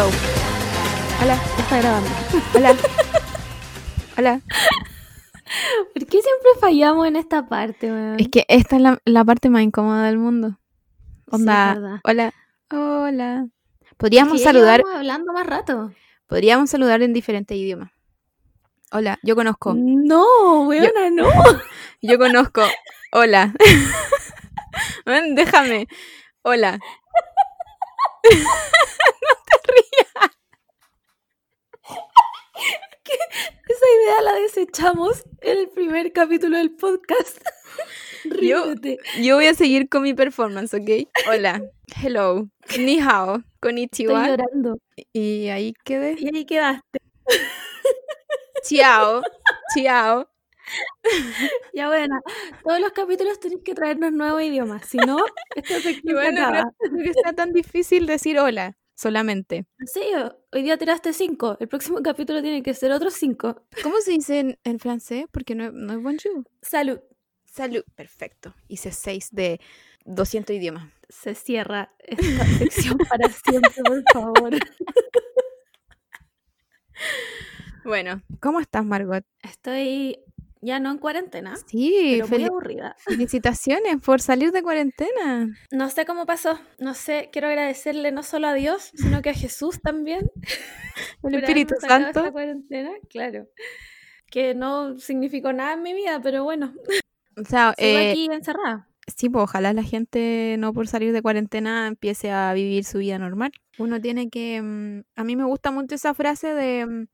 Go. Hola, Ya está grabando. hola. hola. ¿Por qué siempre fallamos en esta parte, weón? Es que esta es la, la parte más incómoda del mundo. Onda, hola, hola. Podríamos Es que saludar, hablando más rato. podríamos saludar en diferentes idiomas. Hola, yo conozco, No, weona, no. yo conozco. Hola. Déjame. Hola. Esa idea la desechamos en el primer capítulo del podcast. Yo-. Yo voy a seguir con mi performance, ¿ok? Hola. Hello. Ni hao. Estoy Konnichiwa. llorando. Y ahí quedé. Y ahí quedaste. Chiao. Chiao. Ya bueno, todos los capítulos tenéis que traernos nuevos idiomas. Si no, esto se bueno, acaba. no que sea tan difícil decir hola, solamente. En serio, hoy día tiraste cinco. El próximo capítulo tiene que ser otros cinco. ¿Cómo se dice en, en francés? Porque no, no es bonjour. Salud. Salud. Perfecto. Hice seis de 200 idiomas. Se cierra esta sección para siempre, por favor. Bueno, ¿cómo estás, Margot? Estoy ya no en cuarentena, Sí, pero muy aburrida. felicitaciones por salir de cuarentena. No sé cómo pasó. No sé, quiero agradecerle no solo a Dios, sino que a Jesús también. El Espíritu Santo. esta cuarentena, claro. Que no significó nada en mi vida, pero bueno, O sea, sigo eh, aquí encerrada. sí, pues ojalá la gente no por salir de cuarentena empiece a vivir su vida normal. Uno tiene que... mm, a mí me gusta mucho esa frase de mm,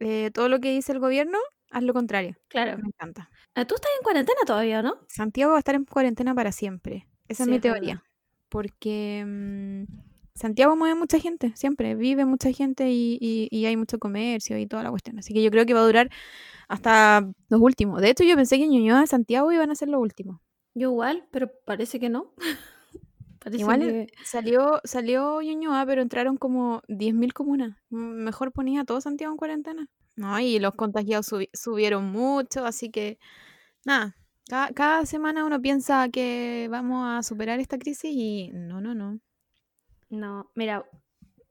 eh, todo lo que dice el gobierno, haz lo contrario. Claro. Me encanta. Eh, Tú estás en cuarentena todavía, ¿no? Santiago va a estar en cuarentena para siempre. Esa Sí, es mi verdad. teoría. Porque mm, Santiago mueve mucha gente, siempre. Vive mucha gente y, y- y hay mucho comercio y toda la cuestión. Así que yo creo que va a durar hasta los últimos. De hecho, yo pensé que Ñuñoa y Santiago iban a ser los últimos. Yo igual, pero parece que no. parece Igual que... salió, salió Ñuñoa, pero entraron como 10.000 comunas. Mejor ponía a todo Santiago en cuarentena. No, y los contagiados subi- subieron mucho, así que nada. Cada, cada semana uno piensa que vamos a superar esta crisis y no, no, no. No, mira,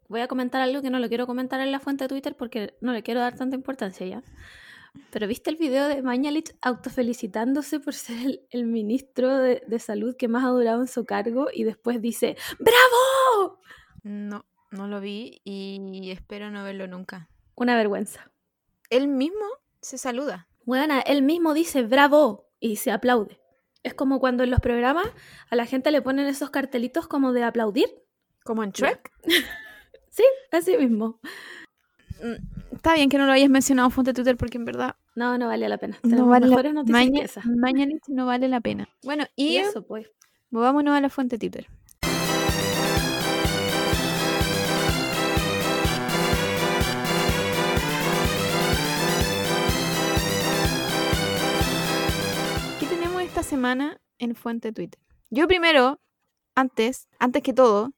voy a comentar algo que no lo quiero comentar en la fuente de Twitter porque no le quiero dar tanta importancia ya. Pero ¿viste el video de Mañalich autofelicitándose por ser el, el ministro de, de salud que más ha durado en su cargo y después dice ¡Bravo! No, no lo vi y espero no verlo nunca. Una vergüenza. Él mismo se saluda. Bueno, él mismo dice ¡Bravo! y se aplaude. Es como cuando en los programas a la gente le ponen esos cartelitos como de aplaudir. Como en. Shrek. Sí, así mismo. Mm, Está bien que no lo hayas mencionado en fuente Twitter porque en verdad No, no vale la pena. no vale mejores la noticias que Maña- esa. Mañalich no vale la pena. Bueno, y, Y eso, pues. movámonos a la fuente Twitter. Semana en fuente Twitter? Yo primero, antes, antes que todo,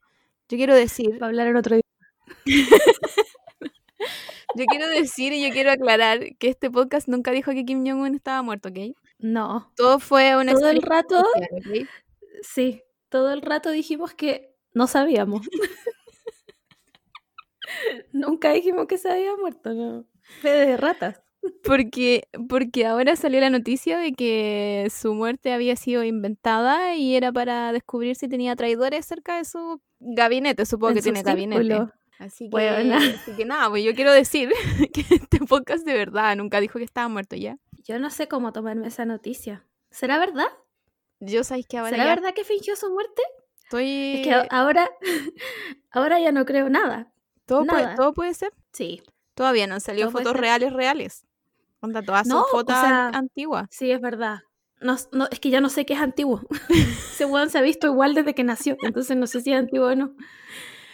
yo quiero decir, Para hablar en otro idioma. yo quiero decir y yo quiero aclarar que este podcast nunca dijo que Kim Jong-un estaba muerto, ¿ok? No. Todo fue una Todo el rato, sí, todo el rato dijimos que no sabíamos. Nunca dijimos que se había muerto, no. Fe de ratas. Porque, porque ahora salió la noticia de que su muerte había sido inventada y era para descubrir si tenía traidores cerca de su gabinete. Supongo En que tiene gabinete. Así que, Buena. así que nada, pues yo quiero decir que este podcast de verdad nunca dijo que estaba muerto ya. Yo no sé cómo tomarme esa noticia. ¿Será verdad? Yo sabéis que ahora ¿Será ya verdad que fingió su muerte? estoy... Es que ahora, ahora ya no creo nada. todo, puede, todo puede ser. Sí, Todavía no han salido fotos reales, reales. Onda, todas No, o fotos sea, antiguas. sí, es verdad. No, no, es que ya no sé qué es antiguo. Ese weón se ha visto igual desde que nació, entonces no sé si es antiguo o no.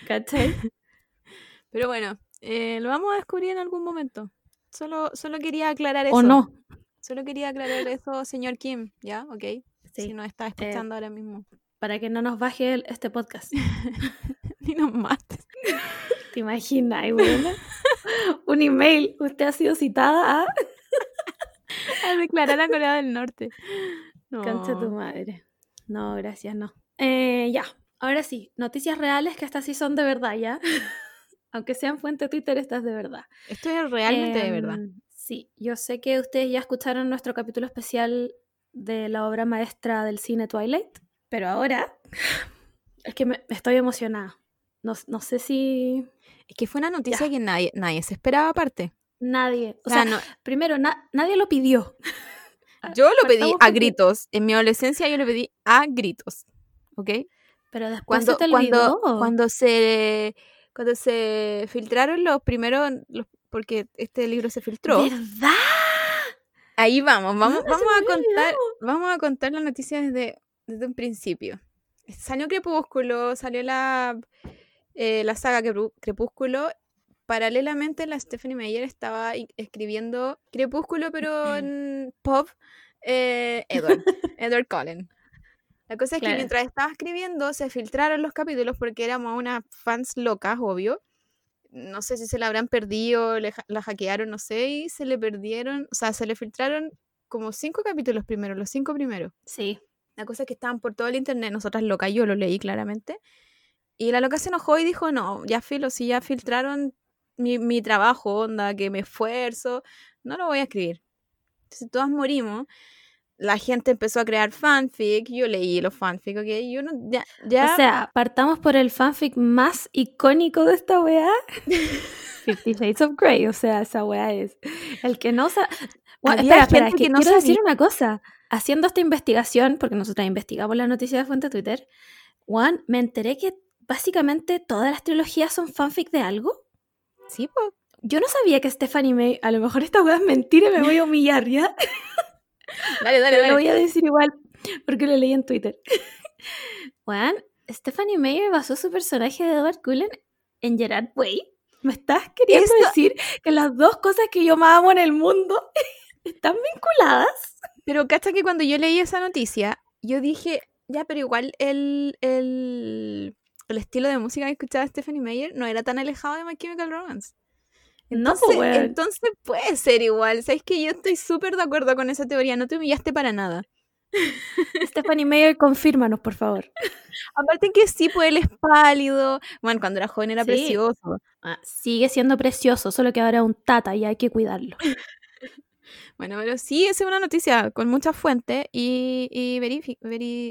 ¿Cachai? Pero bueno, eh, lo vamos a descubrir en algún momento. Solo, solo quería aclarar eso. ¿O no? Solo quería aclarar eso, señor Kim, ¿ya? Ok. Si nos está escuchando ahora mismo. para que no nos baje el- este podcast. Ni nos mates. ¿Te imaginas? Un email. Usted ha sido citada a A declarar a Corea del Norte. No. Cancha tu madre. No, gracias, no. Eh, ya, ahora sí, noticias reales que estas sí son de verdad, ¿ya? Aunque sean fuente de Twitter, esta es de verdad. Esto es realmente de verdad. Em, Sí, yo sé que ustedes ya escucharon nuestro capítulo especial de la obra maestra del cine Twilight, pero ahora es que me, estoy emocionada. No, no sé si Es que fue una noticia que nadie, nadie se esperaba aparte. Nadie, o O sea, sea, no- primero, na- nadie lo pidió. yo lo pedí a gritos. En mi adolescencia yo lo pedí a gritos. ¿Ok? Pero después Cuando, se te cuando, olvidó. cuando se cuando se filtraron los primeros, los- porque este libro se filtró. ¿Verdad? Ahí vamos, vamos, Ah, vamos a contar, vamos a contar la noticia desde, desde un principio. Salió Crepúsculo, salió la, eh, la saga Crepú- Crepúsculo. Paralelamente, la Stephanie Meyer estaba escribiendo Crepúsculo, pero en pop, eh, Edward, Edward Cullen. La cosa es que mientras estaba escribiendo, se filtraron los capítulos porque éramos unas fans locas, obvio. No sé si se la habrán perdido, le la hackearon, no sé, y se le perdieron, o sea, se le filtraron como cinco capítulos primero, los cinco primeros. Sí. La cosa es que estaban por todo el internet, nosotras locas, yo lo leí claramente. Y la loca se enojó y dijo, no, ya filo, si ya filtraron mi, mi trabajo, onda, que me esfuerzo, no lo voy a escribir. Entonces todas morimos. La gente empezó a crear fanfic, yo leí los fanfic, ok, yo no, ya, ya, O sea, partamos por el fanfic más icónico de esta weá. Fifty Shades of Grey, o sea, esa weá es. El que no sabe. Bueno, espera, espera, es que, que no quiero decir una cosa. Haciendo esta investigación, porque nosotras investigamos la noticia de fuente Twitter, Juan, me enteré que básicamente todas las trilogías son fanfic de algo. Sí, po. Yo no sabía que Stephanie May, a lo mejor esta weá es mentira y me voy a humillar, ¿ya? dale, dale, Pero dale. lo voy a decir igual porque lo leí en Twitter. Juan, Stephanie Meyer basó su personaje de Edward Cullen en Gerard Way. ¿Me estás queriendo Esto- decir que las dos cosas que yo más amo en el mundo están vinculadas? Pero cacha que cuando yo leí esa noticia, yo dije, ya, pero igual el, el, el estilo de música que escuchaba Stephanie Meyer no era tan alejado de My Chemical Romance. No, Entonces, pues, weón. entonces puede ser igual. Sabes que yo estoy súper de acuerdo con esa teoría. No te humillaste para nada. Stephanie Meyer, confírmanos, por favor. Aparte que sí, pues él es pálido. Bueno, cuando era joven era Sí. precioso. Ah, sigue siendo precioso, solo que ahora es un tata y hay que cuidarlo. Bueno, pero sí, esa es una noticia con muchas fuentes y, y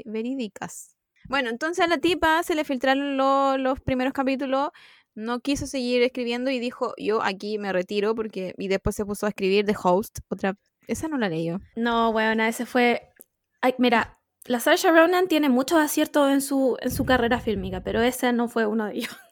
verídicas. Bueno, entonces a la tipa se le filtraron lo- los primeros capítulos, no quiso seguir escribiendo y dijo, yo aquí me retiro porque... Y después se puso a escribir The Host, otra... Esa no la leí yo. No, bueno, ese fue. Ay, mira, la Saoirse Ronan tiene muchos aciertos en su, en su carrera fílmica, pero ese no fue uno de ellos.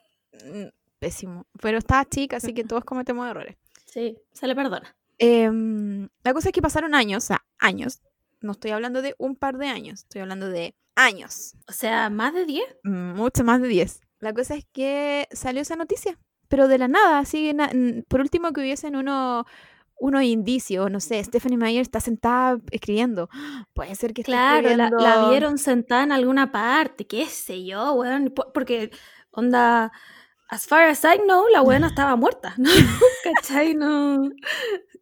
Mm, Pésimo. Pero estaba chica, así que todos cometemos errores. Sí, se le perdona. Em, la cosa es que pasaron años, o sea, años. No estoy hablando de un par de años, estoy hablando de años. O sea, más de 10. mucho más de 10. La cosa es que salió esa noticia, pero de la nada, así, na- por último que hubiesen uno, unos indicios, no sé, Stephanie Meyer está sentada escribiendo, puede ser que esté Claro, la, la escribiendo- vieron sentada en alguna parte, qué sé yo, weón. po- Porque, onda, as far as I know, la weona estaba muerta, ¿no? ¿Cachai? No.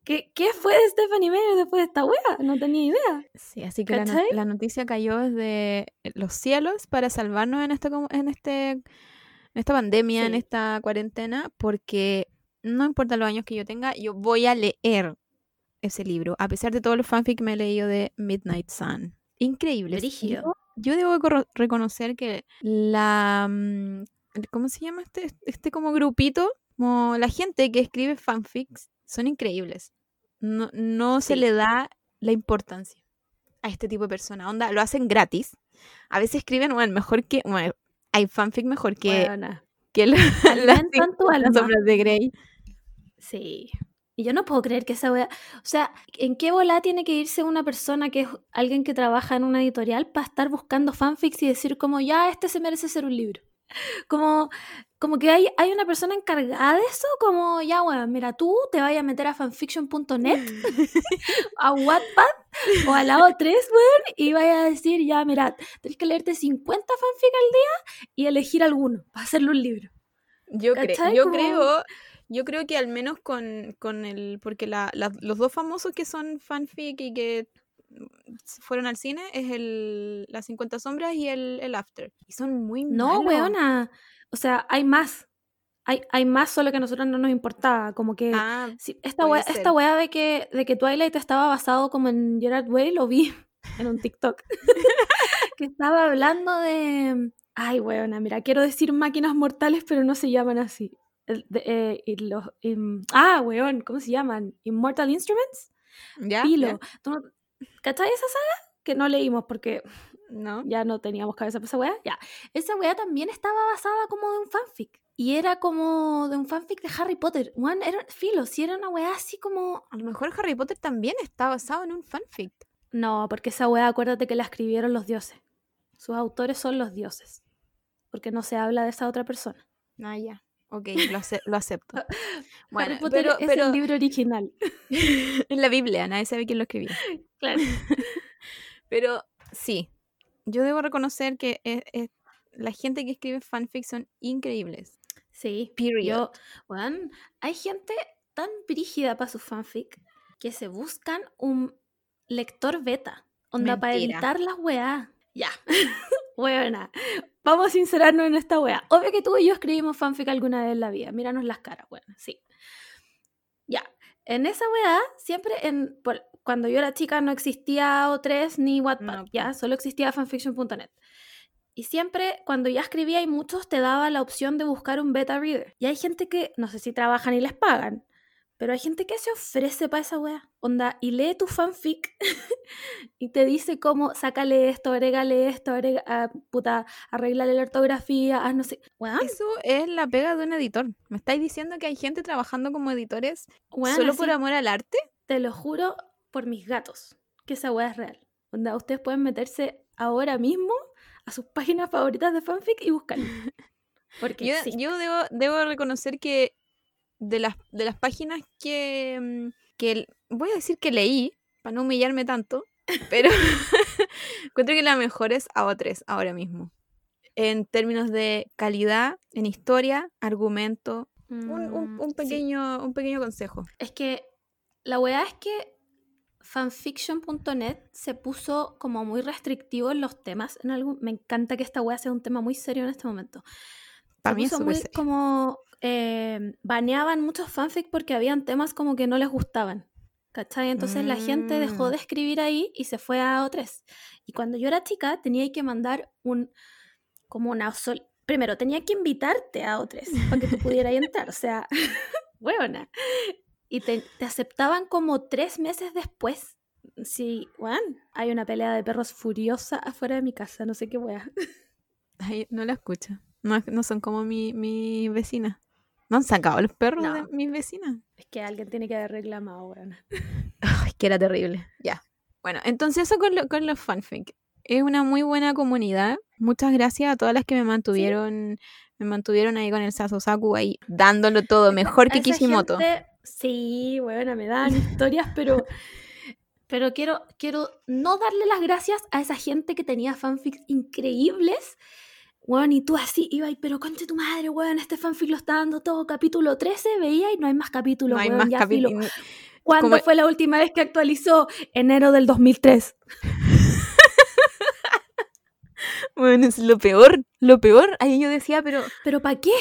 ¿Qué, ¿Qué fue de Stephanie Meyer después de esta wea? No tenía idea. Sí, así que la, no- ¿Cachai? la noticia cayó desde los cielos para salvarnos en esta, como- en este, en esta pandemia, en esta cuarentena, porque no importa los años que yo tenga, yo voy a leer ese libro, a pesar de todos los fanfic que me he leído de Midnight Sun. Increíble. Yo, yo debo reconocer que la... mm, ¿Cómo se llama este, este como grupito? Como la gente que escribe fanfics son increíbles. No, no se le da la importancia a este tipo de persona. Onda, lo hacen gratis. A veces escriben, bueno, mejor que... Bueno, hay fanfic mejor que, que la- las las sombras de Grey. Sí. Y yo no puedo creer que esa wea. O sea, ¿en qué bola tiene que irse una persona que es alguien que trabaja en una editorial para estar buscando fanfics y decir, como, ya, este se merece ser un libro? Como, como que hay, hay una persona encargada de eso, como, ya, weón, mira, tú te vayas a meter a fanfiction.net, a Wattpad o a la O3, weón, y vayas a decir, ya, mira, tenés que leerte 50 fanfic al día y elegir alguno para hacerle un libro. Yo, cre- yo Como- creo, yo creo que al menos con, con el, porque la, la- los dos famosos que son fanfic y que fueron al cine es el Las 50 sombras y el, el After. Y son muy No, malos. weona. O sea, hay más. hay, hay más, solo que a nosotros no nos importaba. Como que Ah, esta, wea, esta wea de que, de que Twilight estaba basado como en Gerard Way, lo vi en un TikTok. que estaba hablando de... Ay, weona, mira, quiero decir máquinas mortales, pero no se llaman así. De- eh, y los, im- ah, weón, ¿cómo se llaman? Immortal Instruments. ¿Ya? ¿Tú no- ¿Cachai esa saga? Que no leímos porque ¿No? ya no teníamos cabeza para esa weá. Ya. Esa weá también estaba basada como de un fanfic. Y era como de un fanfic de Harry Potter. One, era filo, si era una weá así como. A lo mejor Harry Potter también está basado en un fanfic. No, porque esa weá, acuérdate que la escribieron los dioses. Sus autores son los dioses. Porque no se habla de esa otra persona. Ah, ya. Ok, lo, ace- lo acepto. Bueno, Harry Potter pero, es pero el libro original. en la Biblia, nadie sabe quién lo escribió. Claro. Pero sí, yo debo reconocer que es- es- la gente que escribe fanfic son increíbles. Sí. Period. Yo, weón, hay gente tan brígida para sus fanfic que se buscan un lector beta. Onda para editar las weá. Ya. Weona. Vamos a sincerarnos en esta weá. Obvio que tú y yo escribimos fanfic alguna vez en la vida. Míranos las caras, weón. Sí. Ya. En esa weá, siempre en. por- cuando yo era chica no existía O3 ni Wattpad, No, ya. Solo existía fanfiction.net. Y siempre, cuando ya escribía, y muchos te daba la opción de buscar un beta reader. Y hay gente que, no sé si trabajan y les pagan, pero hay gente que se ofrece para esa wea. Onda, y lee tu fanfic y te dice cómo, sácale esto, agrégale esto, agrega, ah, puta, arréglale la ortografía, haz no sé. Eso es la pega de un editor. ¿Me estáis diciendo que hay gente trabajando como editores solo así, por amor al arte? te lo juro por mis gatos, que esa wea es real. Onda, ustedes pueden meterse ahora mismo a sus páginas favoritas de fanfic y buscarlo. Porque Yo, existe. yo debo, debo reconocer que de las, de las páginas que, mm, que voy a decir que leí, para no humillarme tanto, pero encuentro que la mejor es AO3 ahora mismo. En términos de calidad, en historia, argumento, un, un- Mm, sí. pequeño, un pequeño consejo. Es que la weá es que fanfiction.net se puso como muy restrictivo en los temas. En algún, me encanta que esta weá sea un tema muy serio en este momento. Para mí es muy serio. como eh, baneaban muchos fanfic porque habían temas como que no les gustaban. ¿Cachai? Entonces la gente dejó Mm. de escribir ahí y se fue a O3. Y cuando yo era chica tenía que mandar un como una sol- primero tenía que invitarte a O3 para que tú pudieras entrar, o sea, huevona. Y te, te aceptaban como tres meses después. Sí, weón, hay una pelea de perros furiosa afuera de mi casa, no sé qué wea. Ay, no la escucho. No, no son como mi, mi vecina. ¿No han sacado los perros No. de mis vecinas? Es que alguien tiene que haber reclamado, weón. Ay, que era terrible. Ya. Bueno, entonces eso con, lo- con los fanfic. Es una muy buena comunidad. Muchas gracias a todas las que me mantuvieron, me mantuvieron ahí con el Sasosaku ahí dándolo todo mejor que Kishimoto. gente- sí, weona, me dan historias, pero, pero quiero, quiero no darle las gracias a esa gente que tenía fanfics increíbles. Weón, y tú así ibas, pero conche tu madre, weón, este fanfic lo está dando todo capítulo 13, veía y no hay más capítulos, No hay weón, más ya filo. capítulos. ¿Cuándo como- fue la última vez que actualizó? Enero del 2003. Bueno, es lo peor, lo peor. Ahí yo decía, pero... ¿Pero para qué?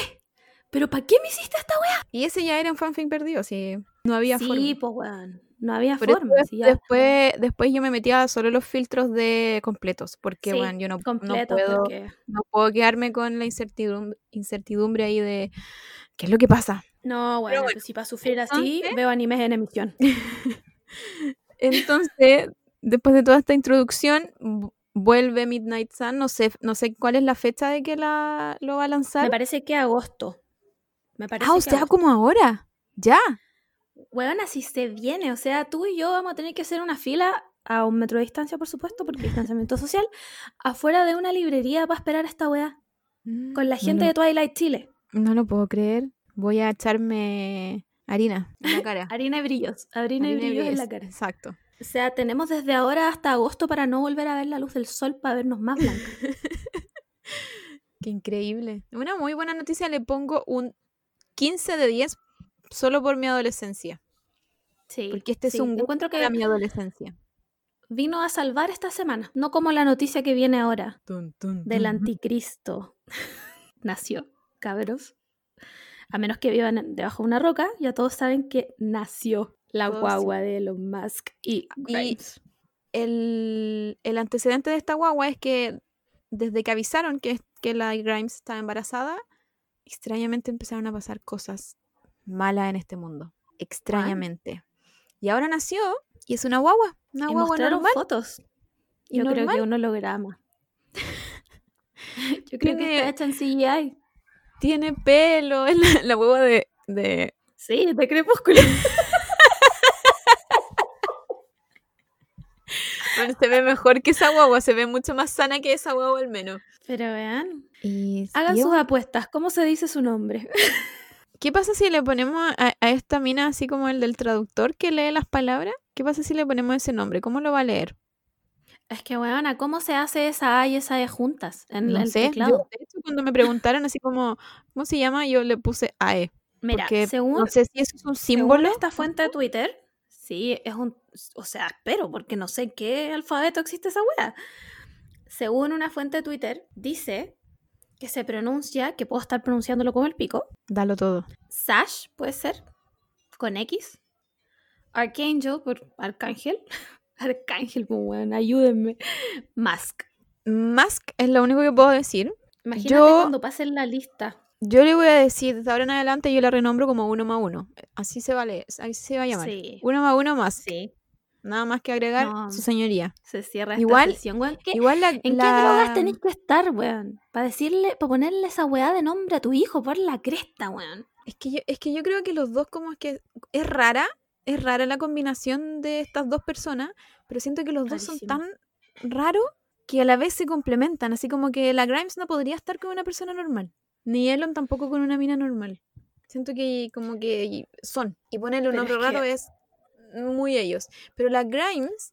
¿Pero para qué me hiciste esta weá? Y ese ya era un fanfic perdido, sí. No había Sí, forma. pues weón, no había Pero forma. después, sí, ya. después, después yo me metía solo los filtros de completos, porque Sí, bueno, yo no, no puedo, porque... no puedo quedarme con la incertidumbre, incertidumbre ahí de qué es lo que pasa. No, bueno, bueno, si para sufrir así, entonces- veo animes en emisión. Entonces, después de toda esta introducción, vu- vuelve Midnight Sun. No sé, no sé cuál es la fecha de que la, lo va a Me lanzar. parece que agosto. Me parece Ah, o sea, agosto. como ahora. Ya. Weón, así se viene. O sea, tú y yo vamos a tener que hacer una fila a un metro de distancia, por supuesto, porque distanciamiento social, afuera de una librería para esperar a esta weá. Con la gente de Twilight Chile. No lo puedo creer. Voy a echarme harina en la cara. Harina y brillos. Harina, y Harina y brillos en brillos, la cara. Exacto. O sea, tenemos desde ahora hasta agosto para no volver a ver la luz del sol para vernos más blancas. Qué increíble. Una muy buena noticia. Le pongo un 15 de 10 solo por mi adolescencia. Sí. Porque este sí. es un Encuentro que mi adolescencia. vino a salvar esta semana. No como la noticia que viene ahora. del anticristo. Nació, cabros. A menos que vivan debajo de una roca, ya todos saben que nació la Todos guagua de Elon Musk y Y Grimes. el, el antecedente de esta guagua es que desde que avisaron que, que la Grimes estaba embarazada, extrañamente empezaron a pasar cosas malas en este mundo. Extrañamente. Y ahora nació y es una guagua. Una Y guagua normal. fotos. Yo creo que un holograma. Yo creo que está hecha en CGI. Tiene pelo. Es la, la guagua de, de. Sí, de crepúsculo. Bueno, se ve mejor que esa guagua. Se ve mucho más sana que esa guagua al menos. Pero vean, Y, hagan y sus apuestas. ¿Cómo se dice su nombre? ¿Qué pasa si le ponemos a, a esta mina así como el del traductor que lee las palabras? ¿Qué pasa si le ponemos ese nombre? ¿Cómo lo va a leer? Es que, weona, ¿cómo se hace esa A y esa E juntas en No el sé. Yo, teclado? de hecho, cuando me preguntaron así como, ¿cómo se llama? Yo le puse AE. Mira, según, no sé si eso es un símbolo. esta fuente de Twitter, sí, es un... O sea, espero, porque no sé qué alfabeto existe esa wea. Según una fuente de Twitter, dice que se pronuncia, que puedo estar pronunciándolo como el pico, Dalo todo. Sash, puede ser, con X. Archangel, por Arcángel. Arcángel, pues, weón, ayúdenme. Mask. Musk es lo único que puedo decir. Imagínate Yo- cuando pasen la lista. Yo le voy a decir, desde ahora en adelante yo la renombro como uno más uno. Así se vale, así se va a llamar. Sí, Uno más uno más. sí. Nada más que agregar No. su señoría. Se cierra esta Igual- sesión, weón. ¿Qué- Igual la, ¿En qué drogas tenés que estar, weón? Para decirle, para ponerle esa weá de nombre a tu hijo por la cresta, weón. Es que, yo, es que yo creo que los dos como es que es rara, es rara la combinación de estas dos personas, pero siento que los dos son tan raros que a la vez se complementan, así como que la Grimes no podría estar con una persona normal, ni Elon tampoco con una mina normal. Siento que como que son, y ponerle un nombre que- raro es muy ellos. Pero la Grimes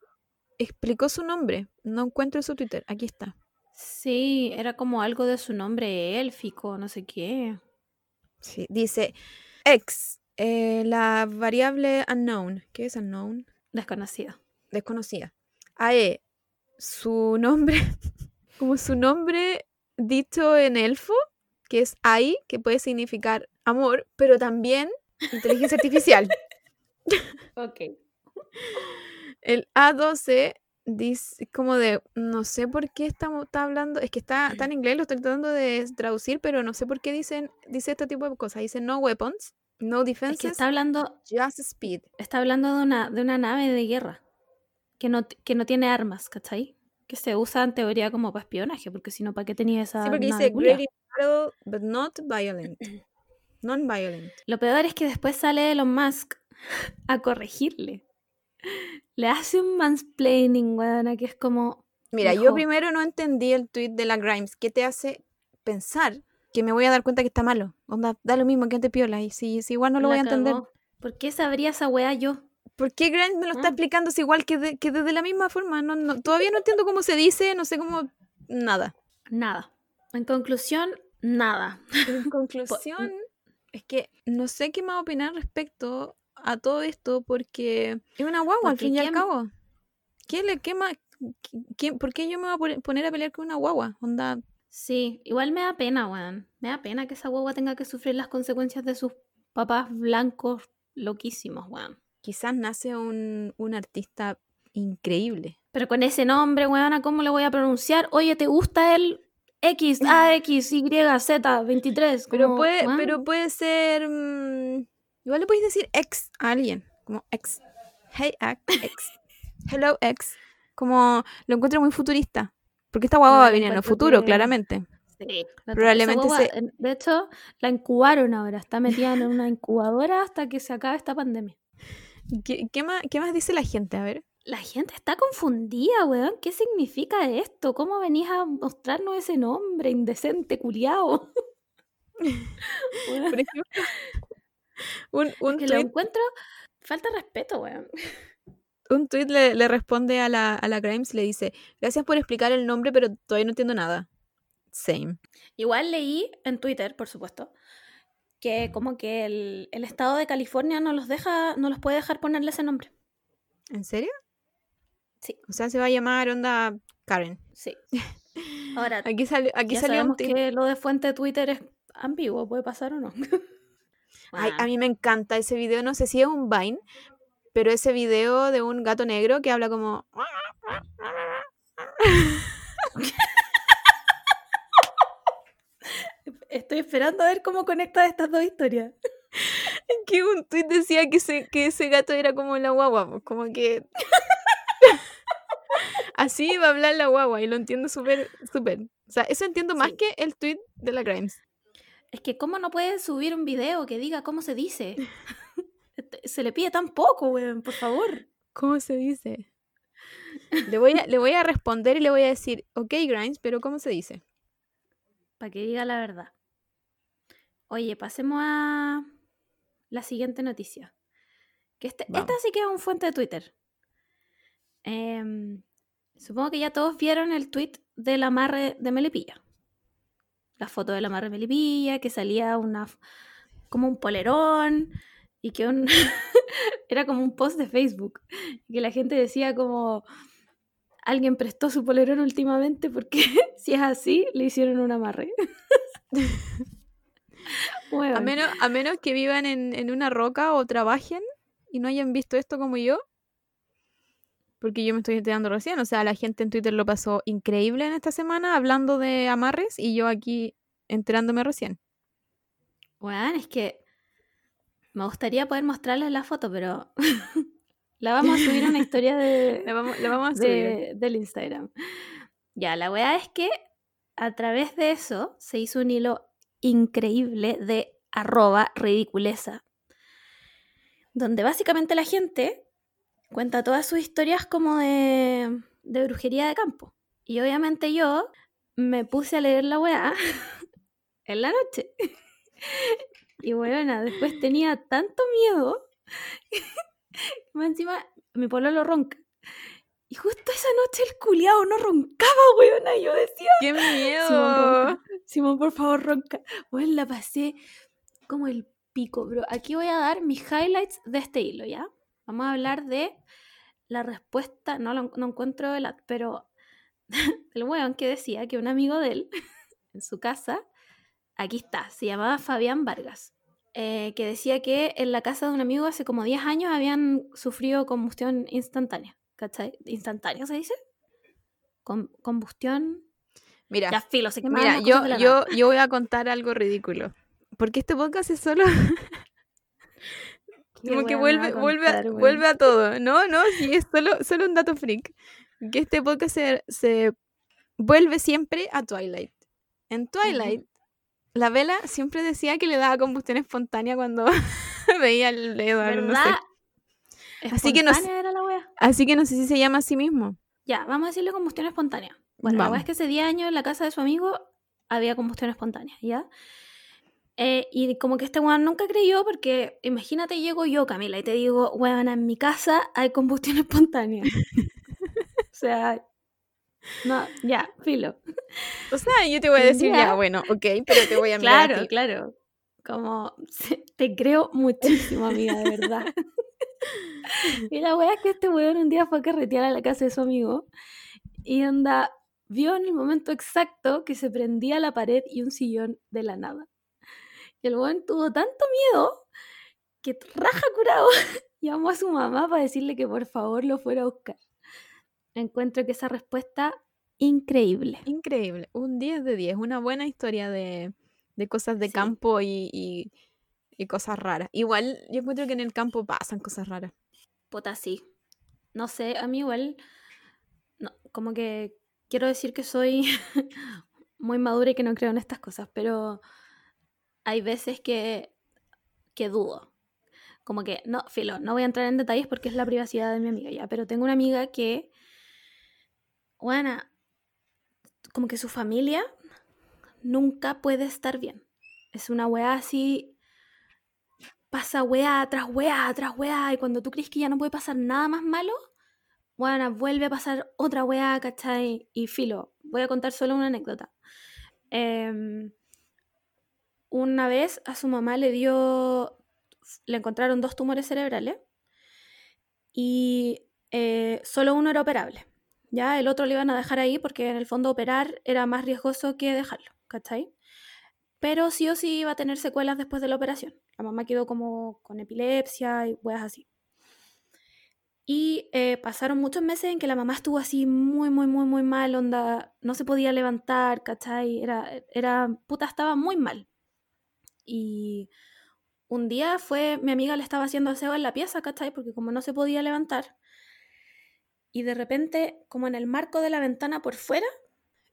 explicó su nombre, no encuentro su Twitter, aquí está. Sí, era como algo de su nombre élfico, no sé qué. Sí, dice X, eh, la variable unknown. ¿Qué es unknown? Desconocido. Desconocida. AE, su nombre, como su nombre dicho en elfo, que es Ai, que puede significar amor, pero también inteligencia artificial. Ok. El A12 dice como de, no sé por qué estamos, está hablando, es que está, está en inglés, lo estoy tratando de traducir, pero no sé por qué dicen, dice este tipo de cosas. Dice no weapons, no Es defenses, que está hablando, just speed. está hablando de una, de una nave de guerra que no, que no tiene armas, ¿cachai? Que se usa en teoría como para espionaje, porque si no, ¿para qué tenía esa Sí, porque dice great battle, but not violent. Non-violent. Lo peor es que después sale Elon Musk a corregirle. Le hace un mansplaining, weona, que es como... Mira, yo primero no entendí el tweet de la Grimes. ¿Qué te hace pensar que me voy a dar cuenta que está malo? Onda, da lo mismo que te piola. Y si, si igual no lo la voy a entender. cagó. ¿Por qué sabría esa weá yo? ¿Por qué Grimes me lo está Ah. explicando si igual que, de, que de, de la misma forma? No, no, todavía no entiendo cómo se dice, no sé cómo. Nada. Nada. En conclusión, nada. En conclusión, es que no sé qué más opinar respecto a todo esto porque es una guagua al fin y al ¿quién- cabo. ¿Qué le, qué más, qué- ¿Por qué yo me voy a pone- poner a pelear con una guagua? Onda, Sí, igual me da pena, weón. Me da pena que esa guagua tenga que sufrir las consecuencias de sus papás blancos loquísimos, weón. quizás nace un, un artista increíble. Pero con ese nombre, weona, ¿cómo lo voy a pronunciar? Oye, ¿te gusta el X, A, X, Y, Z, 23? Pero Como, puede, pero puede ser. mm, igual le podéis decir ex a alguien. Como ex. Hey ex. Hello ex. Como lo encuentro muy futurista. Porque esta guagua No, va a venir en el futuro, que- claramente. Sí, Probablemente se- en- De hecho, la incubaron ahora. Está metida en una incubadora hasta que se acabe esta pandemia. ¿Qué, qué más, ¿Qué más dice la gente? A ver. La gente está confundida, weón. ¿Qué significa esto? ¿Cómo venís a mostrarnos ese nombre indecente, culiao? Weón, Por ejemplo, un, un que lo tweet, encuentro... Falta respeto, weón. un tweet le, le responde a la, a la Grimes le dice: Gracias por explicar el nombre, pero todavía no entiendo nada. Same. Igual leí en Twitter, por supuesto, que como que el, el estado de California no los deja, no los puede dejar ponerle ese nombre. ¿En serio? Sí. O sea, se va a llamar onda Karen. Sí. Ahora, Aquí salió, aquí ya salió sabemos que lo de fuente de Twitter es ambiguo, puede pasar o no. Ay, a mí me encanta ese video, no sé si es un Vine, pero ese video de un gato negro que habla como... Estoy esperando a ver cómo conecta estas dos historias. que un tweet decía que ese, que ese gato era como la guagua, pues, como que... Así va a hablar la guagua y lo entiendo súper, súper. O sea, eso entiendo más Sí. que el tweet de la Grimes. Es que cómo no pueden subir un video que diga cómo se dice. Este, se le pide tan poco, weón, por favor. ¿Cómo se dice? Le voy, a, le voy a responder y le voy a decir, ok, Grimes, pero ¿cómo se dice? Para que diga la verdad. Oye, pasemos a la siguiente noticia. Que este- esta sí que es un fuente de Twitter. Em, supongo que ya todos vieron el tweet del amarre de Melipilla. La foto del amarre de Melipilla, que salía una como un polerón y que un era como un post de Facebook. Que la gente decía como alguien prestó su polerón últimamente porque si es así, le hicieron un amarre. A menos, a menos que vivan en, en una roca o trabajen y no hayan visto esto como yo. Porque yo me estoy enterando recién. O sea, la gente en Twitter lo pasó increíble en esta semana hablando de amarres y yo aquí enterándome recién. Weón, es que me gustaría poder mostrarles la foto, pero la vamos a subir a una historia de, La vamos, la vamos a subir. de- del Instagram. Ya, la weá es que a través de eso se hizo un hilo increíble de arroba ridiculeza, donde básicamente la gente cuenta todas sus historias como de, de brujería de campo. Y obviamente yo me puse a leer la weá en la noche. Y bueno, después tenía tanto miedo que más encima mi pololo ronca. Y justo esa noche el culiao no roncaba, weona. Y yo decía, ¡Qué miedo! Simón, ronca. Simón, por favor, ronca. Bueno, la pasé como el pico, bro. Aquí voy a dar mis highlights de este hilo, ¿ya? Vamos a hablar de la respuesta, no, lo- no encuentro el ad, pero el weón que decía que un amigo de él, en su casa, aquí está, se llamaba Fabián Vargas, eh, que decía que en la casa de un amigo hace como 10 años habían sufrido combustión instantánea. ¿Cachai? ¿Instantánea se dice? Com- combustión. Mira, Ya filo, se mira yo, yo, yo voy a contar algo ridículo. Porque este podcast es solo como que vuelve, a vuelve, a, vuelve a todo. No, no, sí, es solo, solo un dato freak. Que este podcast se, se vuelve siempre a Twilight. En Twilight, la vela siempre decía que le daba combustión espontánea cuando veía el Edward, no sé. ¿Verdad? Así que no sé- era la wea. Así que no sé si se llama así mismo. Ya, vamos a decirle combustión espontánea. Bueno, la wea es que ese 10 años en la casa de su amigo había combustión espontánea, ¿ya? Eh, y como que este weón nunca creyó porque imagínate llego yo, Camila, y te digo, weón, en mi casa hay combustión espontánea. o sea, no, ya, filo. O sea, yo te voy a decir, ya, bueno, ok, pero te voy a mirar a Claro, ti. claro. Como, te creo muchísimo, amiga, de verdad. y la wea es que este weón un día fue a carretear a la casa de su amigo y onda, vio en el momento exacto que se prendía la pared y un sillón de la nada. Y el weón tuvo tanto miedo que raja curado llamó a su mamá para decirle que por favor lo fuera a buscar. Encuentro que esa respuesta increíble. Increíble, un 10 de 10, una buena historia de, de cosas de Sí. campo y, y- y cosas raras. Igual yo encuentro que en el campo pasan cosas raras. Puta, sí. No sé, a mí igual, no, como que quiero decir que soy muy madura y que no creo en estas cosas, pero hay veces que, que dudo. Como que, no, filo, no voy a entrar en detalles porque es la privacidad de mi amiga ya, pero tengo una amiga que, bueno, como que su familia nunca puede estar bien. Es una weá así, pasa weá tras weá tras weá, y cuando tú crees que ya no puede pasar nada más malo, bueno, vuelve a pasar otra weá, ¿cachai? Y filo, voy a contar solo una anécdota. Em, una vez a su mamá le dio, le encontraron dos tumores cerebrales y eh, solo uno era operable. Ya el otro le iban a dejar ahí porque en el fondo operar era más riesgoso que dejarlo, ¿cachai? pero sí o sí iba a tener secuelas después de la operación. La mamá quedó como con epilepsia y weas así. Y eh, pasaron muchos meses en que la mamá estuvo así muy, muy, muy, muy mal, onda, no se podía levantar, ¿cachai? Era, era, puta, estaba muy mal. Y un día fue, mi amiga le estaba haciendo aseo en la pieza, ¿cachai? Porque como no se podía levantar, y de repente, como en el marco de la ventana por fuera,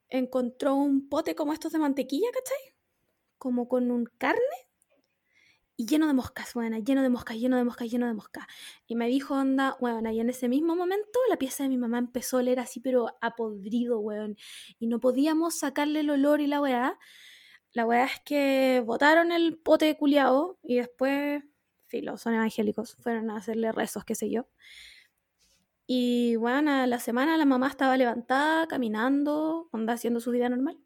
encontró un pote como estos de mantequilla, ¿cachai? Como con un carne y lleno de moscas, bueno, lleno de moscas, lleno de moscas, lleno de moscas. Y me dijo, onda, bueno, y en ese mismo momento la pieza de mi mamá empezó a oler así, pero a podrido, weón. Y no podíamos sacarle el olor y la weá. La weá es que botaron el pote culiao y después, filo, son evangélicos, fueron a hacerle rezos, qué sé yo. Y bueno, a la semana la mamá estaba levantada, caminando, onda haciendo su vida normal.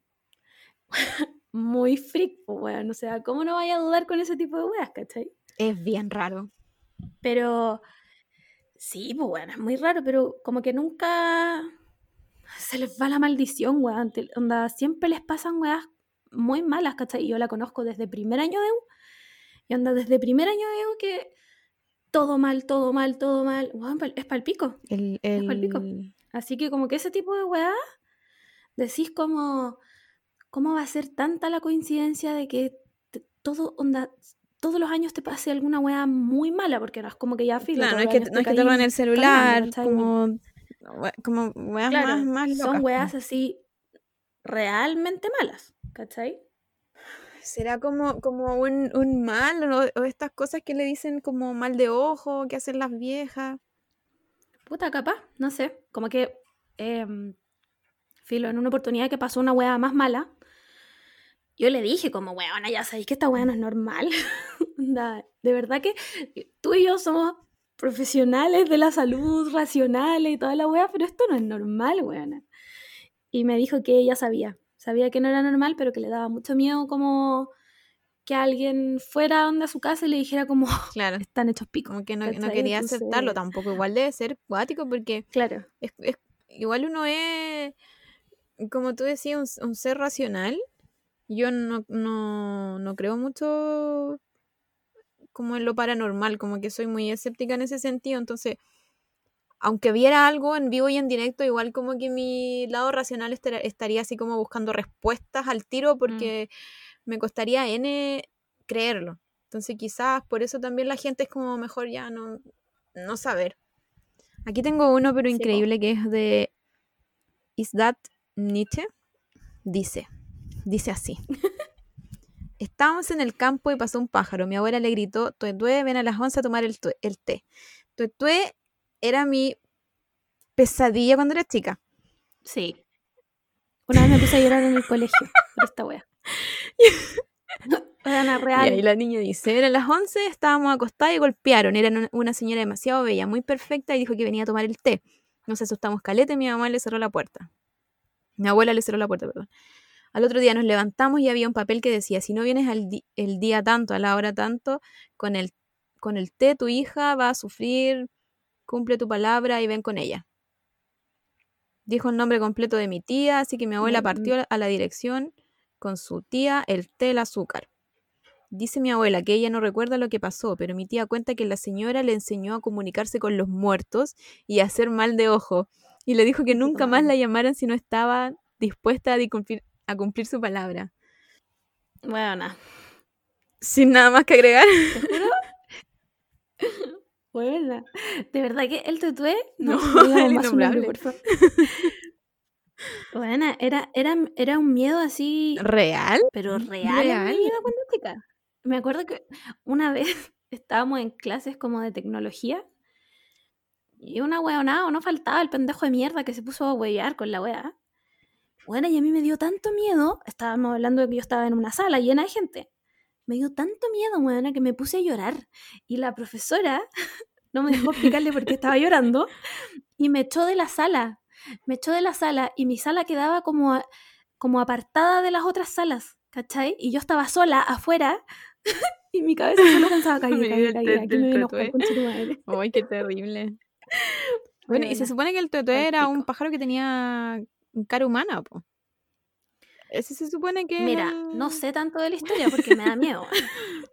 Muy freak, weón. O sea, ¿cómo no vaya a dudar con ese tipo de weas, cachai? Es bien raro. Pero sí, pues bueno, es muy raro, pero como que nunca se les va la maldición, weón. Onda, siempre les pasan weas muy malas, ¿cachai? Yo la conozco desde primer año de U. Y onda, desde primer año de U que todo mal, todo mal, todo mal. es palpico. El, el... Es pico. Así que como que ese tipo de weá, decís como, ¿cómo va a ser tanta la coincidencia de que todo, onda, todos los años te pase alguna weá muy mala? Porque no es como que ya filo. Claro, no es que, no es que te el celular, como, como weas más, más Son weas así realmente malas, ¿cachai? ¿Será como, como un, un mal o, estas cosas que le dicen como mal de ojo, que hacen las viejas? Puta, capaz, no sé. Como que, em, filo, en una oportunidad que pasó una wea más mala, yo le dije como, weona, ya sabéis que esta wea no es normal. de verdad que tú y yo somos profesionales de la salud, racionales y toda la wea, pero esto no es normal, weona. Y me dijo que ella sabía, Sabía que no era normal, pero que le daba mucho miedo como que alguien fuera a su casa y le dijera como, claro, están hechos picos. Como que no, quería aceptarlo tampoco. Igual debe ser cuático porque claro. igual uno es, como tú decías, un, ser racional. Yo no, no, no creo mucho como en lo paranormal, como que soy muy escéptica en ese sentido. Entonces, aunque viera algo en vivo y en directo, igual como que mi lado racional estaría así como buscando respuestas al tiro mm. porque me costaría N creerlo. Entonces quizás por eso también la gente es como mejor ya no, no saber. Aquí tengo uno pero increíble que es de Is That Nietzsche? Dice, dice así. Estábamos en el campo y pasó un pájaro. Mi abuela le gritó, Tuetue, ven a las 11 a tomar el, el té. Tuetue era mi pesadilla cuando era chica. Sí. Una vez me puse a llorar en el colegio por esta wea. real. Y ahí la niña dice, eran las 11, estábamos acostados y golpearon. Era una señora demasiado bella, muy perfecta y dijo que venía a tomar el té. Nos asustamos caleta y mi mamá le cerró la puerta. Mi abuela le cerró la puerta, perdón. Al otro día nos levantamos y había un papel que decía, si no vienes al el día tanto, a la hora tanto, con el, con el té tu hija va a sufrir cumple tu palabra y ven con ella. Dijo el nombre completo de mi tía, así que mi abuela partió a la dirección con su tía el té, el azúcar. Dice mi abuela que ella no recuerda lo que pasó, pero mi tía cuenta que la señora le enseñó a comunicarse con los muertos y a hacer mal de ojo, y le dijo que nunca más la llamaran si no estaba dispuesta a cumplir, a cumplir su palabra. Bueno, Sin nada más que agregar. Buena. De verdad que el tutué no, no más por favor. Buena, era, era, era un miedo así. ¿Real? Pero real, real. Me acuerdo que una vez estábamos en clases como de tecnología y una weonada, no faltaba el pendejo de mierda que se puso a huevear con la wea. Bueno, y a mí me dio tanto miedo, estábamos hablando de que yo estaba en una sala llena de gente, me dio tanto miedo, weona, que me puse a llorar. Y la profesora no me dejó explicarle por qué estaba llorando y me echó de la sala. Me echó de la sala y mi sala quedaba como, como apartada de las otras salas, ¿cachai? Y yo estaba sola afuera y mi cabeza solo pensaba caer, caer, caer. Aquí me Ay, qué terrible. Bueno, y se supone que el tuetué era un pájaro que tenía cara humana, po. Ese se supone que. Mira, el- no sé tanto de la historia porque me da miedo.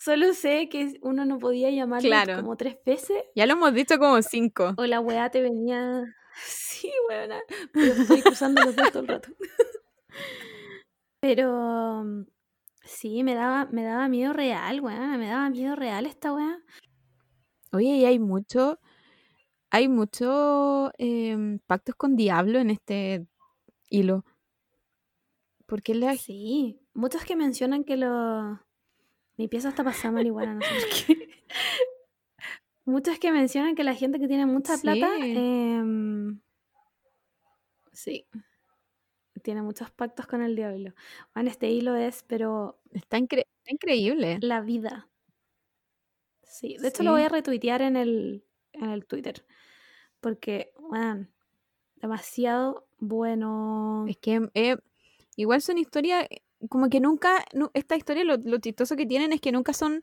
Solo sé que uno no podía llamarlo Claro. como tres veces Ya lo hemos dicho como cinco. o la weá te venía. Sí, weona. Pero estoy cruzando los dedos todo el rato. Pero mm, sí, me daba, me daba miedo real, weona. Me daba miedo real esta weá. Oye, y hay mucho. Hay mucho em, pactos con diablo en este hilo. Porque la Sí, muchos que mencionan que lo... Mi pieza está pasada marihuana, no sé por qué. Muchos que mencionan que la gente que tiene mucha plata... Sí. em, sí. Tiene muchos pactos con el diablo. Bueno, este hilo es, pero está, incre- está increíble. la vida. Sí, de hecho Sí. lo voy a retuitear en el, en el Twitter. Porque, bueno, demasiado bueno. Es que eh, igual son historias, eh, como que nunca, nu- esta historia lo, lo chistoso que tienen es que nunca son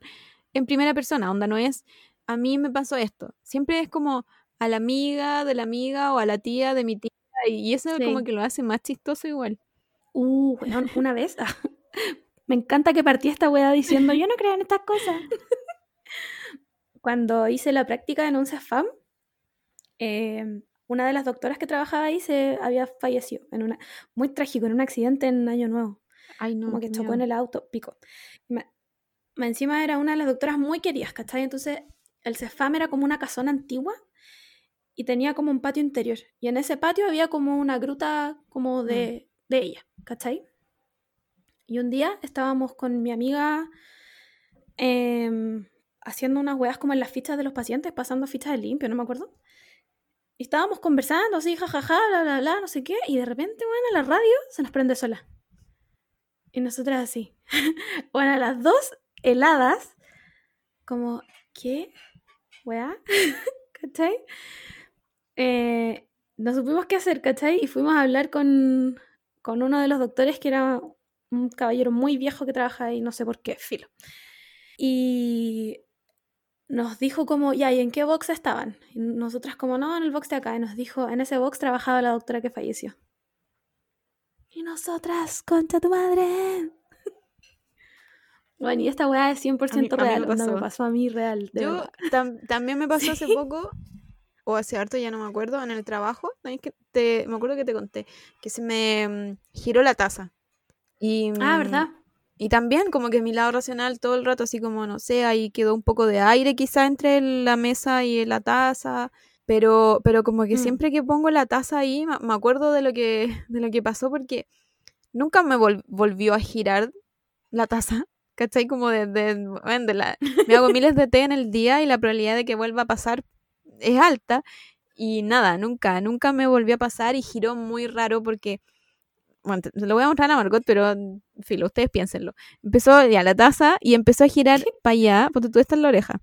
en primera persona, onda no es, a mí me pasó esto, siempre es como a la amiga de la amiga o a la tía de mi tía, y, eso Sí. como que lo hace más chistoso igual. Uh, weón, una vez. me encanta que partí esta weá diciendo, yo no creo en estas cosas. Cuando hice la práctica en un CEFAM, eh, una de las doctoras que trabajaba ahí se había fallecido en una muy trágico en un accidente en Año Nuevo Ay, no. como que chocó en el auto pico me- me encima era una de las doctoras muy queridas ¿cachai? entonces el CEFAM era como una casona antigua y tenía como un patio interior y en ese patio había como una gruta como de, de ella ¿cachai? y un día estábamos con mi amiga em, haciendo unas weas como en las fichas de los pacientes, pasando fichas de limpio, no me acuerdo. Estábamos conversando así, jajaja, bla, bla, bla, no sé qué, y de repente, bueno, la radio se nos prende sola. Y nosotras así. bueno, las dos heladas, como, ¿qué? ¿Weá? ¿Cachai? Eh, no supimos qué hacer, ¿cachai? Y fuimos a hablar con, con uno de los doctores que era un caballero muy viejo que trabaja ahí, no sé por qué, filo. Y nos dijo como, ya, ¿y en qué box estaban? Y nosotras como, no, en el box de acá. Y nos dijo, en ese box trabajaba la doctora que falleció. Y nosotras, concha tu madre. Bueno, y esta weá es 100% A mí- a mí me real, onda, me pasó. a mí real. de Yo tam- también me pasó hace poco, o hace harto, ya no me acuerdo, en el trabajo, que te, me acuerdo que te conté, que se me mm, giró la taza. Y, Ah, mm, ¿verdad? Y también como que mi lado racional todo el rato así como, no sé, ahí quedó un poco de aire quizá entre la mesa y la taza, pero, pero como que Mm. siempre que pongo la taza ahí me, acuerdo de lo que, de lo que pasó porque nunca me vol- volvió a girar la taza, ¿cachai? Como de, de, de la, me hago miles de té en el día y la probabilidad de que vuelva a pasar es alta y nada, nunca, nunca me volvió a pasar y giró muy raro porque bueno, se lo voy a mostrar a Margot, pero filo, ustedes piénsenlo. Empezó ya la taza y empezó a girar para allá, porque tú estás en la oreja.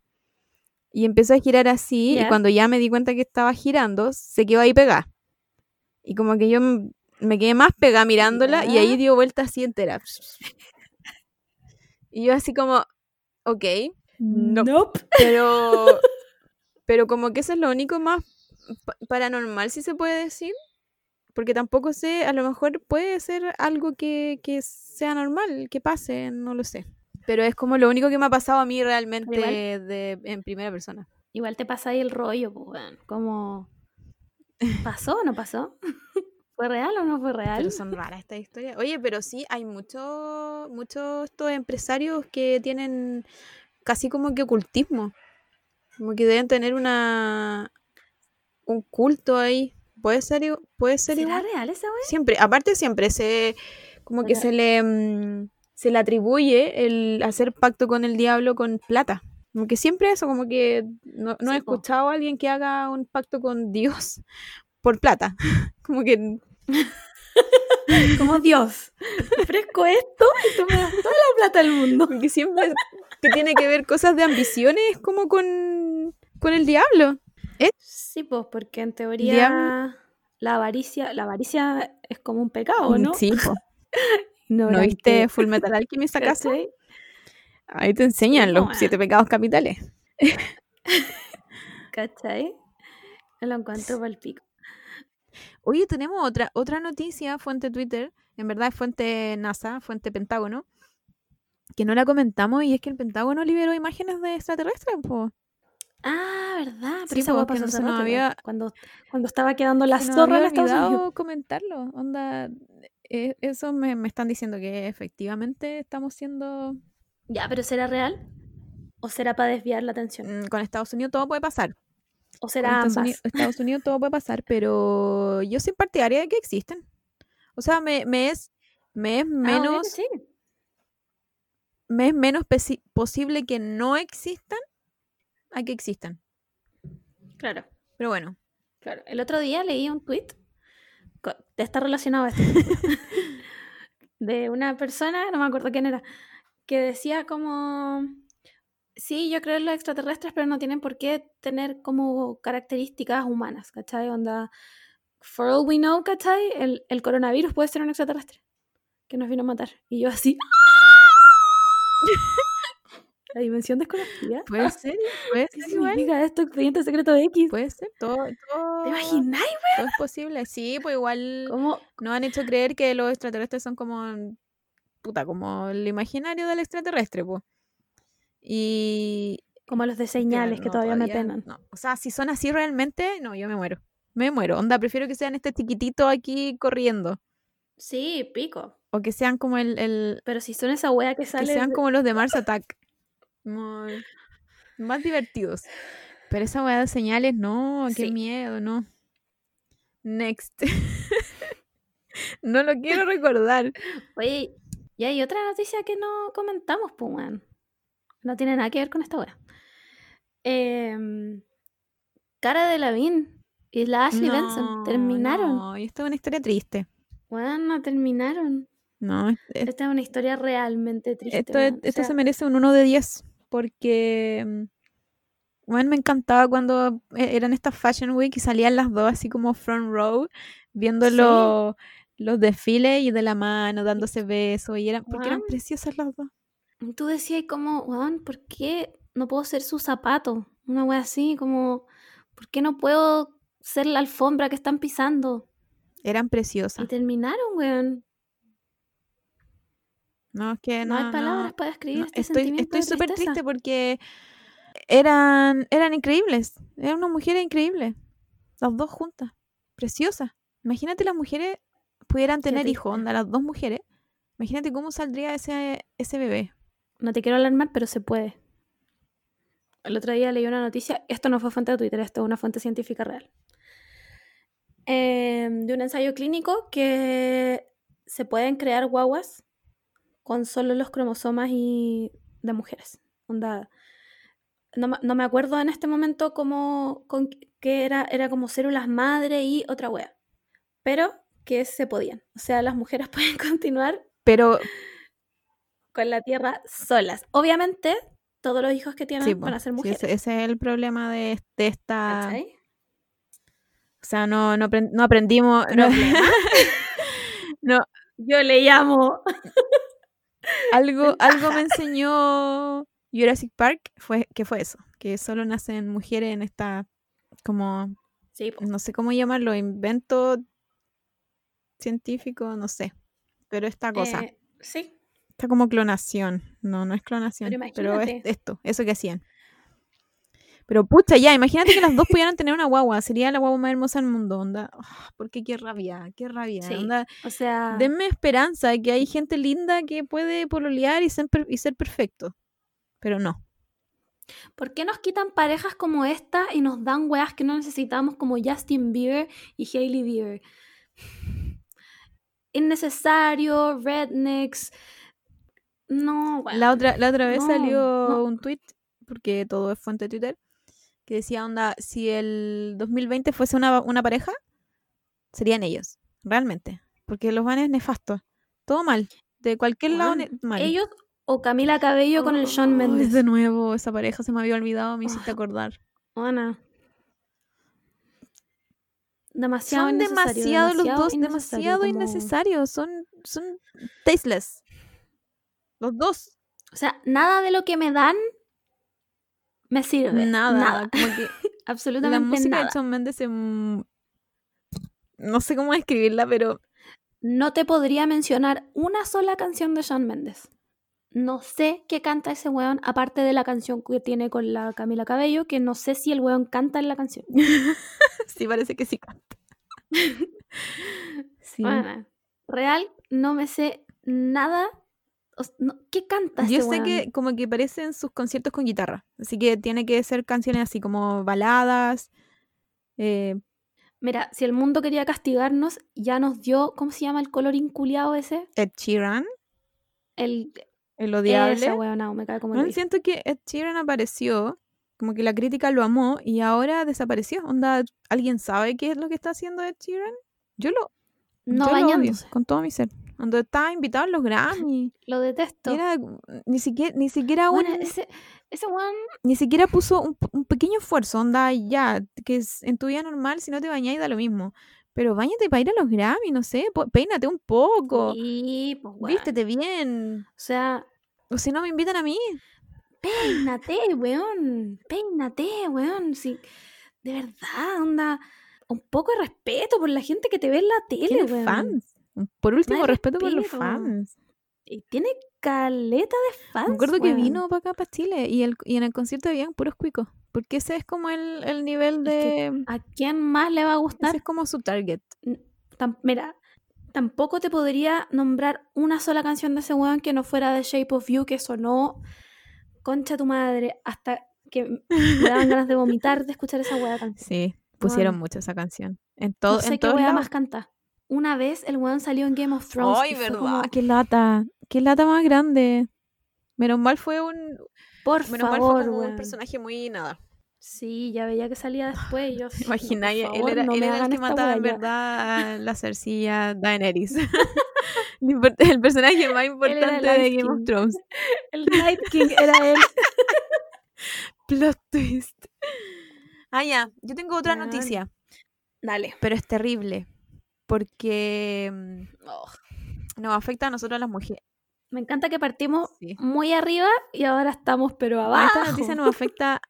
Y empezó a girar así, y cuando ya me di cuenta que estaba girando, se quedó ahí pegada. Y como que yo me quedé más pegada mirándola y ahí dio vuelta así entera. Y yo así como, ok, No. Nope. pero, pero como que eso es lo único más pa- paranormal, si se puede decir. Porque tampoco sé, a lo mejor puede ser algo que, que sea normal, que pase, no lo sé. Pero es como lo único que me ha pasado a mí realmente de, en primera persona. Igual te pasa ahí el rollo, pues, weón. Como, ¿pasó o no pasó? ¿Fue real o no fue real? Pero son raras estas historias. Oye, pero sí, hay muchos muchos estos empresarios que tienen casi como que ocultismo. Como que deben tener una un culto ahí. Puede ser, puede ser ¿Será igual. real esa weá? Siempre, aparte siempre se como que se le mm, se le atribuye el hacer pacto con el diablo con plata. Como que siempre eso, como que no, no he po. escuchado a alguien que haga un pacto con Dios por plata. Como que Como Dios, ofrezco esto y tú me das toda la plata del mundo. Porque siempre que tiene que ver cosas de ambiciones como con, con el diablo. Sí, pues, porque en teoría Diablo. la avaricia, la avaricia es como un pecado, ¿no? Sí. ¿no Ignorante. viste Full Metal Alchemist acaso? Ahí te enseñan los No, siete pecados capitales. ¿Cachai? Lo encuentro para el pico. Oye, tenemos otra, otra noticia, fuente Twitter, en verdad es fuente NASA, fuente Pentágono, que no la comentamos y es que el Pentágono liberó imágenes de extraterrestres, po. Ah, ¿verdad? Pero Sí, esa hueá pasó no se nos había- cuando, cuando estaba quedando la Se zorra en Estados Unidos. comentarlo, onda, eh, eso me, me están diciendo que efectivamente estamos siendo, Ya, pero ¿será real? ¿O será para desviar la atención? mm, con Estados Unidos todo puede pasar. ¿O será Estados, ambas? Unidos, Estados Unidos todo puede pasar, pero yo soy partidaria de que existen. O sea, me, me es, me es Ah, menos, sí. me es menos posible que no existan a que existan. Claro, Pero bueno, claro. El otro día leí un tweet, está relacionado a esto, de una persona, no me acuerdo quién era, que decía como, sí, yo creo en los extraterrestres, pero no tienen por qué tener como características humanas, ¿cachai? Onda, for all we know, ¿cachai? El, el coronavirus puede ser un extraterrestre que nos vino a matar. Y yo así, la dimensión desconocida. puede ser, puede ¿Qué ser significa esto? Expediente secreto de X. Puede ser, todo, todo, ¿Te imagináis, todo es posible. Sí, pues igual ¿Cómo? nos han hecho creer que los extraterrestres son como, puta, como el imaginario del extraterrestre, pues. Y... Como los de señales que no, todavía, me penan. no. O sea, si son así realmente, no, yo me muero. Me muero. Onda, prefiero que sean este chiquitito aquí corriendo. Sí, pico. O que sean como el, el- Pero si son esa wea que que sale. sean de- como los de Mars Attack. Como más divertidos. Pero esa weá de señales, no, qué Sí. miedo, no. Next. no lo quiero recordar. Oye, y hay otra noticia que no comentamos, pues. No tiene nada que ver con esta wea. Em, Cara de Lavín y la Ashley Benson terminaron. No, y esta es una historia triste. Weón, no terminaron. No, es- es- Esta es una historia realmente triste. esto, es- esto sea, se merece un 1 de 10. Porque. mm, Bueno, me encantaba cuando eh, eran estas Fashion Week y salían las dos así como front row, viendo Sí. los, los desfiles y de la mano, dándose besos. Y eran, porque eran preciosas las dos. Tú decías como, weón, ¿por qué no puedo ser su zapato? Una wea así, como, ¿por qué no puedo ser la alfombra que están pisando? Eran Y preciosas. terminaron, weón. No, es que No, no, hay palabras no, para describir no, este estoy sentimiento estoy súper triste porque eran, eran increíbles. Eran unas mujeres increíbles. Las dos juntas. Preciosas. Imagínate las mujeres pudieran tener hijos, onda, las dos mujeres. Imagínate cómo saldría ese, ese bebé. No te quiero alarmar, pero se puede. El otro día leí una noticia, esto no fue fuente de Twitter, esto es una fuente científica real, eh, de un ensayo clínico que se pueden crear guaguas con solo los cromosomas y de mujeres. Onda, no, me- no me acuerdo en este momento cómo, con qué era, era como células madre y otra wea, pero que se podían. O sea, las mujeres pueden continuar Pero con la tierra solas. Obviamente, todos los hijos que tienen sí, van a ser sí, mujeres. ese, ese es el problema de, de esta. ¿cachai? O sea, no, no, apren- no aprendimos. No, Yo le llamo. algo, algo me enseñó Jurassic Park fue que fue eso, que solo nacen mujeres en esta como Sí, no sé cómo llamarlo, invento científico, no sé. Pero esta cosa, Eh, sí. está como clonación. No, no es clonación, Pero pero, es esto, eso que hacían. Pero pucha, ya, imagínate que las dos pudieran tener una guagua, sería la guagua más hermosa del mundo, onda. Ah, porque qué rabia, qué rabia, Sí. onda. O sea, Denme esperanza de que hay gente linda que puede pololear y ser, y ser perfecto. Pero no. ¿por qué nos quitan parejas como esta y nos dan weas que no necesitamos como Justin Bieber y Hailey Bieber? Innecesario, rednecks. No, weón. La otra, la otra vez no, salió no. un tweet, porque todo es fuente de Twitter, que decía, onda, si el 2020 fuese una, una pareja, serían ellos, realmente. Porque los van es nefasto. Todo mal. De cualquier lado, mal. Ellos o Camila Cabello con el Ay, Mendes. De nuevo, esa pareja se me había olvidado, me hiciste Ah. acordar. Ana. Demasiado Son demasiado los dos, innecesario, demasiado como- innecesarios. Son, son tasteless. Los dos. O sea, nada de lo que me dan me sirve. Nada. Nada. Como que la Absolutamente música nada. de Shawn Mendes es no sé cómo describirla, pero no te podría mencionar una sola canción de Shawn Mendes. No sé qué canta ese weón, aparte de la canción que tiene con la Camila Cabello, que no sé si el weón canta en la canción. sí, parece que sí canta. sí. real, no me sé nada. ¿Qué canta Yo sé que como que parecen sus conciertos con guitarra. Así que tiene que ser canciones así como baladas. Eh, Mira, si el mundo quería castigarnos, ya nos dio, ¿cómo se llama el color inculiado ese? Ed Sheeran. El, el odiable. Esa no, me cae como no, siento que Ed Sheeran apareció, como que la crítica lo amó y ahora desapareció. Onda, ¿alguien sabe qué es lo que está haciendo Ed Sheeran? Yo lo. No bañándose. con todo mi ser. Cuando estaba invitado a los Grammy. Lo detesto. Era, ni siquiera, ni siquiera un. Ese, ese one... Ni siquiera puso un, pequeño esfuerzo, onda, ya, que es en tu vida normal, si no te bañáis da lo mismo. Pero bañate para ir a los Grammy, no sé, peínate un poco. Sí, pues, Vístete bien. O sea. O si no me invitan a mí. Peínate, weón. Peínate, weón. Sí. De verdad, onda. Un poco de respeto por la gente que te ve en la tele, weón. fans. Por último, respeto por los fans. Y tiene caleta de fans. Me acuerdo que vino para acá, para Chile, y, el, y en el concierto habían puros cuicos. Porque ese es como el, el nivel de. ¿A quién más le va a gustar? Ese es como su target. mira, tampoco te podría nombrar una sola canción de ese weón que no fuera de Shape of You, que sonó concha tu madre, hasta que me daban ganas de vomitar de escuchar esa weá canción. Sí, pusieron mucho esa canción. En todo, no sé en qué weá más canta. Una vez el weón salió en Game of Thrones. Ay, verdad. Qué lata. Qué lata más grande. Menos mal fue un. Por Menos favor, mal fue un personaje muy nada. Sí, ya veía que salía después. Yo, Imagináis, él era, él era el que mataba en verdad a la cercilla Daenerys. el personaje más importante de Game of Thrones. El Night King era él. Plot twist. Ah, ya. Yo tengo otra noticia. Dale. Pero es terrible porque mm, nos afecta a nosotros las mujeres. Me encanta que partimos muy arriba y ahora estamos pero abajo. Esta noticia nos afecta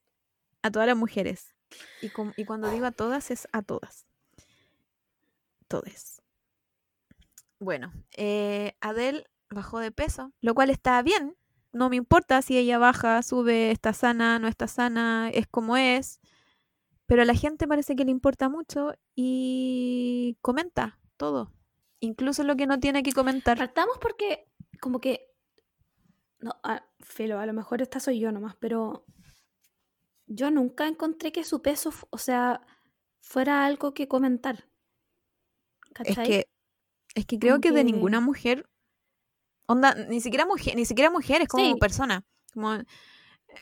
a todas las mujeres. Y, y cuando digo a todas es a todas. Todes. Bueno, eh, Adele bajó de peso, lo cual está bien. No me importa si ella baja, sube, está sana, no está sana, es como es. Pero a la gente parece que le importa mucho y comenta todo. Incluso lo que no tiene que comentar. Partamos porque, como que. No, ah, Felo, a lo mejor esta soy yo nomás, pero. Yo nunca encontré que su peso, o sea, fuera algo que comentar. Es que, es que creo que, de ninguna mujer. Onda, ni siquiera mujer, ni siquiera mujeres como persona. Como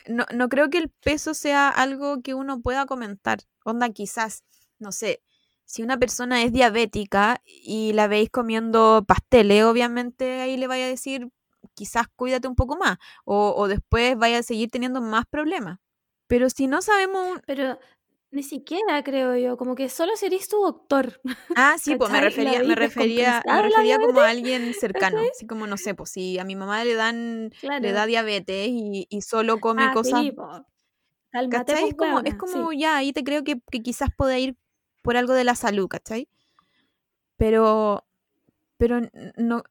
no, no creo que el peso sea algo que uno pueda comentar. Onda, quizás, no sé, si una persona es diabética y la veis comiendo pasteles, obviamente ahí le vaya a decir, quizás cuídate un poco más, o, o después vaya a seguir teniendo más problemas. Pero si no sabemos... Pero ni siquiera creo yo, como que solo serías tu doctor. Ah, sí, pues me refería, me refería, me refería como a alguien cercano. Así como, no sé, pues si a mi mamá le dan, le da diabetes y, y solo come ah, cosas. Sí, ¿Cachai? Es como, es como ya, ahí te creo que, que, quizás pueda ir por algo de la salud, ¿cachai? Pero, pero no,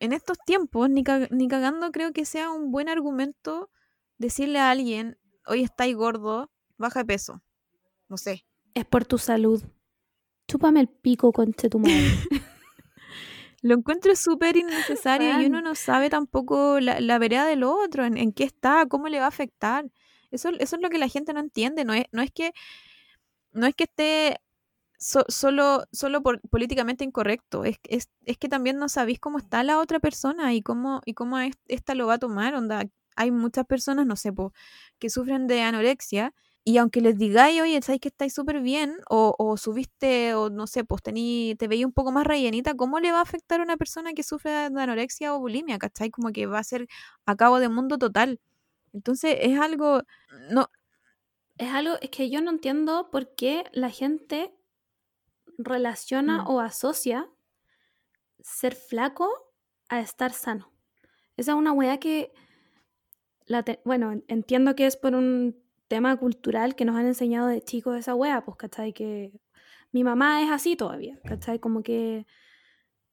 en estos tiempos, ni, ni cagando creo que sea un buen argumento decirle a alguien, hoy estáis gordo, baja de peso no sé. Es por tu salud. Chúpame el pico, con tu madre. Lo encuentro súper innecesario y uno no sabe tampoco la, la vereda del otro, en, qué está, cómo le va a afectar. Eso, eso es lo que la gente no entiende. No es, no es que no es que esté solo, solo por políticamente incorrecto, es, es, es, que también no sabéis cómo está la otra persona y cómo, y cómo esta lo va a tomar. Onda, hay muchas personas, no sé, que sufren de anorexia y aunque les digáis, oye, sabéis que estáis súper bien, o, subiste, o no sé, pues tení, te veía un poco más rellenita, ¿cómo le va a afectar a una persona que sufre de anorexia o bulimia? ¿Cachai? Como que va a ser a cabo de mundo total. Entonces es algo. No. Es algo, es que yo no entiendo por qué la gente relaciona mm. o asocia ser flaco a estar sano. Esa es una weá que. La bueno, entiendo que es por un tema cultural que nos han enseñado de chicos esa wea, pues, ¿cachai? Que mi mamá es así todavía, ¿cachai? Como que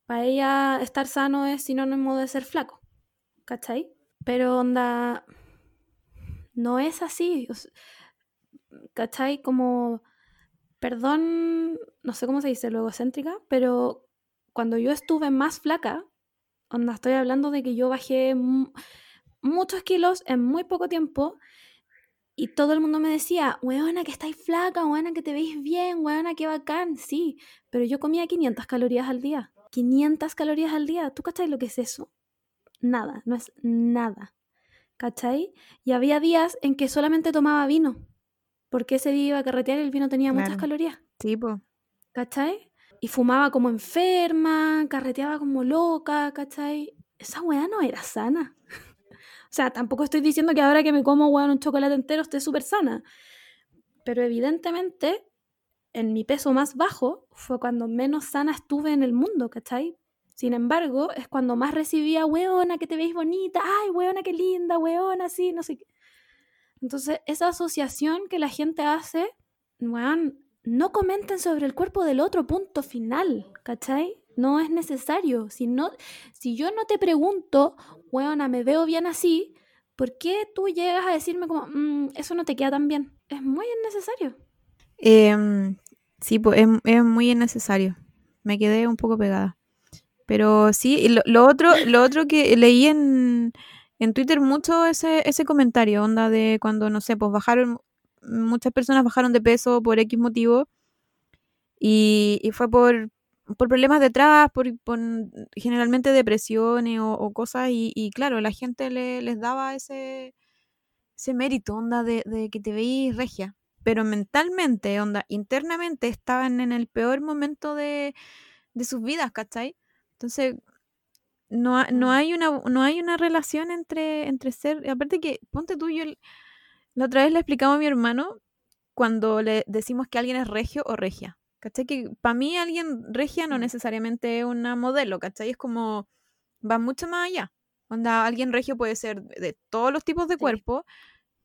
para ella estar sano es sinónimo de ser flaco, ¿cachai? Pero onda, no es así, ¿cachai? Como, perdón, no sé cómo se dice, lo egocéntrica, pero cuando yo estuve más flaca, onda, estoy hablando de que yo bajé muchos kilos en muy poco tiempo y todo el mundo me decía, weona, que estáis flaca, weona, que te veis bien, weona, que bacán. Sí, pero yo comía 500 calorías al día. 500 calorías al día. ¿Tú cachai lo que es eso? Nada, no es nada. ¿Cachai? Y había días en que solamente tomaba vino. Porque ese día iba a carretear y el vino tenía muchas calorías. Tipo. ¿Cachai? Y fumaba como enferma, carreteaba como loca, ¿cachai? Esa weá no era sana. O sea, tampoco estoy diciendo que ahora que me como un chocolate entero esté súper sana. Pero evidentemente, en mi peso más bajo fue cuando menos sana estuve en el mundo, ¿cachai? Sin embargo, es cuando más recibía, weona, que te veis bonita, ay, weona, qué linda, weona, sí, no sé qué. Entonces, esa asociación que la gente hace, weón, no comenten sobre el cuerpo del otro, punto final, ¿cachai? No es necesario. Si, no, si yo no te pregunto, weona, me veo bien así, ¿por qué tú llegas a decirme como, mm, eso no te queda tan bien? Es muy innecesario. Em, sí, pues es, muy innecesario. Me quedé un poco pegada. Pero sí, lo, otro, lo otro que leí en, en Twitter mucho ese, ese comentario, onda de cuando, no sé, pues bajaron, muchas personas bajaron de peso por X motivo y, y fue por, por problemas detrás, por, generalmente depresiones o, cosas, y, claro, la gente le, les daba ese, ese mérito, onda, de, que te veís regia. Pero mentalmente, onda, internamente estaban en el peor momento de, de sus vidas, ¿cachai? Entonces, no, no, mm. hay una, no hay una relación entre, entre ser. Aparte que, ponte tú, yo la otra vez le explicaba a mi hermano cuando le decimos que alguien es regio o regia. ¿Cachai? Que para mí alguien regia no mm. necesariamente es una modelo, ¿cachai? Es como, va mucho más allá. Onda, alguien regio puede ser de todos los tipos de cuerpo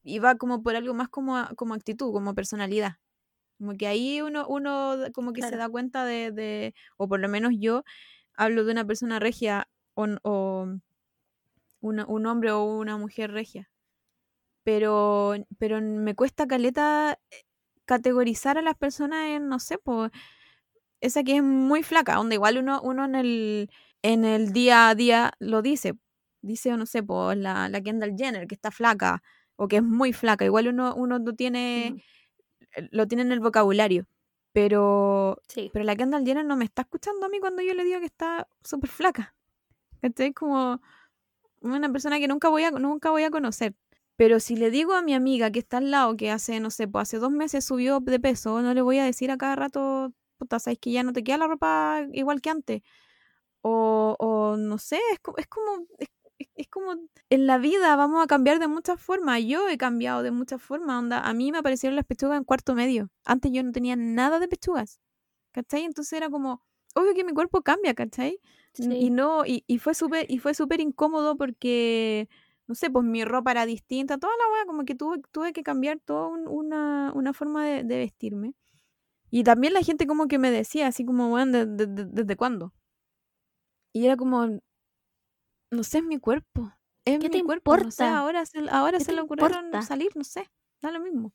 y va como por algo más como, como actitud, como personalidad. Como que ahí uno, uno como que se da cuenta de, o por lo menos yo hablo de una persona regia o, o un hombre o una mujer regia. Pero, pero me cuesta caleta eh, categorizar a las personas en, no sé, pues, esa que es muy flaca, donde igual uno, uno en, el, en el día a día lo dice. Dice, no sé, pues, la, la Kendall Jenner, que está flaca, o que es muy flaca. Igual uno, uno no tiene, eh, lo tiene en el vocabulario. Pero, sí. pero la Kendall Jenner no me está escuchando a mí cuando yo le digo que está súper flaca. Es como una persona que nunca voy a, nunca voy a conocer. Pero si le digo a mi amiga que está al lado, que hace, no sé, pues hace dos meses subió de peso, no le voy a decir a cada rato, puta, sabes que ya no te queda la ropa igual que antes. O, o no sé, es, es como, es, como en la vida vamos a cambiar de muchas formas. Yo he cambiado de muchas formas. Onda, a mí me aparecieron las pechugas en cuarto medio. Antes yo no tenía nada de pechugas. ¿Cachai? Entonces era como, obvio que mi cuerpo cambia, ¿cachai? Y no, y, y fue súper, y fue súper incómodo porque no sé, pues mi ropa era distinta, toda la weá, como que tuve, tuve que cambiar toda una, una, forma de, vestirme. Y también la gente como que me decía, así como, weón, ¿desde cuándo? Y era como, no sé, es mi cuerpo. Es mi cuerpo. No sé, ahora se, ahora se le ocurrieron salir, no sé, da lo mismo.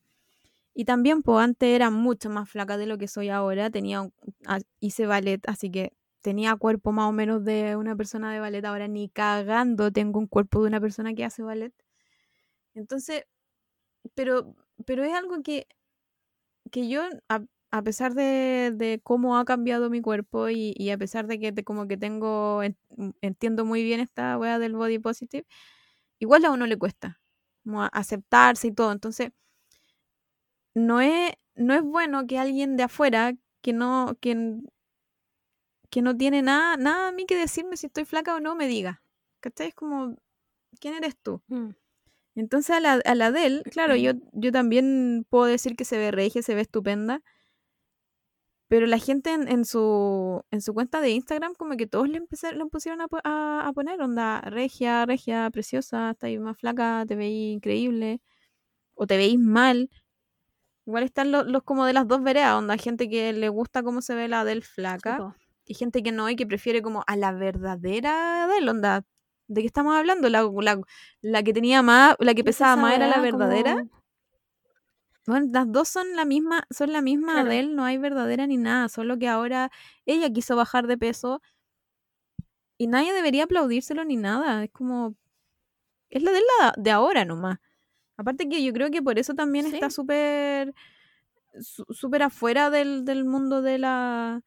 Y también, pues antes era mucho más flaca de lo que soy ahora. Tenía, hice ballet, así que tenía cuerpo más o menos de una persona de ballet, ahora ni cagando tengo un cuerpo de una persona que hace ballet. Entonces, pero, pero es algo que, que yo, a, pesar de, cómo ha cambiado mi cuerpo y, a pesar de que como que tengo, entiendo muy bien esta wea del body positive, igual a uno le cuesta aceptarse y todo. Entonces, no es, no es bueno que alguien de afuera que no, que que no tiene nada, nada a mí que decirme si estoy flaca o no, me diga. ¿Cachai? Es como, ¿quién eres tú? Mm. Entonces a la, a la de él, claro, yo, yo también puedo decir que se ve regia, se ve estupenda, pero la gente en, su, en su cuenta de Instagram como que todos le, empezaron, le pusieron a, poner onda, regia, regia, preciosa, estáis más flaca, te veis increíble, o te veis mal. Igual están los, los, como de las dos veredas, onda, gente que le gusta cómo se ve la del flaca Y gente que no, y que prefiere como a la verdadera Adele, onda. ¿De qué estamos hablando? La, la, la que tenía más, la que pesaba más era la verdadera. Como... Bueno, las dos son la misma, son la misma Claro. Adele, no hay verdadera ni nada, solo que ahora ella quiso bajar de peso y nadie debería aplaudírselo ni nada, es como es la de la de ahora nomás. Aparte que yo creo que por eso también Sí. está súper súper afuera del, del mundo de la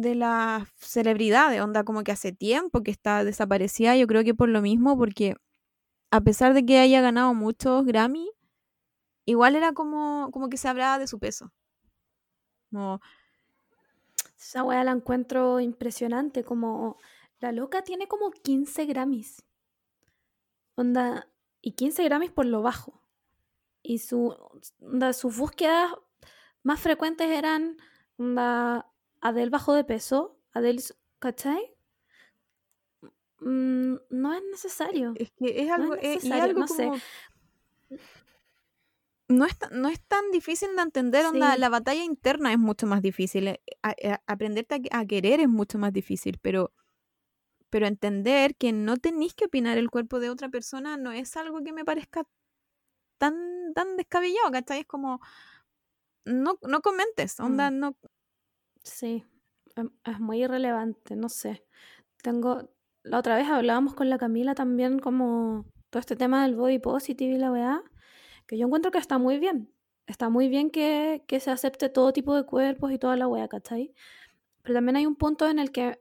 de las celebridades, onda como que hace tiempo que está desaparecida, yo creo que por lo mismo, porque a pesar de que haya ganado muchos Grammy, igual era como, como que se hablaba de su peso. Como, Esa weá la encuentro impresionante. Como la loca tiene como 15 Grammys. Onda, y 15 Grammys por lo bajo. Y su, sus búsquedas más frecuentes eran onda, Adele bajo de peso, Adele, ¿cachai? Mm, no es necesario. es que es No algo, es eh, y necesario, algo no sé. como... No es, no es tan difícil de entender, Sí. la batalla interna es mucho más difícil, eh, a- a- aprenderte a querer es mucho más difícil, pero, pero entender que no tenéis que opinar el cuerpo de otra persona no es algo que me parezca tan, tan descabellado, ¿cachai? Es como, no, no comentes, onda, Mm. no, Sí, em- es muy irrelevante, no sé. Tengo, la otra vez hablábamos con la Camila también como todo este tema del body positive y la weá, que yo encuentro que está muy bien. Está muy bien que, que se acepte todo tipo de cuerpos y toda la weá, ¿cachai? Pero también hay un punto en el que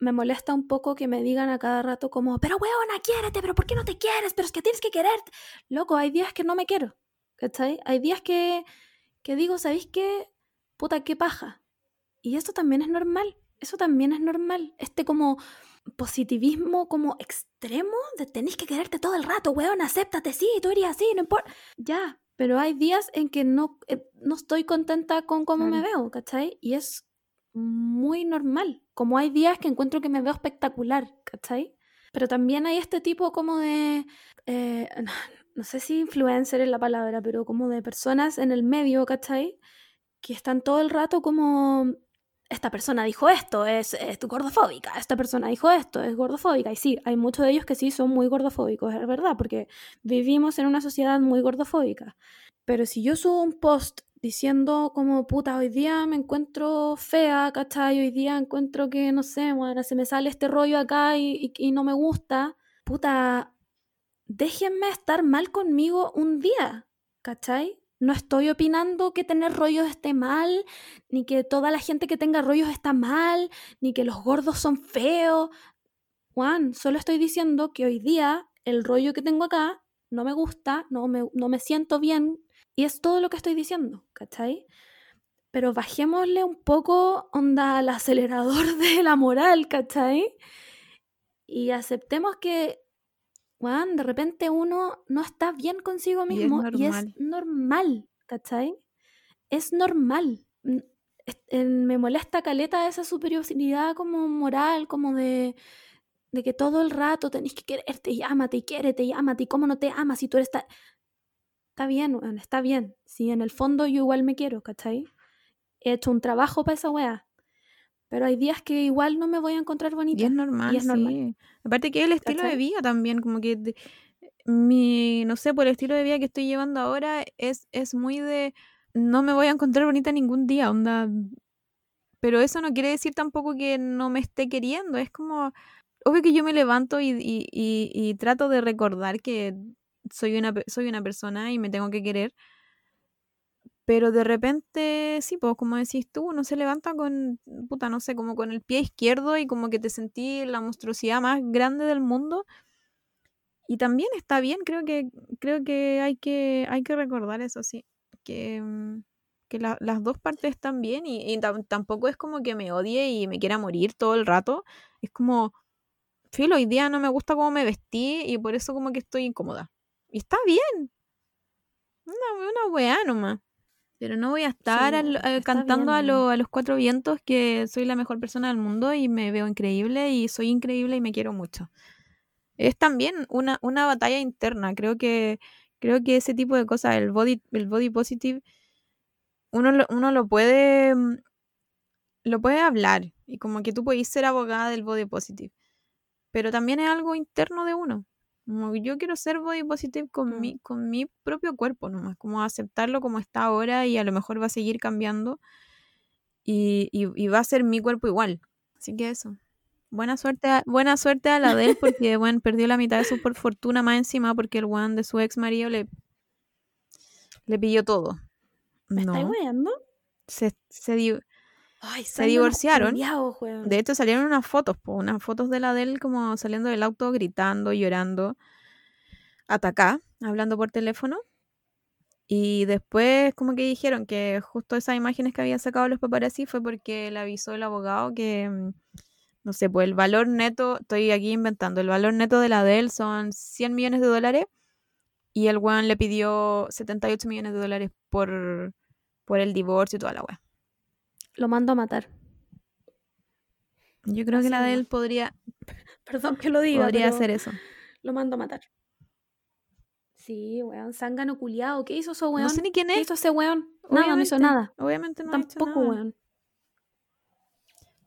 me molesta un poco que me digan a cada rato como, pero weona, quiérete, pero ¿por qué no te quieres? Pero es que tienes que quererte. Loco, hay días que no me quiero, ¿cachai? Hay días que, que digo, ¿sabéis qué? Puta, qué paja. Y esto también es normal, eso también es normal. Este como positivismo como extremo de tenéis que quererte todo el rato, weón, acéptate, sí, tú eres así, no importa. Ya, pero hay días en que no, eh, no estoy contenta con cómo me veo, ¿cachai? Y es muy normal. Como hay días que encuentro que me veo espectacular, ¿cachai? Pero también hay este tipo como de, eh, no sé si influencer es la palabra, pero como de personas en el medio, ¿cachai? Que están todo el rato como, esta persona dijo esto, es, es gordofóbica, esta persona dijo esto, es gordofóbica. Y sí, hay muchos de ellos que sí son muy gordofóbicos, es verdad, porque vivimos en una sociedad muy gordofóbica. Pero si yo subo un post diciendo como, puta, hoy día me encuentro fea, ¿cachai? Hoy día encuentro que, no sé, bueno, se me sale este rollo acá y, y- y no me gusta, puta, déjenme estar mal conmigo un día, ¿cachai? No estoy opinando que tener rollos esté mal, ni que toda la gente que tenga rollos está mal, ni que los gordos son feos. Juan, solo estoy diciendo que hoy día el rollo que tengo acá no me gusta, no me, no me siento bien, y es todo lo que estoy diciendo, ¿cachai? Pero bajémosle un poco onda al acelerador de la moral, ¿cachai? Y aceptemos que, Juan, de repente uno no está bien consigo Y es mismo y es normal. normal, ¿cachai? Es normal. Mm, es- eh, Me molesta caleta esa superioridad como moral, como de, de que todo el rato tenés que quererte y ámate y quiérete y ámate y cómo no te amas si tú eres tan... Está bien, weón, está bien. Si en el fondo yo igual me quiero, ¿cachai? He hecho un trabajo para esa weá. Pero hay días que igual no me voy a encontrar bonita. Y es normal, es normal. sí. Aparte que el estilo de vida también, como que de- mi, no sé, por el estilo de vida que estoy llevando ahora es, es muy de no me voy a encontrar bonita ningún día, onda. Pero eso no quiere decir tampoco que no me esté queriendo, es como, obvio que yo me levanto y, y, y- y trato de recordar que soy una, soy una persona y me tengo que querer. Pero de repente, sí, pues como decís tú, uno se levanta con, puta, no sé, como con el pie izquierdo y como que te sentí la monstruosidad más grande del mundo. Y también está bien, creo que, creo que hay que, hay que recordar eso, sí. Que, mm, que la- las dos partes están bien y, y tam- tampoco es como que me odie y me quiera morir todo el rato. Es como, filo, hoy día no me gusta cómo me vestí y por eso como que estoy incómoda. Y está bien. Una, una weá nomás. Pero no voy a estar Sí, al- cantando a, lo- a los cuatro vientos que soy la mejor persona del mundo y me veo increíble y soy increíble y me quiero mucho. Es también una, una batalla interna. Creo que, creo que ese tipo de cosas, el body, el body positive, uno lo, uno lo puede mm, lo puedes hablar y como que tú podés ser abogada del body positive, pero también es algo interno de uno. Como yo quiero ser body positive con, Mm. mi, con mi propio cuerpo nomás, como aceptarlo como está ahora y a lo mejor va a seguir cambiando y, y- y va a ser mi cuerpo igual. Así que eso. Buena suerte a, buena suerte a la de él porque bueno, perdió la mitad de su por- fortuna más encima porque el one de su ex marido le, le pilló todo. ¿Me estáis No, weando? se, se di- Ay, Se divorciaron. De... Hecho, salieron unas fotos, po, unas fotos de la de él como saliendo del auto, gritando, llorando, hasta acá, hablando por teléfono. Y después como que dijeron que justo esas imágenes que habían sacado los paparazzi fue porque le avisó el abogado que, mm, no sé, pues el valor neto, estoy aquí inventando, el valor neto de la de él son 100 millones de dólares y el weón le pidió 78 millones de dólares por, por el divorcio y toda la weá. Lo mando a matar. Yo creo que la de él podría, Perdón que lo diga, podría hacer eso. lo mando a matar. Sí, weón, zángano culiado. ¿Qué hizo ese weón? No sé ni quién ¿Qué es. hizo ese weón? Nada, no hizo Obviamente, nada. Obviamente no ha hecho Tampoco, nada. weón.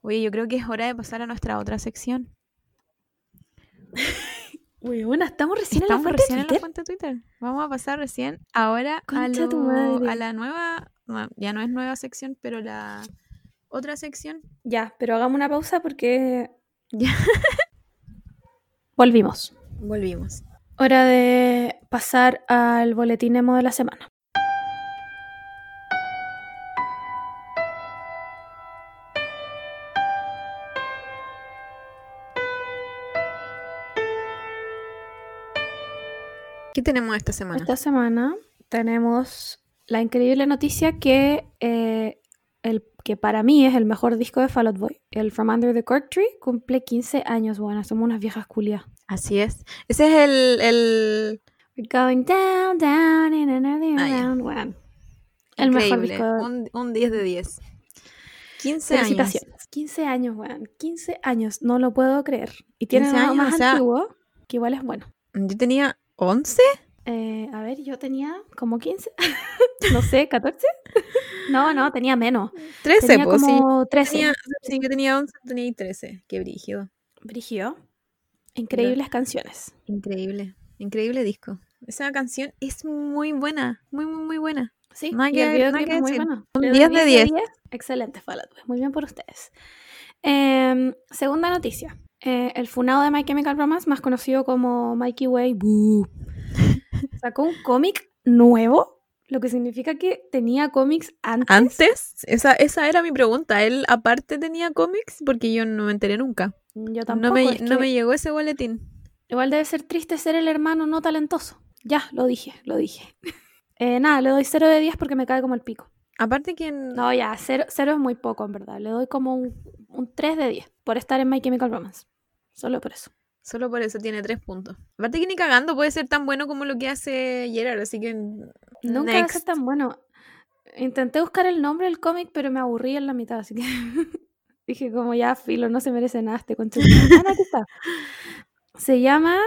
Oye, yo creo que es hora de pasar a nuestra otra sección. Weón, estamos recién Estamos en la fuente recién de en la fuente de Twitter. Vamos a pasar recién ahora a, lo- a la nueva, ya no es nueva sección, pero la otra sección. Ya, pero hagamos una pausa porque Ya. volvimos. Volvimos. Hora de pasar al boletín emo de la semana. ¿Qué tenemos esta semana? Esta semana tenemos la increíble noticia que eh, el que para mí es el mejor disco de Fall Out Boy, el From Under the Cork Tree, cumple 15 años. Bueno, somos unas viejas culias. Así es. Ese es el, el We're going down, down in another Ah, ya. round. Bueno, el mejor increíble. disco de Un, un 10 de 10. 15 años. Felicitaciones. 15 años, weón. 15 años, no lo puedo creer. Y tiene 15 uno años, más o sea- antiguo, que igual es bueno. Yo tenía 11. Eh, a ver, yo tenía como 15. no sé, 14. no, no, tenía menos. 13, Tenía pues sí. como 13. Tenía, sí, yo tenía 11, tenía 13. Qué brígido. Brigio. Increíbles canciones. Increíble. Increíble disco. Esa canción es muy buena. Muy, muy, muy buena. Sí, Nada y que- el videoclip nada que es muy bueno. Un Le doy 10 de 10. Excelente, Fall Out Boy. Muy bien por ustedes. Em, segunda noticia. Eh, el funado de My Chemical Romance, más conocido como Mikey Way, sacó un cómic nuevo, lo que significa que tenía cómics antes. Antes, esa, esa era mi pregunta. ¿Él aparte tenía cómics? Porque yo no me enteré nunca. Yo tampoco. No me, es no que me llegó ese boletín. Igual debe ser triste ser el hermano no talentoso. Ya, lo dije, lo dije. Eh, nada, le doy 0 de 10 porque me cae como el pico. Aparte que en- No, ya, 0 es muy poco, en verdad. Le doy como un, un 3 de 10 por estar en My Chemical Romance. Solo por eso. Solo por eso tiene tres puntos. Aparte que ni cagando puede ser tan bueno como lo que hace Gerard, así que... Nunca va a ser tan bueno. Intenté buscar el nombre del cómic, pero me aburrí en la mitad, así que dije como ya, filo, no se merece nada este. Ah, aquí está. Se llama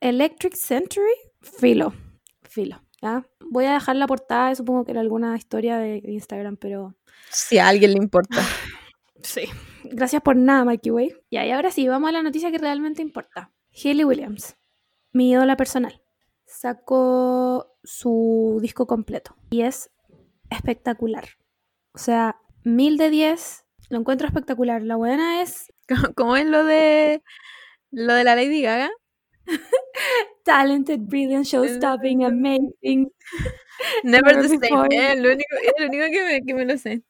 Electric Century Filo. Filo. ¿ya? Voy a dejar la portada, supongo que era alguna historia de Instagram, pero Si a alguien le importa. Sí. Gracias por nada, Mikey Way. Y ahí ahora sí, vamos a la noticia que realmente importa. Hayley Williams, mi ídola personal, sacó su disco completo y es espectacular. O sea, mil de diez, lo encuentro espectacular. La buena es ¿Cómo- ¿Cómo es lo de lo de la Lady Gaga? talented, brilliant, show-stopping, amazing. Never the same. before. Es lo único, es lo único que, me, que me lo sé.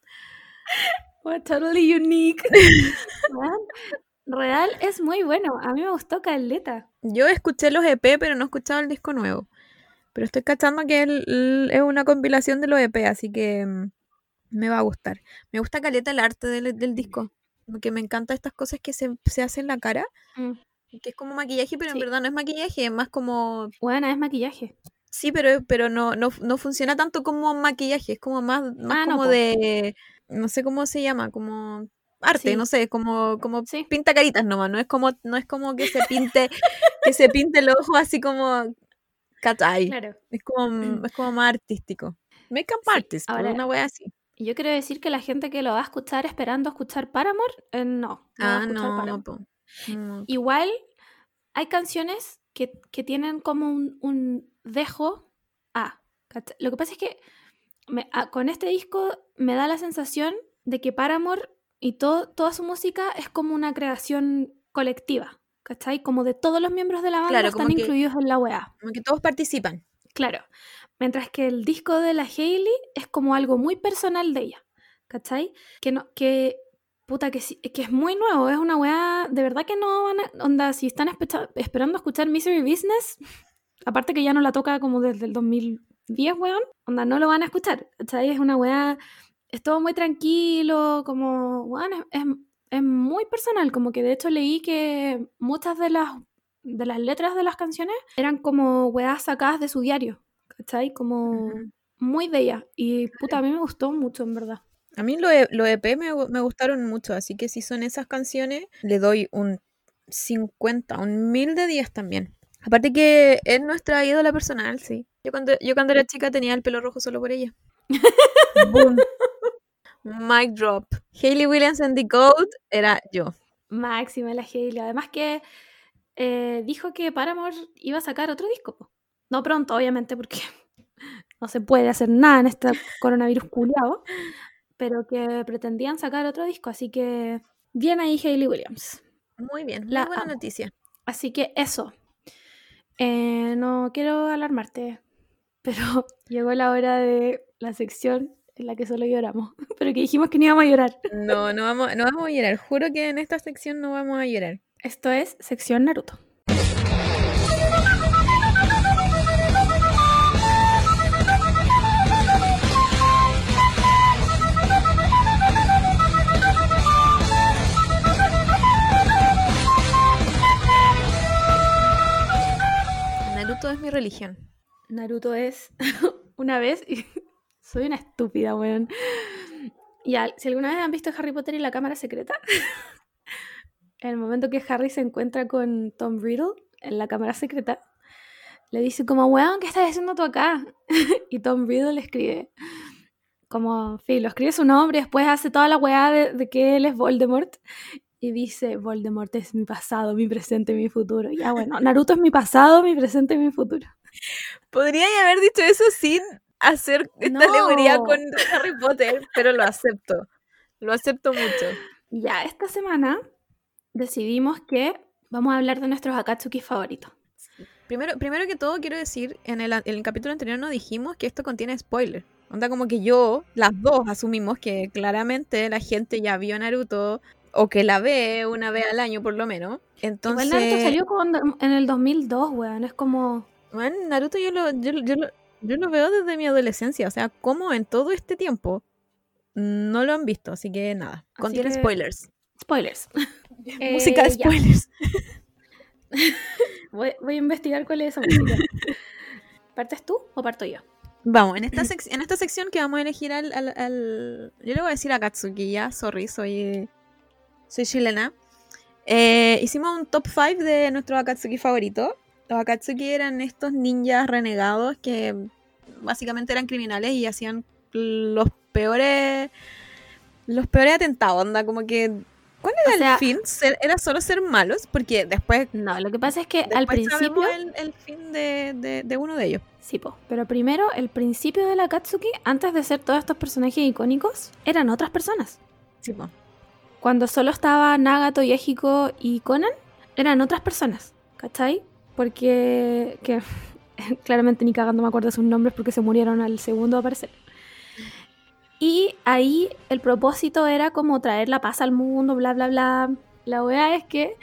What, totally unique. Weón, Real es muy bueno. A mí me gustó Caleta. Yo escuché los EP, pero no he escuchado el disco nuevo. Pero estoy cachando que el- el- es una compilación de los EP, así que mm, me va a gustar. Me gusta caleta el arte del, del disco. Porque me encanta estas cosas que se, se hacen en la cara. Mm. Que es como maquillaje, pero Sí. en verdad no es maquillaje, es más como... Buena, es maquillaje. Sí, pero, pero no, no, no funciona tanto como maquillaje, es como más, más Ah, no, como po. de... No sé cómo se llama, como... Arte, Sí. no sé, como, como Sí. pinta caritas nomás, no es como, no es como que se pinte, que se pinte el ojo así como. Claro. Es como, es como más artístico. Makeup Sí, artist, ahora- una wea así. Yo quiero decir que la gente que lo va a escuchar esperando escuchar Paramore, eh, no. a Ah, no. No. Igual hay canciones que, que tienen como un, un dejo a. ¿cachai? Lo que pasa es que me- a- con este disco me da la sensación de que Paramore y todo, toda su música es como una creación colectiva. ¿Cachai? Como de todos los miembros de la banda Claro, están que- incluidos en la weá. Como que todos participan. Claro. Mientras que el disco de la Hailey es como algo muy personal de ella. ¿Cachai? Que no, que. Puta, que, sí- que es muy nuevo. Es una weá. De verdad que no van a. Onda, si están esperando escuchar Misery Business. Aparte que ya no la toca como desde el 2010, weón. Onda, no lo van a escuchar. ¿Cachai? Es una weá. Es todo muy tranquilo. Como. Weón, es, es, es muy personal. Como que de hecho leí que muchas de las de las letras de las canciones eran como weas sacadas de su diario, ¿cachai? Como muy de ella. Y puta, a mí me gustó mucho, en verdad. A mí los E- los EP me, gu- me gustaron mucho, así que si son esas canciones, le doy un 50, un 1000 de 10 también. Aparte que es nuestra ídola personal, sí. Yo cuando, yo cuando era chica tenía el pelo rojo solo por ella. Boom. Mic drop. Hayley Williams and the Goat era yo. Máxima la Hailey. Además que eh, dijo que Paramore iba a sacar otro disco. po. No pronto, obviamente, porque no se puede hacer nada en este coronavirus culiado. Pero que pretendían sacar otro disco. Así que bien ahí Hailey Williams. Muy bien, La muy buena amo. noticia. Así que eso. Eh, no quiero alarmarte, pero llegó la hora de la sección en la que solo lloramos, pero que dijimos que no íbamos a llorar. No, no vamos, no vamos a llorar. Juro que en esta sección no vamos a llorar. Esto es sección Naruto. Naruto es mi religión. Naruto es una vez y soy una estúpida, weón. Ya, si alguna vez han visto Harry Potter y la cámara secreta, en el momento que Harry se encuentra con Tom Riddle en la cámara secreta, le dice como, weón, ¿qué estás haciendo tú acá? y Tom Riddle le escribe, como, lo escribe su nombre, después hace toda la weá de, de que él es Voldemort. Y dice, Voldemort es mi pasado, mi presente, mi futuro. Ya bueno, Naruto es mi pasado, mi presente, mi futuro. Podría haber dicho eso sin hacer esta alegoría No. con Harry Potter, pero lo acepto. Lo acepto mucho. Ya, esta semana decidimos que vamos a hablar de nuestros Akatsuki favoritos. Primero, primero que todo, quiero decir, en el, en el capítulo anterior no dijimos que esto contiene spoiler. Onda como que yo, las dos, asumimos que claramente la gente ya vio Naruto o que la ve una vez al año por lo menos. Entonces, Igual Naruto salió cuando- en el 2002, weón. Es como... bueno, Naruto yo lo, yo, yo lo, yo lo veo desde mi adolescencia. O sea, como en todo este tiempo no lo han visto. Así que nada, Así contiene que- spoilers. Spoilers. Eh, Música de spoilers. Voy, voy a investigar cuál es esa música. ¿Partes tú o parto yo? Vamos, en esta, sec- en esta sección que vamos a elegir al, al- al- Yo le voy a decir a Katsuki ya, sorry, soy, soy chilena. Eh, hicimos un top 5 de nuestros Akatsuki favoritos. Los Akatsuki eran estos ninjas renegados que básicamente eran criminales y hacían los peores... Los peores atentados, onda, como que... ¿Cuál era O sea- el fin? ¿Era solo ser malos? Porque después... No, lo que pasa es que al principio... el, el fin de, de- de uno de ellos. Sí, po. Pero primero, el principio de la Akatsuki, antes de ser todos estos personajes icónicos, eran otras personas. Sí, po. Cuando solo estaba Nagato, Yehiko y Conan, eran otras personas, ¿cachai? Porque que, claramente ni cagando me acuerdo sus nombres porque se murieron al segundo de aparecer. Y ahí el propósito era como traer la paz al mundo, bla, bla, bla. La wea es que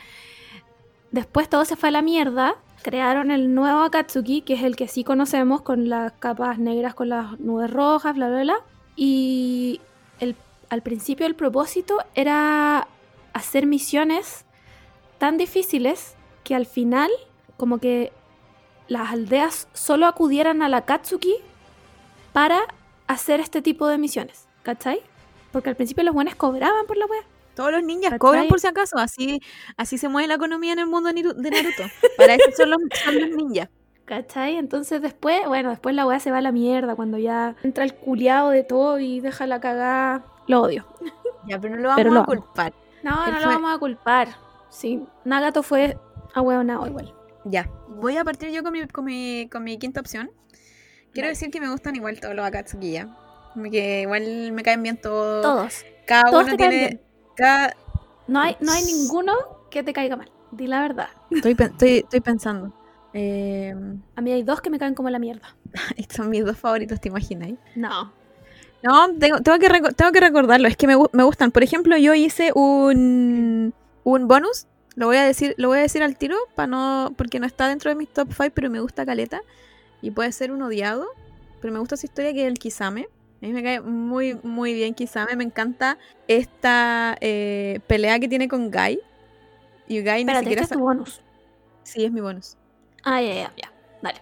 después todo se fue a la mierda. Crearon el nuevo Akatsuki, que es el que sí conocemos, con las capas negras con las nubes rojas, bla, bla, bla. Y el al principio el propósito era hacer misiones tan difíciles que al final como que las aldeas solo acudieran a la Katsuki para hacer este tipo de misiones, ¿cachai? Porque al principio los buenos cobraban por la wea. Todos los ninjas ¿Cachai? cobran por si acaso, así, así se mueve la economía en el mundo de Naruto. Para eso son los, son los ninjas. ¿Cachai? Entonces después, bueno, después la weá se va a la mierda cuando ya entra el culiado de todo y deja la cagada. Lo odio. Ya, pero no lo vamos lo a culpar. No, Él no lo vamos a culpar. Sí, Nagato fue ahueonado igual. Ya. Voy a partir yo con mi, con mi, con mi quinta opción. Quiero decir que me gustan igual todos los Akatsuki ya. Que igual me caen bien todos. Todos. Cada Todos uno tiene. Cada... No hay, no hay ninguno que te caiga mal. Di la verdad. Estoy, estoy, estoy pensando. Eh, A mí hay dos que me caen como la mierda. estos son mis dos favoritos, ¿te imaginas? No. No, tengo, tengo, que, tengo que recordarlo. Es que me, me gustan. Por ejemplo, yo hice un, un bonus. Lo voy a decir, lo voy a decir al tiro para no, porque no está dentro de mis top 5, pero me gusta Caleta. Y puede ser un odiado. Pero me gusta su historia que es el Kisame. A mí me cae muy, muy bien Kisame. Me encanta esta eh, pelea que tiene con Guy. Y Guy ni Espérate, siquiera este es tu bonus. Sí, es mi bonus. Ah, ya, ya, ya. Dale.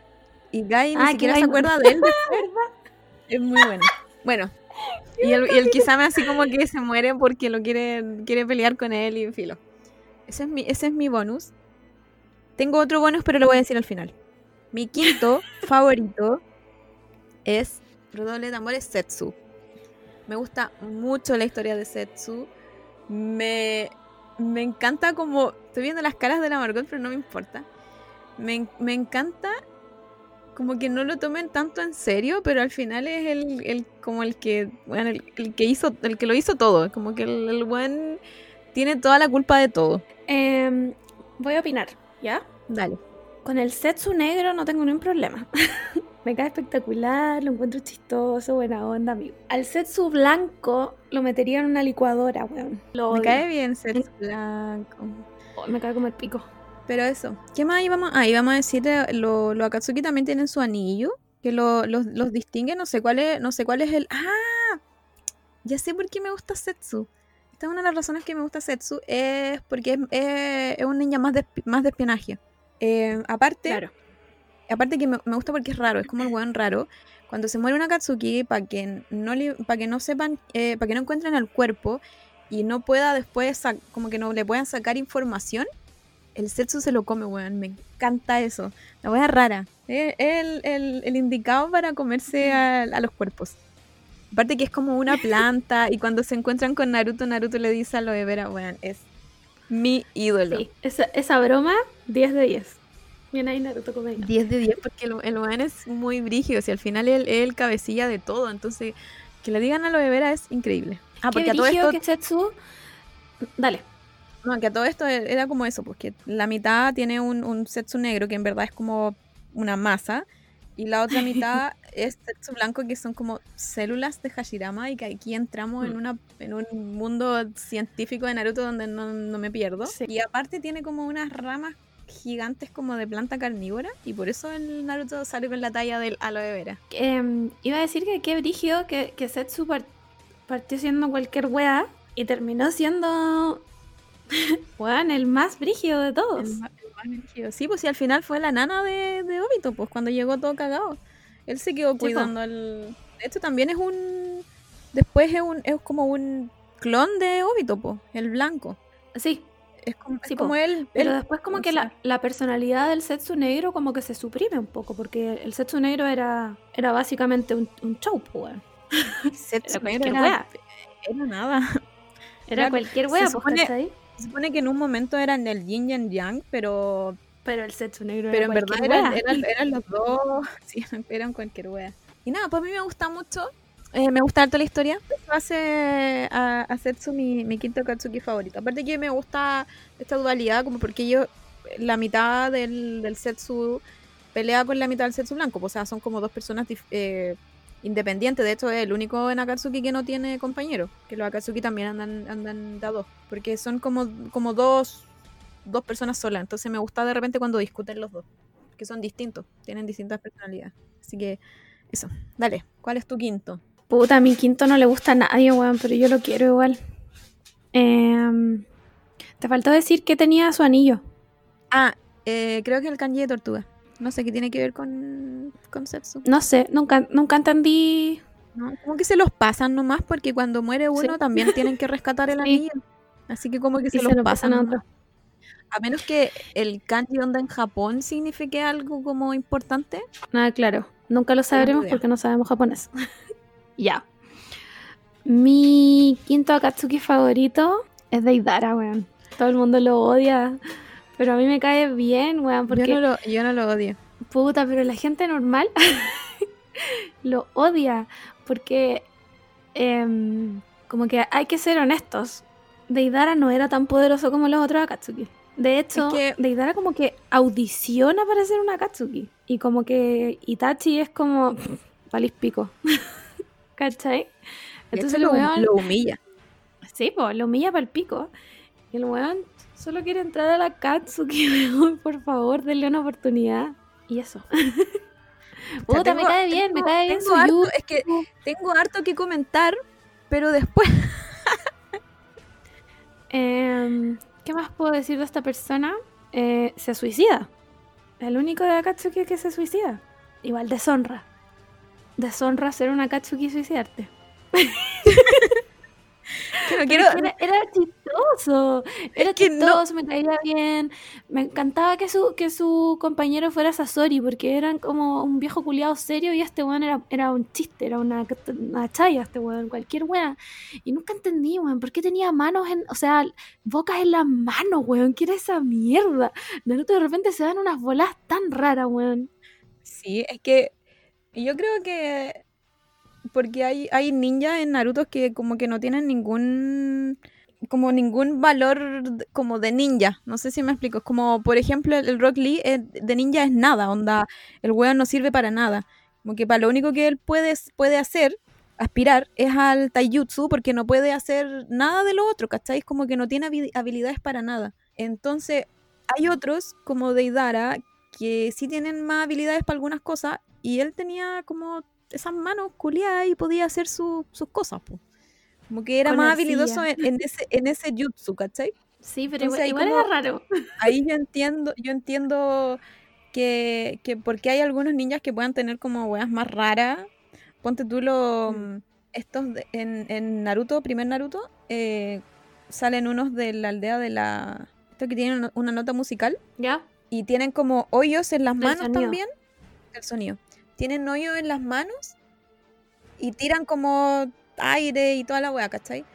Y Guy ni Ah, que siquiera se no- acuerda de él. Es muy bueno. Bueno. Y el, y el Kisame así como que se muere porque lo quiere, quiere pelear con él y filo. Ese es mi, ese es mi bonus. Tengo otro bonus, pero lo voy a decir al final. Mi quinto favorito es Redoble de Tambores Setsu. Me gusta mucho la historia de Setsu. Me, me encanta como... Estoy viendo las caras de la Margot, pero no me importa. Me, me encanta como que no lo tomen tanto en serio, pero al final es el, el como el que, bueno, el, el que hizo, el que lo hizo todo. Como que el, el buen tiene toda la culpa de todo. Em, voy a opinar, ¿ya? Dale. Con el Setsu negro no tengo ningún problema. Me cae espectacular, lo encuentro chistoso, buena onda, amigo. Al Setsu blanco lo metería en una licuadora, weón. Lo Me odio. cae bien ser blanco. Oh, me cae como el pico. Pero eso. ¿Qué más íbamos? Ah, íbamos a decir, eh, lo- los Akatsuki también tienen su anillo, que lo- los, los distingue, no sé cuál es, no sé cuál es el... ¡Ah! Ya sé por qué me gusta Setsu. Esta es una de las razones que me gusta Setsu, es porque es, es- es un ninja más de, más de espionaje. Eh, aparte, Claro. aparte que me, me gusta porque es raro, es como el weón raro. Cuando se muere una Akatsuki, para que no li- pa' que no sepan, para que no encuentren el cuerpo y no pueda después, como que no le puedan sacar información, el Setsu se lo come, weón. Me encanta eso. La wea rara. Es el, el- el indicado para comerse a, a los cuerpos. Aparte que es como una planta y cuando se encuentran con Naruto, Naruto le dice a Aloe Vera, weón, es mi ídolo. Sí, esa, esa broma, 10 de 10. Bien ahí Naruto Comedia. 10 de 10 porque el, el es muy brígido. Si al final él es el cabecilla de todo. Entonces, que le digan a Aloe Vera es increíble. Ah, porque a todo esto... que Setsu... Dale. No, que a todo esto era como eso, porque la mitad tiene un, un setsu negro que en verdad es como una masa, y la otra mitad es setsu blanco que son como células de Hashirama, y que aquí entramos en, Mm. una, en un mundo científico de Naruto donde no, no me pierdo. Sí. Y aparte tiene como unas ramas gigantes como de planta carnívora, y por eso el Naruto sale con la talla del aloe vera. Em, iba a decir que qué brígido que, que Setsu par- partió siendo cualquier wea y terminó siendo... Weón, el más brígido de todos. El más brígido. Sí, pues sí, al final fue la nana de, de Obito, pues cuando llegó todo cagado. Él se quedó po. cuidando el. De hecho, también es un. Después es un es como un clon de Obito, pues, el blanco. Sí, Es como, es Sí, po. como él. pero él- después como que la, la personalidad del Setsu negro como que se suprime un poco, porque el Setsu negro era, era básicamente un, un show, po, weón. Setsu era cualquier era, nada. Era cualquier wea, pues, ¿cachai? Se supone que en un momento eran el yin y el yang, pero, Pero el Setsu negro pero era en verdad eran, eran, eran los dos. Sí, eran cualquier wea. Y nada, pues a mí me gusta mucho. eh, me gusta harto la historia. Eso hace a, a Setsu mi, mi quinto Katsuki favorito. Aparte que me gusta esta dualidad, como porque yo, la mitad del, del Setsu pelea con la mitad del Setsu blanco. pues, O sea, son como dos personas eh, independientes. De hecho, es el único en Akatsuki que no tiene compañero. Que los Akatsuki también andan, andan de a dos. Porque son como, como dos, dos personas solas. Entonces me gusta de repente cuando discuten los dos. Que son distintos. Tienen distintas personalidades. Así que eso. Dale. ¿Cuál es tu quinto? Puta, a mi quinto no le gusta a nadie, weón, pero yo lo quiero igual. Em, te faltó decir que tenía su anillo. Ah, eh, creo que el kanji de tortuga. No sé qué tiene que ver con, con Setsu. No sé, nunca, nunca entendí. No, como que se los pasan nomás porque cuando muere uno Sí. también tienen que rescatar el Sí. anillo. Así que como que se los lo pasan. pasan a otro. a menos que el kanji onda en Japón signifique algo como importante. Nada, claro. Nunca lo sabremos porque no sabemos japonés. ya. Mi quinto Akatsuki favorito es Deidara, weón. Todo el mundo lo odia. Pero a mí me cae bien, weón, porque... Yo, no lo, yo no lo odio. Puta, pero la gente normal lo odia porque em, como que hay que ser honestos. Deidara no era tan poderoso como los otros Akatsuki. De hecho, Es que- Deidara como que audiciona para ser un Akatsuki. Y como que Itachi es como palis pico. ¿Cachai? Entonces lo, weón, lo humilla. sí, pues lo humilla para el pico. Y el weón solo quiere entrar a la Akatsuki, weón. Por favor, denle una oportunidad. Y eso. Puta, me tengo- cae bien, me cae bien harto- Es que tengo harto que comentar, pero después. Em, ¿Qué más puedo decir de esta persona? Eh, se suicida. El único de Akatsuki que se suicida. Igual deshonra. Deshonra ser un Akatsuki y suicidarte. Pero quiero. Era, era chistoso. Era que no- chistoso, me caía bien. Me encantaba que su, que su compañero fuera Sasori, porque eran como un viejo culiado serio y este weón era, era un chiste, era una, una chaya, este weón, cualquier weón. Y nunca entendí, weón, por qué tenía manos en, o sea, bocas en las manos, weón, ¿qué era esa mierda? Naruto de repente se dan unas bolas tan raras, weón. Sí, es que yo creo que porque hay, hay ninjas en Naruto que como que no tienen ningún como ningún valor como de ninja, no sé si me explico, como por ejemplo el, Rock Lee eh, de ninja es nada, onda, el weón no sirve para nada, como que para lo único que él puede, puede hacer, aspirar, es al taijutsu porque no puede hacer nada de lo otro, ¿cachai? Es como que no tiene habi- habilidades para nada. Entonces, hay otros como Deidara que sí tienen más habilidades para algunas cosas y él tenía como esas manos culiadas y podía hacer su- sus cosas, po. Como que era Con más habilidoso en, en ese, en ese jutsu, ¿cachai? Sí, pero Entonces, igual, igual como- era raro. Ahí yo entiendo, yo entiendo que, que porque hay algunos ninjas que puedan tener como weas más raras. Ponte tú los Mm. estos de- en, en Naruto, primer Naruto, eh, salen unos de la aldea de la. Estos que tienen una- una nota musical. ¿Ya? Y tienen como hoyos en las manos sonido. también. El sonido. Tienen hoyos en las manos y tiran como aire y toda la weá, ¿cachai?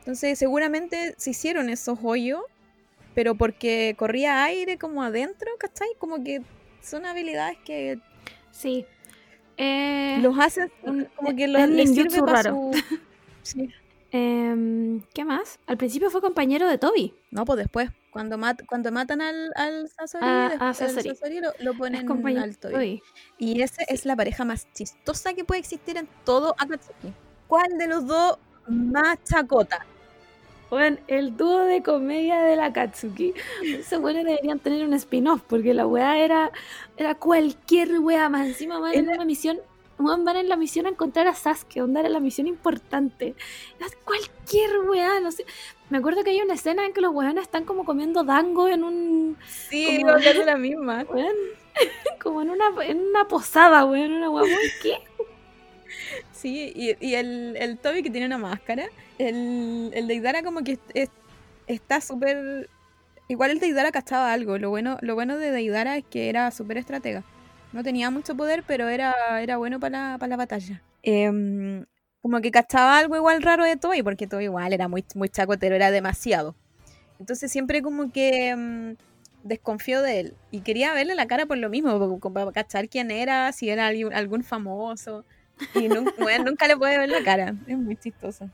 Entonces seguramente se hicieron esos hoyos, pero porque corría aire como adentro, ¿cachai? Como que son habilidades que Sí. Eh, los hacen, como que es los, les sirve para raro. su... Sí. em, ¿Qué más? Al principio fue compañero de Toby. No, pues después, cuando, mat- cuando matan al, al Sasori, Ah, después- ah, el Sasori. Sasori lo, lo ponen al. Toby. Y esa es la pareja más chistosa que puede existir en todo Akatsuki. ¿Cuál de los dos más chacota? Bueno, el dúo de comedia de la Katsuki. Esos buenos deberían tener un spin-off, porque la weá era, era cualquier weá más. Encima en Era- una misión, weón, van en la misión a encontrar a Sasuke, onda era la misión importante. Cualquier weá, no sé. Me acuerdo que hay una escena en que los weones están como comiendo dango en un. Sí, Como- de la misma. weón, como en una, en una posada, weón, una weá qué. Sí, y, y el, el Toby que tiene una máscara, el, el Deidara como que es- es- está súper... Igual el Deidara cachaba algo, lo bueno, lo bueno de Deidara es que era súper estratega. No tenía mucho poder, pero era, era bueno para la, para la batalla. Em, como que cachaba algo igual raro de Toby, porque Toby igual era muy, muy chacotero, era demasiado. Entonces siempre como que em, desconfió de él. Y quería verle la cara por lo mismo, para cachar quién era, si era algún, famoso. Y nun- bueno, nunca le puede ver la cara. Es muy chistoso.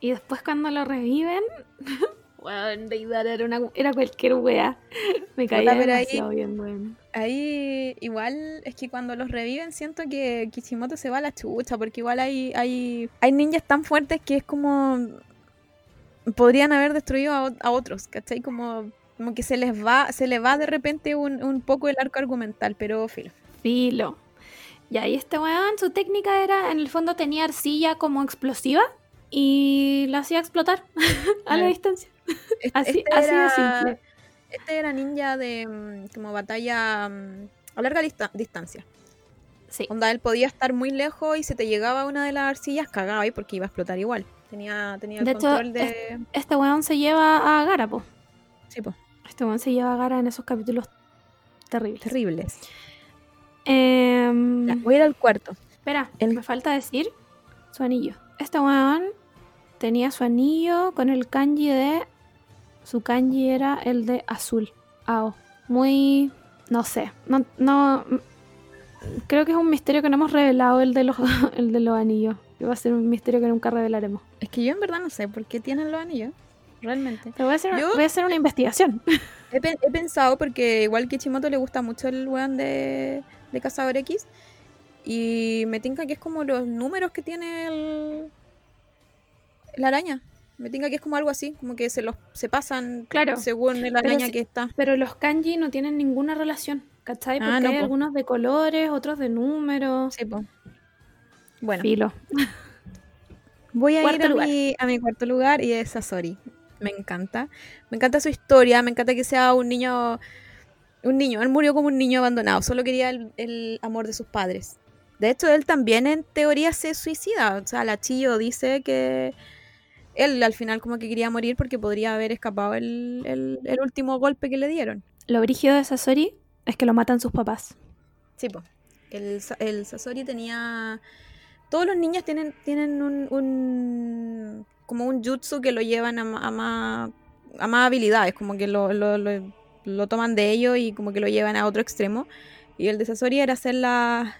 Y después cuando lo reviven, weón, Deidara era, una, era cualquier weá. Me caía pero ahí- bien, weón. Ahí igual es que cuando los reviven siento que Kishimoto se va a la chucha, porque igual hay, hay, hay ninjas tan fuertes que es como... Podrían haber destruido a, a otros, ¿cachai? Como, como que se les va, se les va de repente un, un poco el arco argumental, pero filo. Filo. Y ahí este weón, su técnica era, en el fondo tenía arcilla como explosiva y la hacía explotar a la distancia. Este, Así, este así de era- simple. Este era ninja de mm, como batalla mm, a larga dista- distancia. Sí. Onda, él podía estar muy lejos y se te llegaba una de las arcillas, cagaba ahí porque iba a explotar igual. Tenía, tenía el De hecho, control de. Este weón se lleva a Garapo. Sí, po. Este weón se lleva a Gara en esos capítulos terribles. Terribles. Em, Ya, voy a ir al cuarto. Espera, El- me falta decir su anillo. Este weón tenía su anillo con el kanji de. Su kanji era el de azul. Ao. Muy. No sé. No, no. Creo que es un misterio que no hemos revelado el de los, el de los anillos. Que va a ser un misterio que nunca revelaremos. Es que yo en verdad no sé por qué tienen los anillos. Realmente. Pero voy a hacer, Yo- voy a hacer una investigación. He, pe- he pensado, porque igual que Ichimoto le gusta mucho el weón de, de Cazador X. Y me tinca que es como los números que tiene el, la araña. Me tinca que es como algo así, como que se los se pasan Claro. según la araña si- que está. Pero los kanji no tienen ninguna relación. ¿Cachai? Ah, Porque no, hay po. algunos de colores, otros de números. Sí, po. Bueno, Filo. voy a Cuarto ir a mi, a mi cuarto lugar y es Sasori. Me encanta. Me encanta su historia, me encanta que sea un niño. Un niño, él murió como un niño abandonado, solo quería el, el amor de sus padres. De hecho, él también en teoría se suicida. O sea, la Chillo dice que él al final como que quería morir porque podría haber escapado el, el- el último golpe que le dieron. Lo brígido de Sasori es que lo matan sus papás. Sí, pues. El, el Sasori tenía. Todos los niños tienen, tienen un, un- como un jutsu que lo llevan a, a más, a más habilidades, como que lo, lo, lo- lo toman de ellos y como que lo llevan a otro extremo. Y el de Sasori era hacer las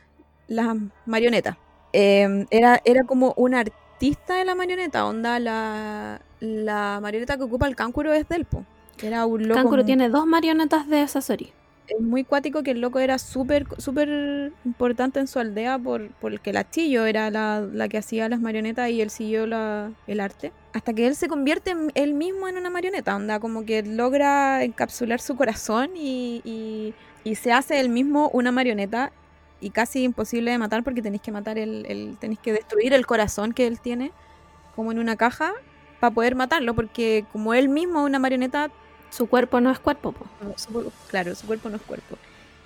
las marionetas. Eh, era, era como un artista de la marioneta, onda la, la marioneta que ocupa el Kankuro es del po. Era un loco muy- tiene dos marionetas de Sasori. es muy cuático que el loco era súper súper importante en su aldea por, porque la Chillo era la, la que hacía las marionetas y él siguió la, el arte. Hasta que él se convierte en- él mismo en una marioneta, onda, como que logra encapsular su corazón y, y, y se hace él mismo una marioneta y casi imposible de matar porque tenéis que matar el, el tenéis que destruir el corazón que él tiene como en una caja para poder matarlo porque como él mismo es una marioneta Su cuerpo no es cuerpo, no, su claro, su cuerpo no es cuerpo.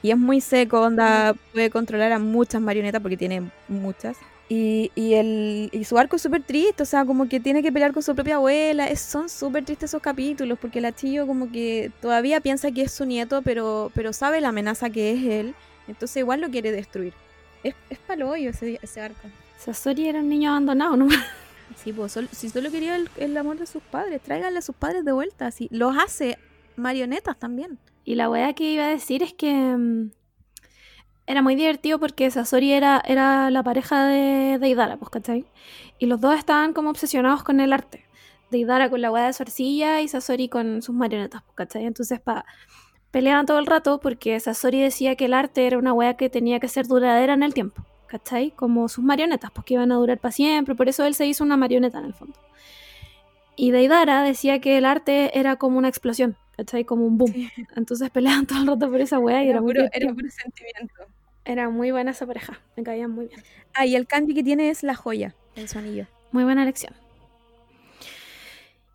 Y es muy seco, onda, puede controlar a muchas marionetas porque tiene muchas. Y, y, el, y su arco es súper triste, o sea, como que tiene que pelear con su propia abuela. Es, son súper tristes esos capítulos porque la Chillo como que todavía piensa que es su nieto, pero, pero sabe la amenaza que es él. Entonces igual lo quiere destruir. Es, es paloyo ese, ese arco. Sasori era un niño abandonado, ¿no? Sí, pues sol- si solo quería el, el amor de sus padres, tráiganle a sus padres de vuelta. Así. Los hace marionetas también. Y la weá que iba a decir es que mm, era muy divertido porque Sasori era, era la pareja de, de Idara, pues, ¿cachai? Y los dos estaban como obsesionados con el arte. De Idara con la weá de su arcilla y Sasori con sus marionetas, pues, ¿cachai? Entonces, pa, peleaban todo el rato porque Sasori decía que el arte era una weá que tenía que ser duradera en el tiempo, ¿cachai? Como sus marionetas, pues que iban a durar para siempre, por eso él se hizo una marioneta en el fondo. Y Deidara decía que el arte era como una explosión, ¿cachai? Como un boom. Entonces peleaban todo el rato por esa weá y era, Era muy puro, divertido. era puro sentimiento. Era muy buena esa pareja, me caían muy bien. Ah, y el kanji que tiene es la joya en su anillo. Muy buena elección.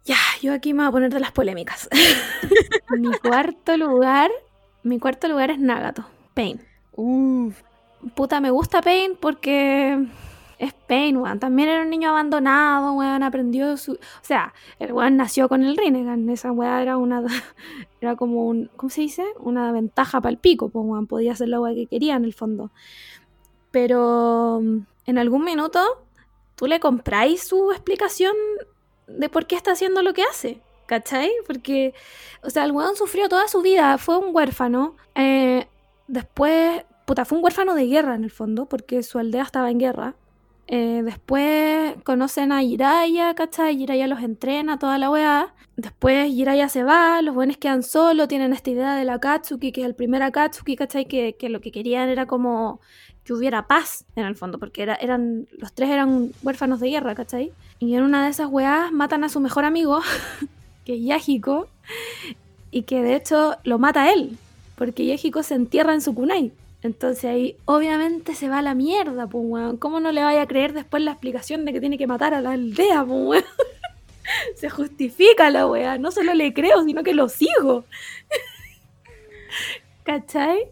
Ya, yo aquí me voy a poner de las polémicas. mi cuarto lugar, mi cuarto lugar es Nagato, Pain. Uff. Puta, me gusta Pain porque es Pain, weón. También era un niño abandonado, weón. Aprendió su. O sea, el weón nació con el Rinnegan. Esa weá era una. Era como un. ¿Cómo se dice? Una ventaja para el pico, pues, weón. Podía hacer la weá que quería en el fondo. Pero mm, en algún minuto, tú le compráis su explicación de por qué está haciendo lo que hace. ¿Cachai? Porque, o sea, el weón sufrió toda su vida, fue un huérfano. eh, después, puta, fue un huérfano de guerra en el fondo, porque su aldea estaba en guerra. Eh, después conocen a Jiraya, ¿cachai? Jiraya los entrena, toda la weá. Después Jiraya se va, los buenos quedan solos, tienen esta idea de la Akatsuki, que es el primer Akatsuki, ¿cachai? Que, que lo que querían era como que hubiera paz en el fondo, porque era, eran, los tres eran huérfanos de guerra, ¿cachai? Y en una de esas weás matan a su mejor amigo, que es Yahiko, y que de hecho lo mata él, porque Yahiko se entierra en su kunai. Entonces ahí obviamente se va a la mierda, pues weón. ¿Cómo no le vaya a creer después la explicación de que tiene que matar a la aldea, pues weón? se justifica la weá. No solo le creo, sino que lo sigo. ¿Cachai?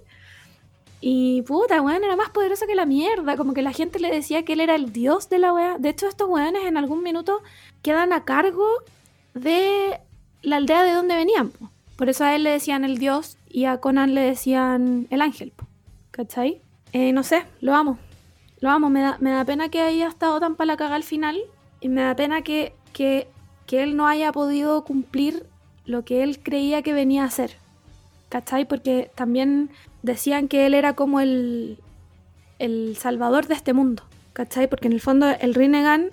Y puta, weón, era más poderoso que la mierda. Como que la gente le decía que él era el dios de la weá. De hecho, estos weones en algún minuto quedan a cargo de la aldea de donde venían. po. Por eso a él le decían el dios y a Conan le decían el ángel. ¿Cachai? Eh, no sé, lo amo. Lo amo. Me da, me da pena que haya estado tan para la caga al final. Y me da pena que, que, que él no haya podido cumplir lo que él creía que venía a hacer. ¿Cachai? Porque también decían que él era como el, el salvador de este mundo. ¿Cachai? Porque en el fondo el Rinnegan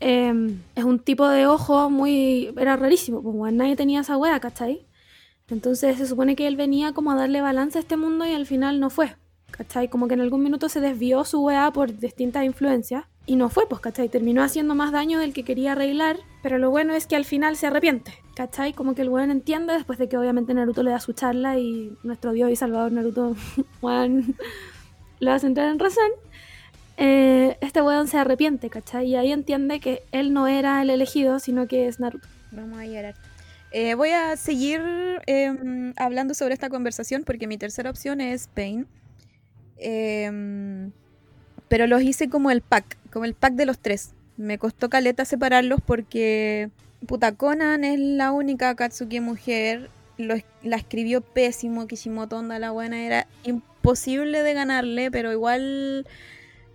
em, es un tipo de ojo muy... Era rarísimo, pues nadie tenía esa wea, ¿cachai? Entonces se supone que él venía como a darle balance a este mundo y al final no fue. ¿Cachai? Como que en algún minuto se desvió su weá por distintas influencias y no fue, pues, ¿cachai? Terminó haciendo más daño del que quería arreglar, pero lo bueno es que al final se arrepiente, ¿cachai? Como que el weón entiende después de que obviamente Naruto le da su charla y nuestro dios y salvador Naruto, weón, lo hace entrar en razón. Eh, este weón se arrepiente, ¿cachai? Y ahí entiende que él no era el elegido, sino que es Naruto. Vamos a llorar. Eh, voy a seguir em, hablando sobre esta conversación porque mi tercera opción es Pain. Em, pero los hice como el pack, como el pack de los tres. Me costó caleta separarlos porque puta Conan es la única Katsuki mujer. la escribió pésimo Kishimoto, onda la buena. Era imposible de ganarle, pero igual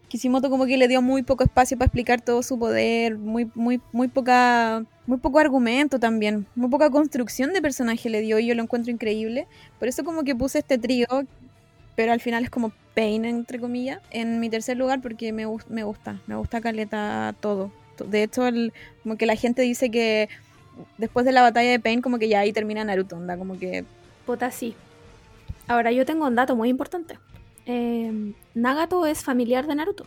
Kishimoto como que le dio muy poco espacio para explicar todo su poder, muy, muy, muy poca, muy poco argumento también, muy poca construcción de personaje le dio y yo lo encuentro increíble. Por eso como que puse este trío, pero al final es como Pain, entre comillas, en mi tercer lugar porque me, me gusta, me gusta Caleta todo. De hecho, como que la gente dice que después de la batalla de Pain como que ya ahí termina Naruto, onda, como que... Puta, sí. Ahora yo tengo un dato muy importante. Em, Nagato es familiar de Naruto.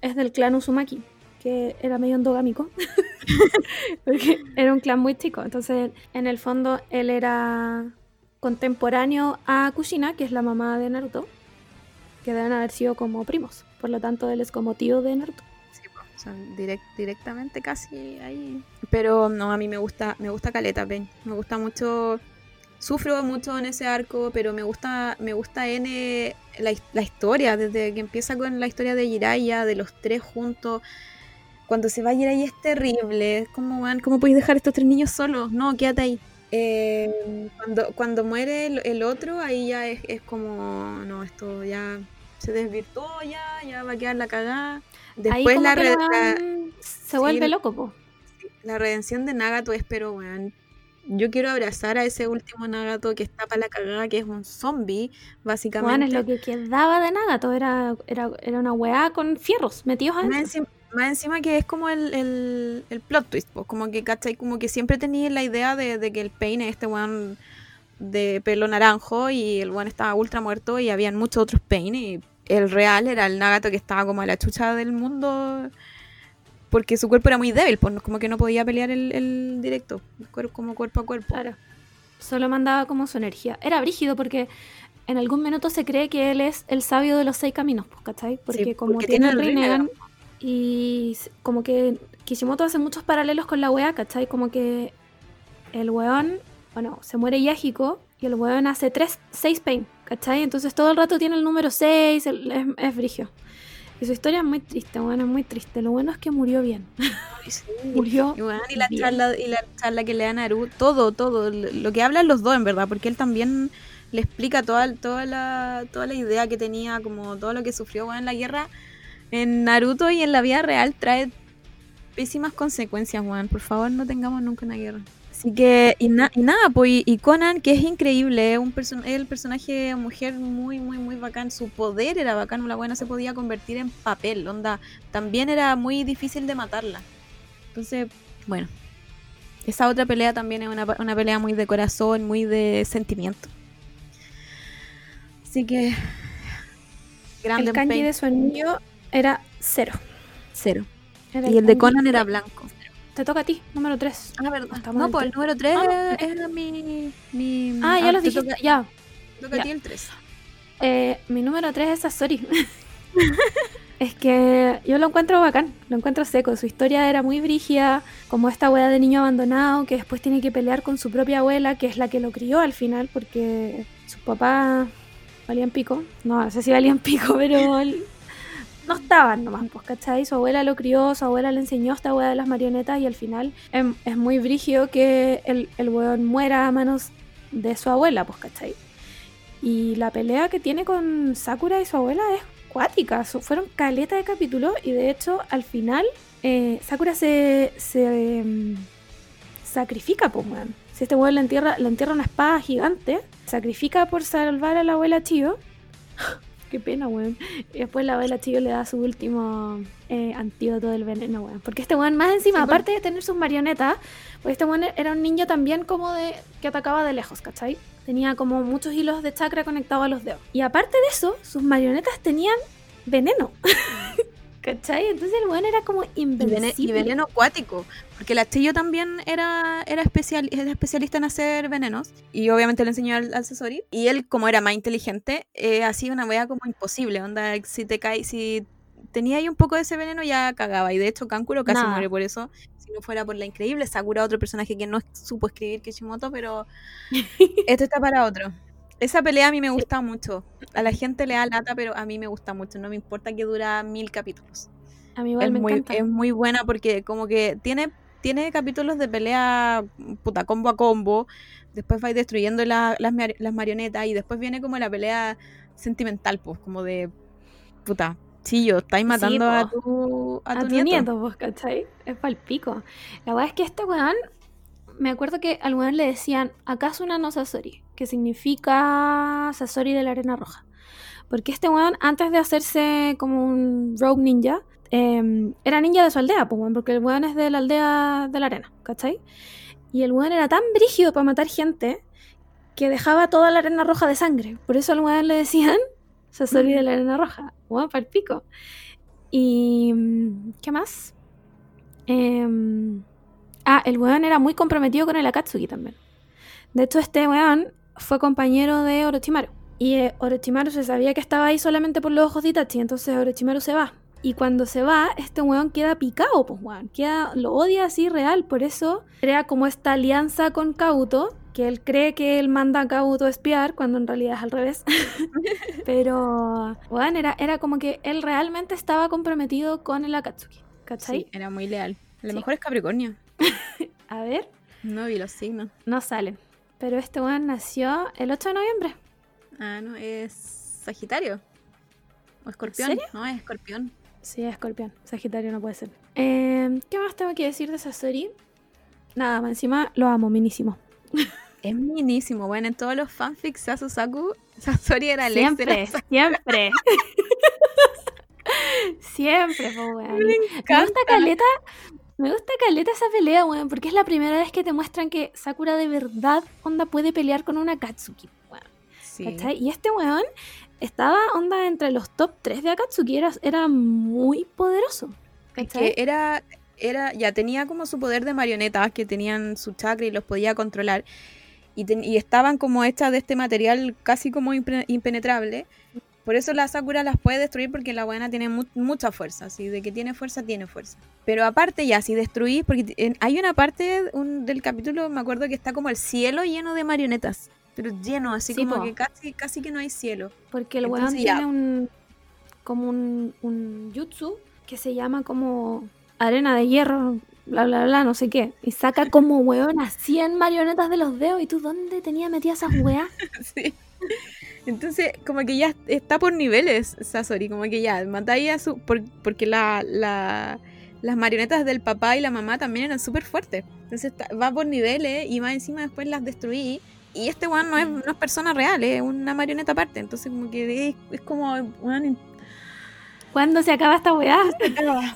Es del clan Uzumaki, que era medio endogámico. Porque era un clan muy chico. Entonces, en el fondo, él era contemporáneo a Kushina, que es la mamá de Naruto, que deben haber sido como primos. Por lo tanto, él es como tío de Naruto. Sí, son directamente casi ahí. Pero no, a mí me gusta, me gusta Caleta, ven. Me gusta mucho sufro mucho en ese arco, pero me gusta, me gusta N la, historia, desde que empieza con la historia de Jiraiya, de los tres juntos. Cuando se va Jiraiya es terrible. Es como, van, ¿cómo podéis dejar a estos tres niños solos? No, quédate ahí. Eh, cuando, cuando muere el, otro, ahí ya es, como, no, esto ya se desvirtuó, ya, ya va a quedar la cagada. Después la, se vuelve loco, po. La redención de Nagato es, pero, weón, yo quiero abrazar a ese último Nagato que está para la cagada, que es un zombie, básicamente. Bueno, es lo que quedaba de Nagato, era, era, era una weá con fierros metidos adentro. Más encima, que es como el, el, plot twist, pues, como que, ¿cachai? Como que siempre tenía la idea de, que el peine este weón de pelo naranjo y el weón estaba ultra muerto y habían muchos otros peines y el real era el Nagato que estaba como a la chucha del mundo porque su cuerpo era muy débil, pues como que no podía pelear el, directo, como cuerpo a cuerpo. Claro. Solo mandaba como su energía. Era brígido porque en algún minuto se cree que él es el sabio de los seis caminos, pues, ¿cachai? Porque como tiene el Rinnegan y como que Kishimoto hace muchos paralelos con la weá, ¿cachai? Como que el weón, bueno, se muere Yágico y el weón hace tres, seis pain, ¿cachai? Entonces todo el rato tiene el número seis, es, es brigio. Y su historia es muy triste, bueno, es muy triste. Lo bueno es que murió bien. murió. Y, la Charla, y la charla que le da Naruto, todo, todo. Lo que hablan los dos, en verdad, porque él también le explica toda, toda, la, toda la idea que tenía, como todo lo que sufrió bueno, en la guerra. En Naruto y en la vida real trae pésimas consecuencias, Juan. Por favor, no tengamos nunca una guerra. Así que, y, nada, pues, y Conan, que es increíble, un el personaje mujer muy, muy, muy bacán. Su poder era bacán, la buena se podía convertir en papel, onda. También era muy difícil de matarla. Entonces, bueno, esa otra pelea también es una, una pelea muy de corazón, muy de sentimiento. Así que, grande. El kanji de su anillo era cero. Cero. y el de Conan era blanco. Te toca a ti, número 3. Ah, verdad. no, pues el número 3 ah, es mi, mi, Ah, ya ah, los dijiste, ya. Toca a ti el 3. Eh, mi número 3 es Sasori. es que yo lo encuentro bacán, lo encuentro seco. Su historia era muy brígida, como esta abuela de niño abandonado que después tiene que pelear con su propia abuela, que es la que lo crió al final, porque su papá valían pico. No, no sé si valían pico, pero no estaban nomás, pues, ¿cachai? Su abuela lo crió, su abuela le enseñó esta weá de las marionetas y al final es, muy brígido que el, el weón muera a manos de su abuela, pues, ¿cachai? Y la pelea que tiene con Sakura y su abuela es cuática. Fueron caleta de capítulos y de hecho al final eh, Sakura se, se mm, sacrifica, pues, weón. Si este weón le entierra, le entierra una espada gigante, sacrifica por salvar a la abuela Chiyo. Qué pena, weón. Y después la abuela Chiyo le da su último eh, antídoto del veneno, weón. Porque este weón, más encima, Sí, pues. aparte de tener sus marionetas, pues este weón era un ninja también como de. que atacaba de lejos, ¿cachai? Tenía como muchos hilos de chakra conectados a los dedos. Y aparte de eso, sus marionetas tenían veneno. ¿Cachai? Entonces el weón era como invencible. y veneno acuático. Porque la Chillo también era, era, especial, era especialista en hacer venenos. Y obviamente le enseñó al, al Sasori. Y él, como era más inteligente, eh, hacía una wea como imposible. Onda, si te cae, si tenía ahí un poco de ese veneno, ya cagaba. Y de hecho, Kankuro casi Nada. muere por eso. Si no fuera por la increíble Sakura, otro personaje que no supo escribir Kishimoto, pero esto está para otro. Esa pelea a mí me gusta mucho. A la gente le da lata, pero a mí me gusta mucho. No me importa que dura mil capítulos A mí igual es me muy, encanta. es muy buena porque como que tiene, tiene capítulos de pelea puta combo a combo, después vais destruyendo la- las, las marionetas y después viene como la pelea sentimental, pues como de puta, chillo, estáis matando a tu, a a tu tu nieto. nieto, pues, ¿cachai? Es palpico. La verdad es que este weón, me acuerdo que al weón le decían, ¿acaso una no Sasori? Que significa Sasori de la arena roja. Porque este weón, antes de hacerse como un rogue ninja, eh, era ninja de su aldea, pues, porque el weón es de la aldea de la arena, ¿cachai? Y el weón era tan brígido para matar gente que dejaba toda la arena roja de sangre. Por eso al weón le decían Sasori de la arena roja. Weón, palpico. Y. mm, ¿Qué más? Em, ah, el weón era muy comprometido con el Akatsuki también. De hecho, este weón fue compañero de Orochimaru. Y eh, Orochimaru se sabía que estaba ahí solamente por los ojos de Itachi, entonces Orochimaru se va. Y cuando se va, este weón queda picado, pues weón. Queda, lo odia así real, por eso crea como esta alianza con Kabuto, que él cree que él manda a Kabuto a espiar, cuando en realidad es al revés. Pero, weón, era, era como que él realmente estaba comprometido con el Akatsuki. ¿Cachai? Sí, era muy leal. A lo Sí. mejor es Capricornio. A ver, No vi los signos. no salen. Pero este weón nació el 8 de noviembre. Ah, no, es Sagitario. ¿O Escorpión? serio? No, es Escorpión. Sí, es escorpión. Sagitario no puede ser. Eh, ¿Qué más tengo que decir de Sasori? Nada, más encima lo amo, minísimo. Es minísimo. Bueno, en todos los fanfics Sasu Saku, Sasori era el Siempre, siempre. siempre, weón. Me gusta caleta. Me gusta caleta esa pelea, weón, porque es la primera vez que te muestran que Sakura de verdad onda puede pelear con una Katsuki, weón. Sí. Y este weón estaba onda entre los top 3 de Akatsuki, era, era muy poderoso. Es que era, era, ya tenía como su poder de marionetas que tenían su chakra y los podía controlar. Y, ten- y estaban como hechas de este material casi como impre- impenetrable. Por eso la Sakura las puede destruir porque la buena tiene mu- mucha fuerza. Así de que tiene fuerza, tiene fuerza. Pero aparte ya, si destruís, porque en- hay una parte un- del capítulo, me acuerdo que está como el cielo lleno de marionetas. Pero lleno, así Sí, como po. que casi, casi que no hay cielo. Porque el weón Entonces ya. tiene un. como un, un jutsu que se llama como arena de hierro, bla bla bla, no sé qué. Y saca como weón a 100 marionetas de los dedos. ¿Y tú dónde tenía metidas esas weas? Sí. Entonces, como que ya está por niveles Sasori, como que ya matáis a su. por- porque la, la- las marionetas del papá y la mamá también eran súper fuertes. Entonces va por niveles y más encima después las destruí. Y este weón no es, no es persona real, es una marioneta aparte. Entonces, como que es, es como. weón, ¿Cuándo se acaba esta weá?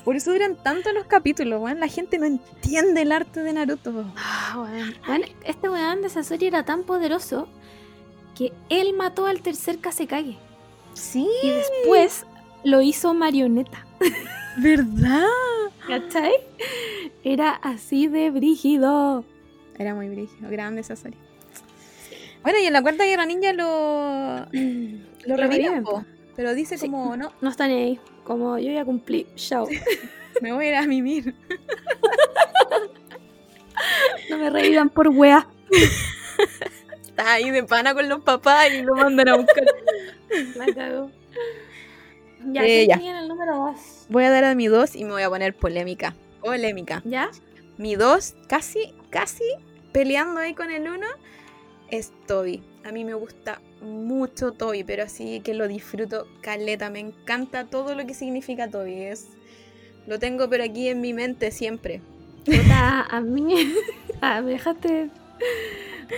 por eso duran tanto los capítulos, weón. La gente no entiende el arte de Naruto. Ah, weón. Weón, este weón de Sasori era tan poderoso que él mató al tercer Kasekage. Sí, Y después lo hizo marioneta. ¿verdad? ¿Cachai? Era así de brígido. Era muy brígido, grande Sasori. Bueno, y en la cuarta guerra ninja lo, lo reviven, pero dice Sí. como, no, No está ni ahí. Como yo ya cumplí. Chao. me voy a ir a mimir. No me revivan por wea. Está ahí de pana con los papás y lo mandan a buscar. La cago. Ya, Eh, ¿quién ya. el número 2? Voy a dar a mi 2 y me voy a poner polémica. Polémica. ¿Ya? Mi 2, casi, casi peleando ahí con el 1, es Toby. A mí me gusta mucho Toby, pero así que lo disfruto caleta. Me encanta todo lo que significa Toby. Es, lo tengo pero aquí en mi mente siempre. Puta, a mí ah, me dejaste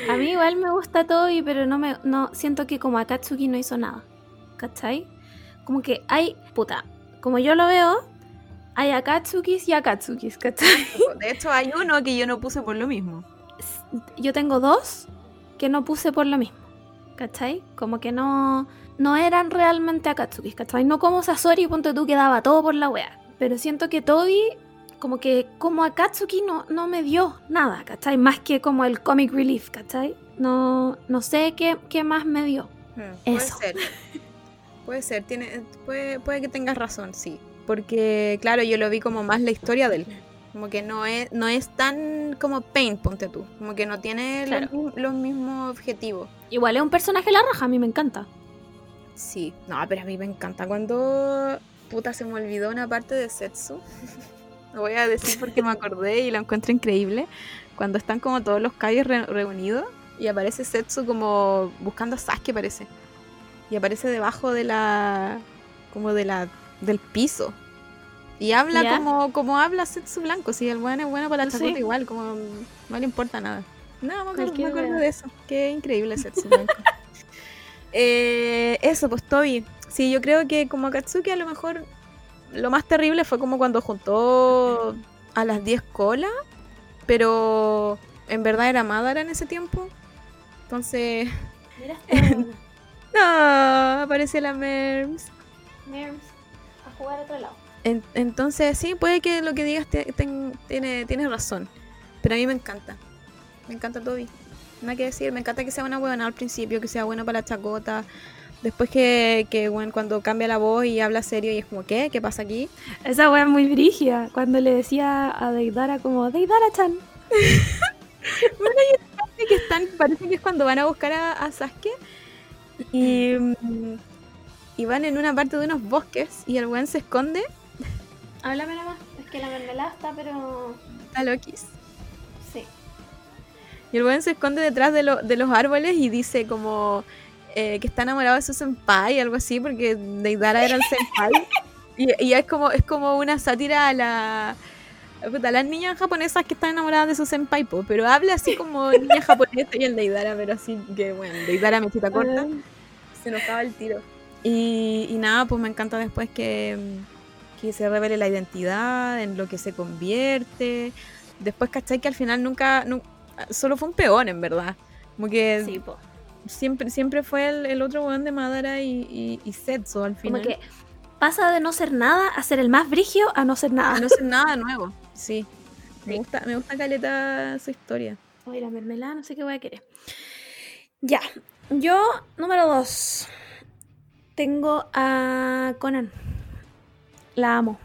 a mí igual me gusta Toby, pero no me no siento que como Akatsuki no hizo nada. ¿Cachai? Como que hay, puta, como yo lo veo, hay Akatsukis y Akatsukis, ¿cachai? De hecho hay uno que yo no puse por lo mismo. Yo tengo dos que no puse por lo mismo. ¿Cachai? Como que no no eran realmente Akatsukis, ¿cachai? No como Sasori, ponte tú que daba todo por la wea. Pero siento que Toby como que como Akatsuki no, no me dio nada, ¿cachai? Más que como el comic relief, ¿cachai? No, no sé qué, qué más me dio. Hmm, puede ser. puede ser, tiene, puede, puede que tengas razón, sí. Porque, claro, yo lo vi como más la historia de él. Como que no es, no es tan como Paint, ponte tú. Como que no tiene los, mismos objetivos. Igual es un personaje la raja, a mí me encanta. Sí, no, pero a mí me encanta cuando. Puta, se me olvidó una parte de Setsu. Lo voy a decir porque me acordé y lo encuentro increíble. Cuando están como todos los calles reunidos y aparece Setsu como buscando a Sasuke, parece. Y aparece debajo de la. como de la. del piso. Y habla como, como habla Setsu Blanco. Si el bueno es bueno para la chacota, igual, como no le importa nada. No, me acuerdo, me acuerdo de eso. Qué increíble Setsu Blanco. eh, eso, pues Toby. Sí, yo creo que como Katsuki a lo mejor lo más terrible fue como cuando juntó a las 10 colas, pero en verdad era Madara en ese tiempo. Entonces. no, apareció la Merms. Merms, a jugar a otro lado. Entonces, sí, puede que lo que digas tiene, tienes razón. Pero a mí me encanta. Me encanta Toby. Nada que decir. Me encanta que sea una buena al principio, que sea bueno para la chacota. Después que, que bueno, cuando cambia la voz y habla serio y es como, ¿qué? ¿Qué pasa aquí? Esa wea es muy brigia. Cuando le decía a Deidara como, Deidara-chan. bueno, que están, parece que es cuando van a buscar a, Sasuke. Y, y, van en una parte de unos bosques y el weón se esconde. Háblame nada más. Es que la mermelada está, pero... Está loquis. Sí. Y el weón se esconde detrás de, de los árboles y dice como eh, que está enamorado de su senpai, algo así, porque Deidara era el senpai. y, y es como es como una sátira a la a las niñas japonesas que están enamoradas de su senpai, pero habla así como niña japonesa y el Deidara, pero así que bueno, Deidara me cita corta, se enojaba el tiro. Y, y, nada, pues me encanta después que, que se revele la identidad, en lo que se convierte. Después, ¿cachai? Que al final nunca, solo fue un peón, en verdad. Como que sí, po siempre, siempre fue el, otro weón de Madara y, y, Setsu al final. Como que pasa de no ser nada a ser el más brigio a no ser nada. A no ser nada nuevo, sí. Me gusta, me gusta Caleta su historia. Oye, la mermelada, no sé qué voy a querer. Ya, yo, número dos. Tengo a Conan. La amo.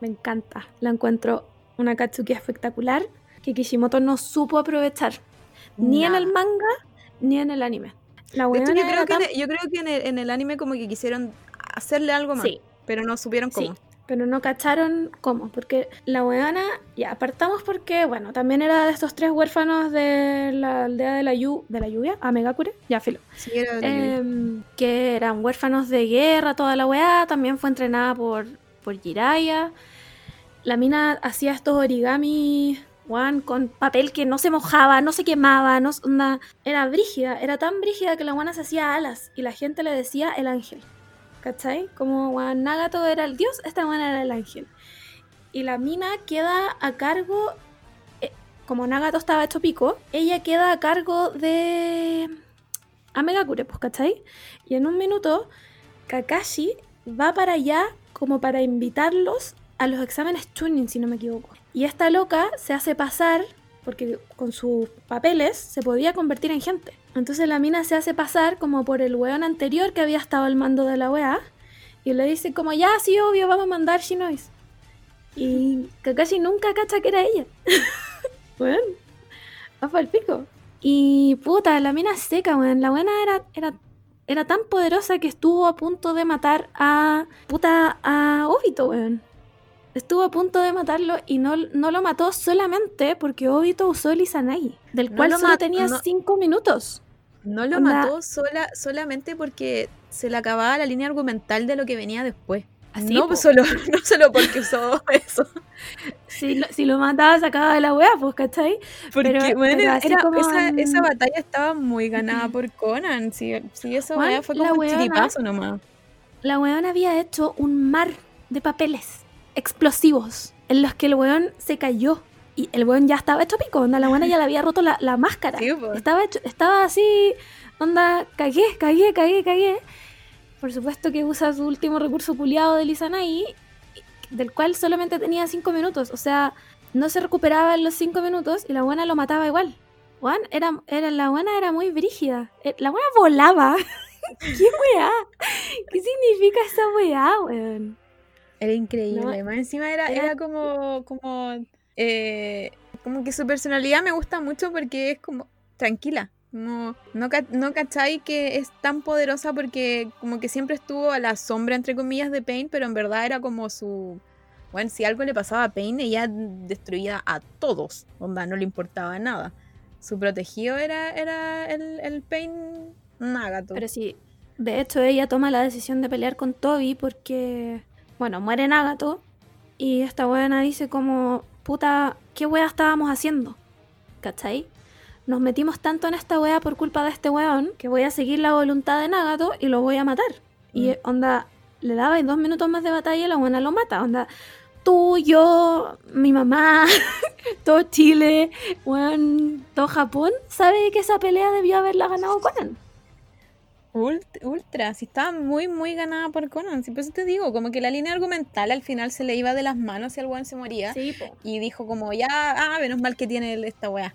Me encanta. La encuentro una Katsuki espectacular que Kishimoto no supo aprovechar. Ni en el manga ni en el anime yo, creo que, yo creo que en el, anime como que quisieron hacerle algo más, pero no supieron cómo. pero no cacharon cómo, porque la weana, ya apartamos porque, bueno, también era de estos tres huérfanos de la aldea de la, de la lluvia, Amegakure, ya filo. Sí, era de em, que eran huérfanos de guerra, toda la weá, también fue entrenada por, por Jiraiya. La mina hacía estos origami con papel que no se mojaba, no se quemaba, no, era brígida, era tan brígida que la guana se hacía alas y la gente le decía el ángel. ¿Cachai? Como Juan Nagato era el dios, esta guana era el ángel. Y la mina queda a cargo, eh, como Nagato estaba hecho pico, ella queda a cargo de Amegakure, pues, ¿cachai? Y en un minuto, Kakashi va para allá como para invitarlos a los exámenes tuning, si no me equivoco. Y esta loca se hace pasar, porque con sus papeles se podía convertir en gente. Entonces la mina se hace pasar como por el weón anterior que había estado al mando de la weá. Y le dice como, ya, sí, obvio, vamos a mandar Shinois. Y Kakashi nunca cacha que era ella. bueno, va el pico. Y puta, la mina seca, weón. La buena era, era, era tan poderosa que estuvo a punto de matar a puta a Obito, weón estuvo a punto de matarlo y no, no lo mató solamente porque Obito usó el Izanagi, del cual solo tenía cinco minutos. No lo Onda- mató sola, solamente porque se le acababa la línea argumental de lo que venía después. Así, no, po. solo, no solo porque usó eso. Si lo, si lo mataba, sacaba de la wea, pues, ¿cachai? Porque, Pero- bueno, pero así era- como esa, batalla estaba muy ganada por Conan. Sí, sí esa weá fue como un chiripazo nomás. La weona había hecho un mar de papeles explosivos en los que el weón se cayó. Y el weón ya estaba hecho pico, onda, la weona ya le había roto la, la máscara. Sí. Estaba, hecho- estaba así, onda, cagué, cagué, cagué, cagué. Por supuesto que usa su último recurso puliado de Lisanai, del cual solamente tenía cinco minutos. O sea, no se recuperaba en los cinco minutos y la buena lo mataba igual. Juan, era, era, la buena era muy brígida. Eh, La buena volaba. ¿Qué weá? ¿Qué significa esa weá, weón? Era increíble. No, Más encima era, era- era como, como, eh, como que su personalidad me gusta mucho porque es como tranquila. No, no, no cachai que es tan poderosa porque como que siempre estuvo a la sombra, entre comillas, de Pain, pero en verdad era como su... Bueno, si algo le pasaba a Pain, ella destruía a todos. Onda, no le importaba nada. Su protegido era, era el, el Pain Nagato. Pero sí, de hecho ella toma la decisión de pelear con Toby porque, bueno, muere Nagato y esta buena dice como, puta, ¿qué wea estábamos haciendo? ¿Cachai? Nos metimos tanto en esta wea por culpa de este weón que voy a seguir la voluntad de Nagato y lo voy a matar. Y Mm. onda, le daba dos minutos más de batalla y la buena lo mata. Onda, tú, yo, mi mamá, todo Chile, weón, todo Japón sabe que esa pelea debió haberla ganado Conan. Ult- Ultra, si estaba muy, muy ganada por Conan. Si por eso te digo, como que la línea argumental al final se le iba de las manos y el weón se moría. Sí. Y dijo como, ya, ah, menos mal que tiene esta weá.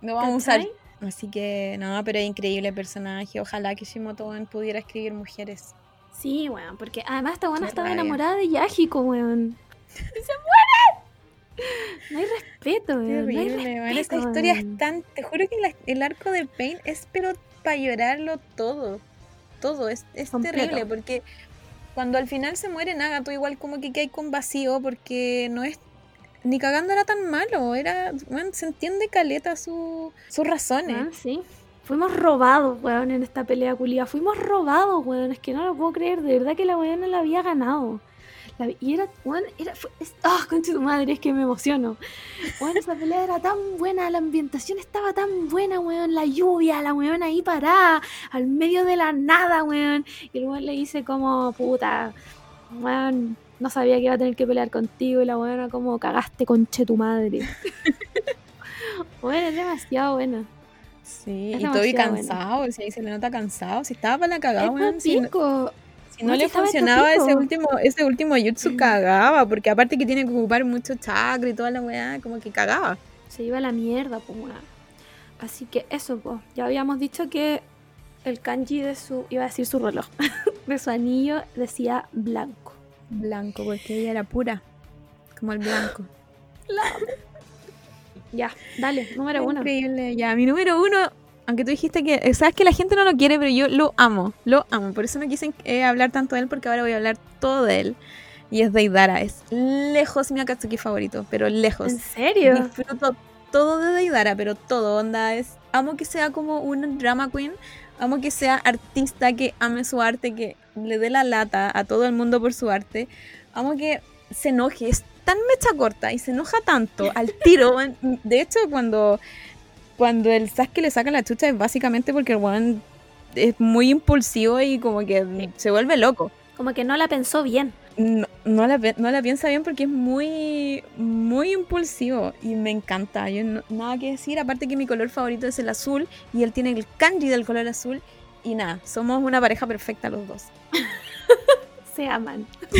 Lo vamos a usar. Así que, no, pero es increíble personaje. Ojalá que Shimoto pudiera escribir mujeres. Sí, weón, porque además esta buena estaba rabia. enamorada de Yahiko, weón. ¡Se muere! No hay respeto, weón. no hay Terrible, weón. Esta historia weón. es tan. Te juro que la- el arco de Pain es, pero para llorarlo todo. Todo. Es, es terrible porque cuando al final se muere Nagato, igual como que hay con vacío porque no es. Ni cagando era tan malo. Era. weón, se entiende caleta su, sus razones. Ah, sí. Fuimos robados, weón, en esta pelea culia. Fuimos robados, weón. Es que no lo puedo creer. De verdad que la weón no la había ganado. La- y era, weón, era. ¡Ah, concha de tu madre! Es que me emociono. Weón, esa pelea era tan buena. La ambientación estaba tan buena, weón. La lluvia, la weón ahí parada. Al medio de la nada, weón. Y el weón le dice como, puta, weón. No sabía que iba a tener que pelear contigo. Y la era como, cagaste, conche tu madre. weón, es demasiado buena. Sí, Es y Toby demasiado bueno. cansado. Si se le nota cansado. Si estaba para la cagada, weón. Si, no- si no le funcionaba ese último, ese último jutsu, cagaba. Porque aparte que tiene que ocupar mucho chakra y toda la weá, como que cagaba. Se iba a la mierda, pues weón. Así que eso, pues. Ya habíamos dicho que el kanji de su. iba a decir su reloj. de su anillo decía blanco. Blanco, porque ella era pura. Como el blanco. Ya, dale, número uno. Increíble. Ya, mi número uno, aunque tú dijiste que, eh, sabes que la gente no lo quiere, pero yo lo amo, lo amo. Por eso no quise eh, hablar tanto de él, porque ahora voy a hablar todo de él. Y es Deidara, es lejos mi Akatsuki favorito, pero lejos. ¿En serio? Disfruto todo de Deidara, pero todo, onda, es... Amo que sea como un drama queen, amo que sea artista, que ame su arte, que le dé la lata a todo el mundo por su arte. Amo que se enoje, es tan mecha corta y se enoja tanto al tiro. De hecho, cuando, cuando el Sasuke le saca la chucha es básicamente porque el weón es muy impulsivo y como que se vuelve loco. Como que no la pensó bien. No, no la, no la piensa bien porque es muy, muy impulsivo y me encanta. Yo no- nada que decir, aparte que mi color favorito es el azul y él tiene el kanji del color azul y nada, somos una pareja perfecta los dos. Se aman.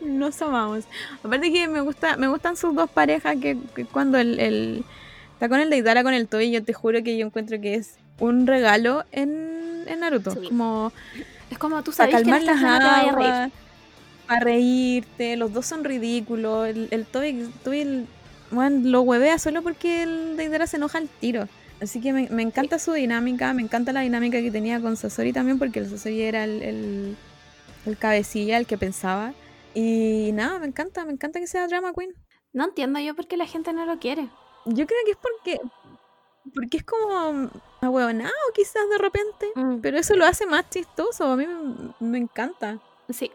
Nos amamos. Aparte que me gusta, me gustan sus dos parejas que, que cuando el, el- está con el Deidara con el Toy, yo te juro que yo encuentro que es un regalo en, en Naruto. Sí. Como Es como tú sabes que las escena te vaya a reír. para reírte, los dos son ridículos, el, el Toby, Toby bueno, lo huevea solo porque el Deidara se enoja al tiro. Así que me, me encanta su dinámica, me encanta la dinámica que tenía con Sasori también, porque el Sasori era el, el, el cabecilla, el que pensaba. Y nada, me encanta, me encanta que sea Drama Queen. No entiendo yo por qué la gente no lo quiere. Yo creo que es porque porque es como ahueonado quizás de repente, Mm, pero eso lo hace más chistoso, a mí me, me encanta. sí,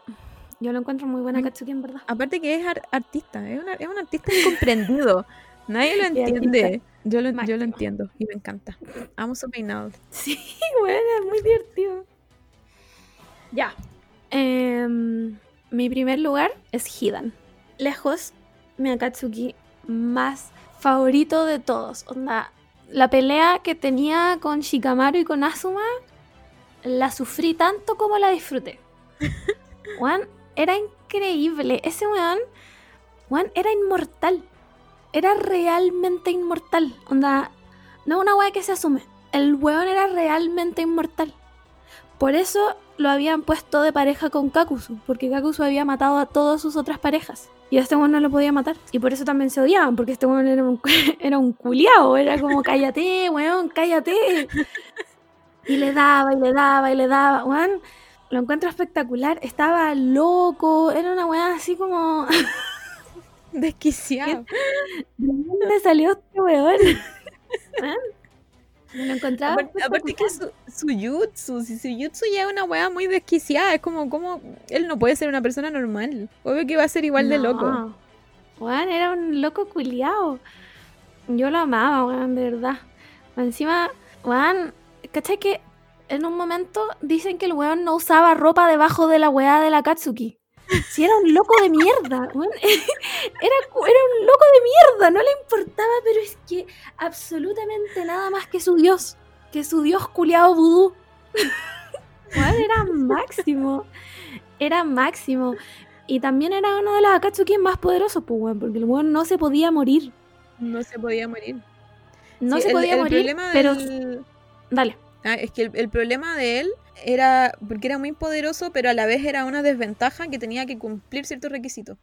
yo lo encuentro muy buena. Katsuki en verdad. Aparte que es ar- artista, es, una- es un artista incomprendido. Nadie lo entiende. Yo lo, yo lo entiendo y me encanta. Amo su peinado. Sí, bueno, es muy divertido. Ya. Em, mi primer lugar es Hidan. Lejos, mi Akatsuki más favorito de todos. Onda, la pelea que tenía con Shikamaru y con Asuma, la sufrí tanto como la disfruté. Juan, era increíble. Ese weón, Juan, era inmortal. Era realmente inmortal. Onda, no una weá que se asume. El weón era realmente inmortal. Por eso lo habían puesto de pareja con Kakuzu, porque Kakuzu había matado a todas sus otras parejas. Y a este weón no lo podía matar. Y por eso también se odiaban, porque este weón era un, era un culiao. Era como, cállate, weón, cállate. Y le daba, y le daba, y le daba. Weón, lo encuentro espectacular. Estaba loco. Era una weá así como... Desquiciado. ¿De dónde salió este weón? Lo encontraba Aparte, aparte que su, su jutsu, si su jutsu ya es una weá muy desquiciada, es como, como él no puede ser una persona normal. Obvio que va a ser igual de loco. Weón, era un loco culiao. Yo lo amaba, weón, de verdad. Encima, weón, ¿cachai que en un momento dicen que el weón no usaba ropa debajo de la weá de la Katsuki? Si era un loco de mierda. Era, era un loco de mierda, no le importaba, pero es que absolutamente nada más que su dios, que su dios culiao vudú. Era máximo, era máximo. Y también era uno de los Akatsuki más poderosos, pues, weón, porque el weón no se podía morir. No se podía morir. No Sí, se el- podía el morir, problema pero... del- Dale. Ah, es que el, el problema de él era porque era muy poderoso, pero a la vez era una desventaja que tenía que cumplir ciertos requisitos.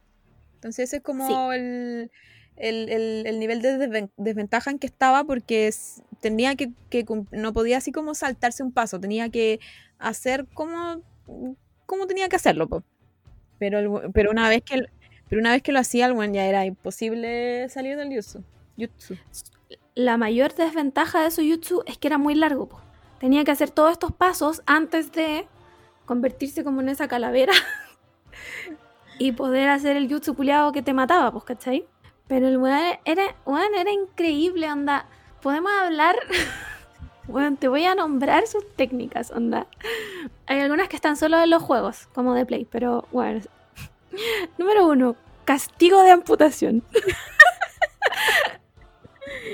Entonces ese es como el, el, el- el nivel de desven- desventaja en que estaba porque tenía que, que no podía así como saltarse un paso, tenía que hacer como, como tenía que hacerlo. po. Pero, pero, una vez que, el- pero una vez que lo hacía, el weón ya era imposible salir del jutsu. jutsu. La mayor desventaja de su jutsu es que era muy largo, po. Tenía que hacer todos estos pasos antes de convertirse como en esa calavera y poder hacer el jutsu culiado que te mataba, pues, ¿cachai? Pero el weón era, weón era increíble, onda. Podemos hablar. Bueno, te voy a nombrar sus técnicas, onda. Hay algunas que están solo en los juegos, como de Play, pero bueno. Número uno, castigo de amputación.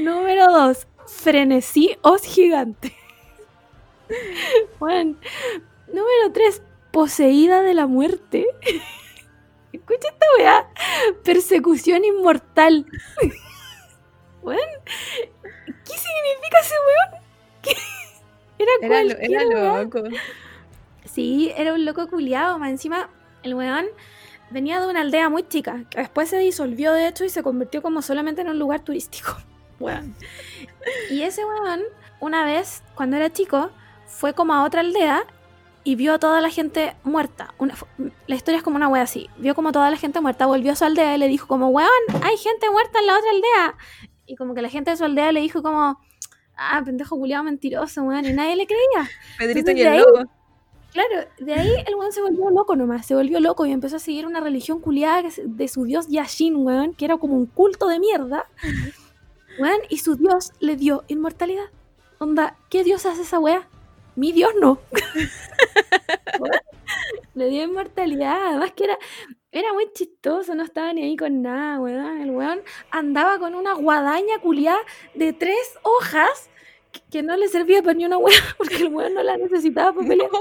Número dos, frenesí os gigante. Bueno, número tres, poseída de la muerte. Escucha esta weá. Persecución inmortal. Bueno, ¿qué significa ese weón? ¿Qué? Era, Era, lo- era loco. Sí, era un loco culiado. Más encima, el weón venía de una aldea muy chica, que después se disolvió de hecho y se convirtió como solamente en un lugar turístico. Weón. Y ese weón, una vez, cuando era chico, fue como a otra aldea y vio a toda la gente muerta. Una- la historia es como una wea así. Vio como toda la gente muerta, volvió a su aldea y le dijo como, weón, hay gente muerta en la otra aldea. Y como que la gente de su aldea le dijo como, ah, pendejo culiado mentiroso, weón, y nadie le creía. Pedrito Entonces, y el ahí- lobo. Claro, de ahí el weón se volvió loco nomás, se volvió loco y empezó a seguir una religión culiada de su dios Yashin, weón, que era como un culto de mierda. Weón, y su dios le dio inmortalidad. Onda, ¿qué dios hace esa wea? Mi dios no. Weón, le dio inmortalidad, además que era, era muy chistoso, no estaba ni ahí con nada, weón. El weón andaba con una guadaña culiada de tres hojas que- que no le servía para ni una wea, porque el weón no la necesitaba para pelear. No.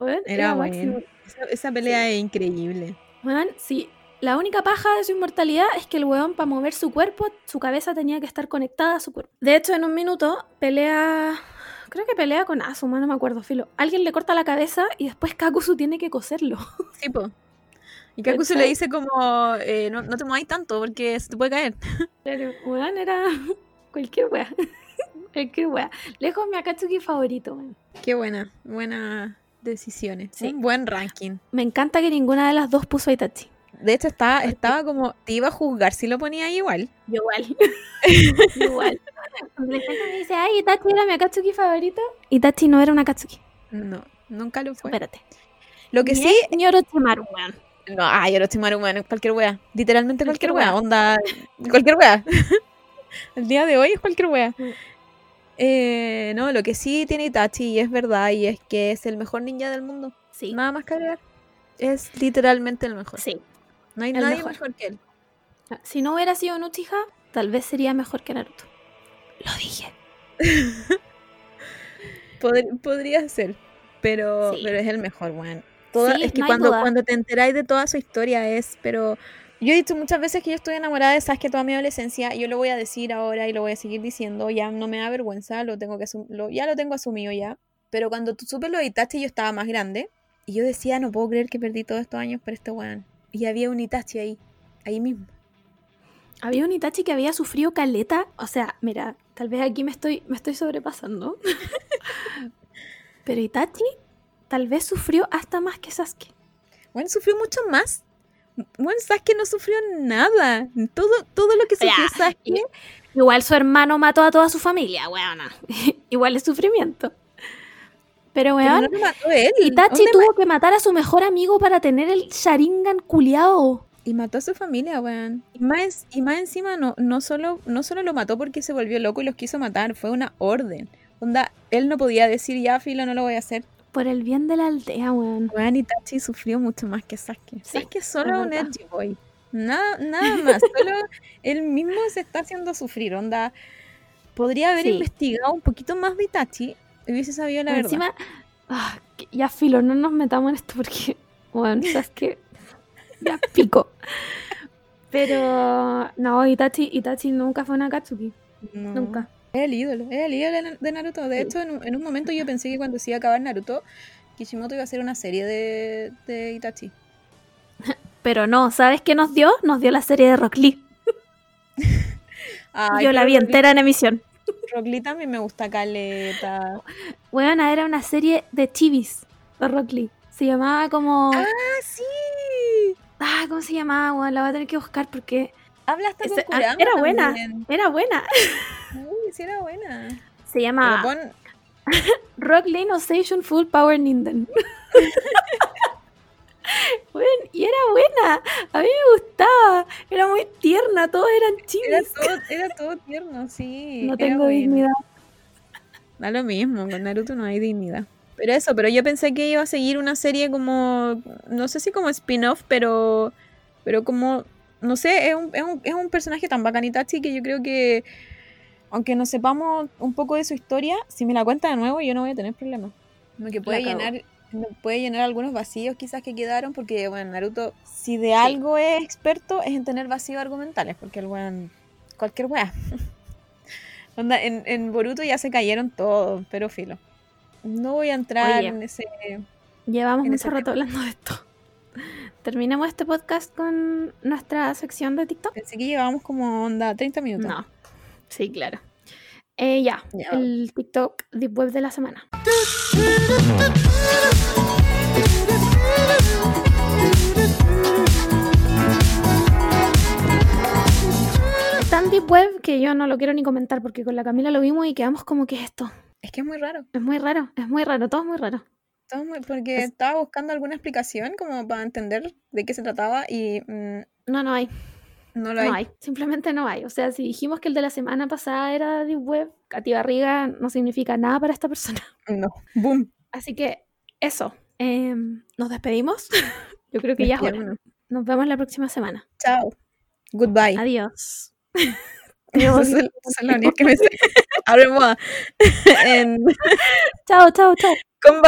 Weón, Era bueno. Esa, esa pelea es increíble. Weón, sí. La única paja de su inmortalidad es que el weón, para mover su cuerpo, su cabeza tenía que estar conectada a su cuerpo. De hecho, en un minuto pelea. Creo que pelea con Asuma, no me acuerdo, filo. Alguien le corta la cabeza y después Kakuzu tiene que coserlo. Sí, po. Y Kakuzu le dice como, eh, no, no te muevas tanto porque se te puede caer. Claro, weón, era cualquier wea. cualquier wea. Lejos mi Akatsuki favorito. Qué buena, buenas decisiones. Sí. Un buen ranking. Me encanta que ninguna de las dos puso a Itachi. De hecho estaba, estaba como, te iba a juzgar si lo ponía ahí igual. Igual. igual. Gente me dice, ay, Itachi era mi Akatsuki favorito. Itachi no era una Akatsuki. No, nunca lo fue. Espérate. Lo que Ni sí, es ni Orochimaru, weón. no, ay, Orochimaru, weón, cualquier wea. Literalmente cualquier, Cualquier wea, wea. onda, cualquier wea. El día de hoy es cualquier wea. Mm. Eh, no, lo que sí tiene Itachi y es verdad y es que es el mejor ninja del mundo. Sí. Nada más que agregar. Es literalmente el mejor. Sí. No hay el nadie mejor. mejor. que él. Si no hubiera sido Uchiha, tal vez sería mejor que Naruto. Lo dije. Pod- podría ser, pero, Sí. pero es el mejor, weón. Sí, es que no cuando, cuando te enteráis de toda su historia es, pero yo he dicho muchas veces que yo estoy enamorada de Sasuke toda mi adolescencia y yo lo voy a decir ahora y lo voy a seguir diciendo, ya no me da vergüenza, lo tengo que lo, ya lo tengo asumido ya. Pero cuando tú supe lo de Itachi yo estaba más grande y yo decía, no puedo creer que perdí todos estos años por este weón. Y había un Itachi ahí, ahí mismo. Había un Itachi que había sufrido caleta. O sea, mira, tal vez aquí me estoy, me estoy sobrepasando. Pero Itachi tal vez sufrió hasta más que Sasuke. Bueno, sufrió mucho más. Bueno, Sasuke no sufrió nada. Todo, todo lo que sufrió Sasuke Igual su hermano mató a toda su familia, weona. Igual es sufrimiento. Pero, Pero weón, no lo mató él. Itachi ¿Dónde tuvo que matar a su mejor amigo para tener el Sharingan culiao. Y mató a su familia, weón. Y más, y más encima no, no, solo, no solo lo mató porque se volvió loco y los quiso matar, fue una orden. Onda, él no podía decir ya, filo, no lo voy a hacer. Por el bien de la aldea, weón. Weón, Itachi sufrió mucho más que Sasuke. Sí, Sasuke es solo un edgy boy. Nada, nada más. solo él mismo se está haciendo sufrir. Onda, podría haber Sí. investigado un poquito más de Itachi hubiese sabido la verdad. Encima, ah, que- ya filo, no nos metamos en esto porque, bueno, sabes que ya pico. Pero no, Itachi, Itachi nunca fue una Katsuki, No. nunca. Es el ídolo, es el ídolo de Naruto. De Sí. hecho, en un, en un momento yo pensé que cuando se iba a acabar Naruto, Kishimoto iba a hacer una serie de, de Itachi. Pero no, ¿sabes qué nos dio? Nos dio la serie de Rock Lee. Ay, Yo la vi entera en emisión. Rock Lee también me gusta caleta. Bueno, era una serie de chivis de Rock Lee. Se llamaba como... ¡Ah, sí! Ah, ¿cómo se llamaba? Bueno, la voy a tener que buscar porque Habla hasta con Ese- ah, Kurama era buena. también. era buena. Uy, sí era buena. Se llama pon- Rock Lee Osation Full Power Ninden. Bueno, y era buena. A mí me gustaba. Era muy tierna. Todos eran era, chivis. todo, era todo tierno, sí. No era tengo buena. dignidad. Da lo mismo, con Naruto no hay dignidad. Pero eso, pero yo pensé que iba a seguir una serie como, no sé si como spin-off, pero, pero como, no sé, es un, es, un, es un personaje tan bacán Itachi que yo creo que, aunque no sepamos un poco de su historia, si me la cuenta de nuevo yo no voy a tener problema. Como que puede llenar, puede llenar algunos vacíos quizás que quedaron, porque bueno, Naruto, si de algo es experto, es en tener vacíos argumentales, porque el weón, cualquier weá. Onda, en, en Boruto ya se cayeron todos, pero filo. No voy a entrar Oye. en ese. Llevamos En mucho ese rato hablando de esto. ¿Terminamos este podcast con nuestra sección de TikTok? Pensé que llevábamos como onda 30 minutos. No. Sí, claro. Eh, ya, el TikTok Deep Web de la semana. Tan Deep Web que yo no lo quiero ni comentar porque con la Camila lo vimos y quedamos como que es esto. Es que es muy raro. Es muy raro, es muy raro, todo es muy raro. Todo muy- porque Es- estaba buscando alguna explicación como para entender de qué se trataba y mm, No, no hay. No lo hay. No hay, simplemente no hay. O sea, si dijimos que el de la semana pasada era Deep Web, Katy Barriga no significa nada para esta persona. No. Boom. Así que eso, em, nos despedimos. Yo creo que ya es hora. Nos vemos la próxima semana. Chao. Goodbye. Adiós. Chao, chao, chao. con.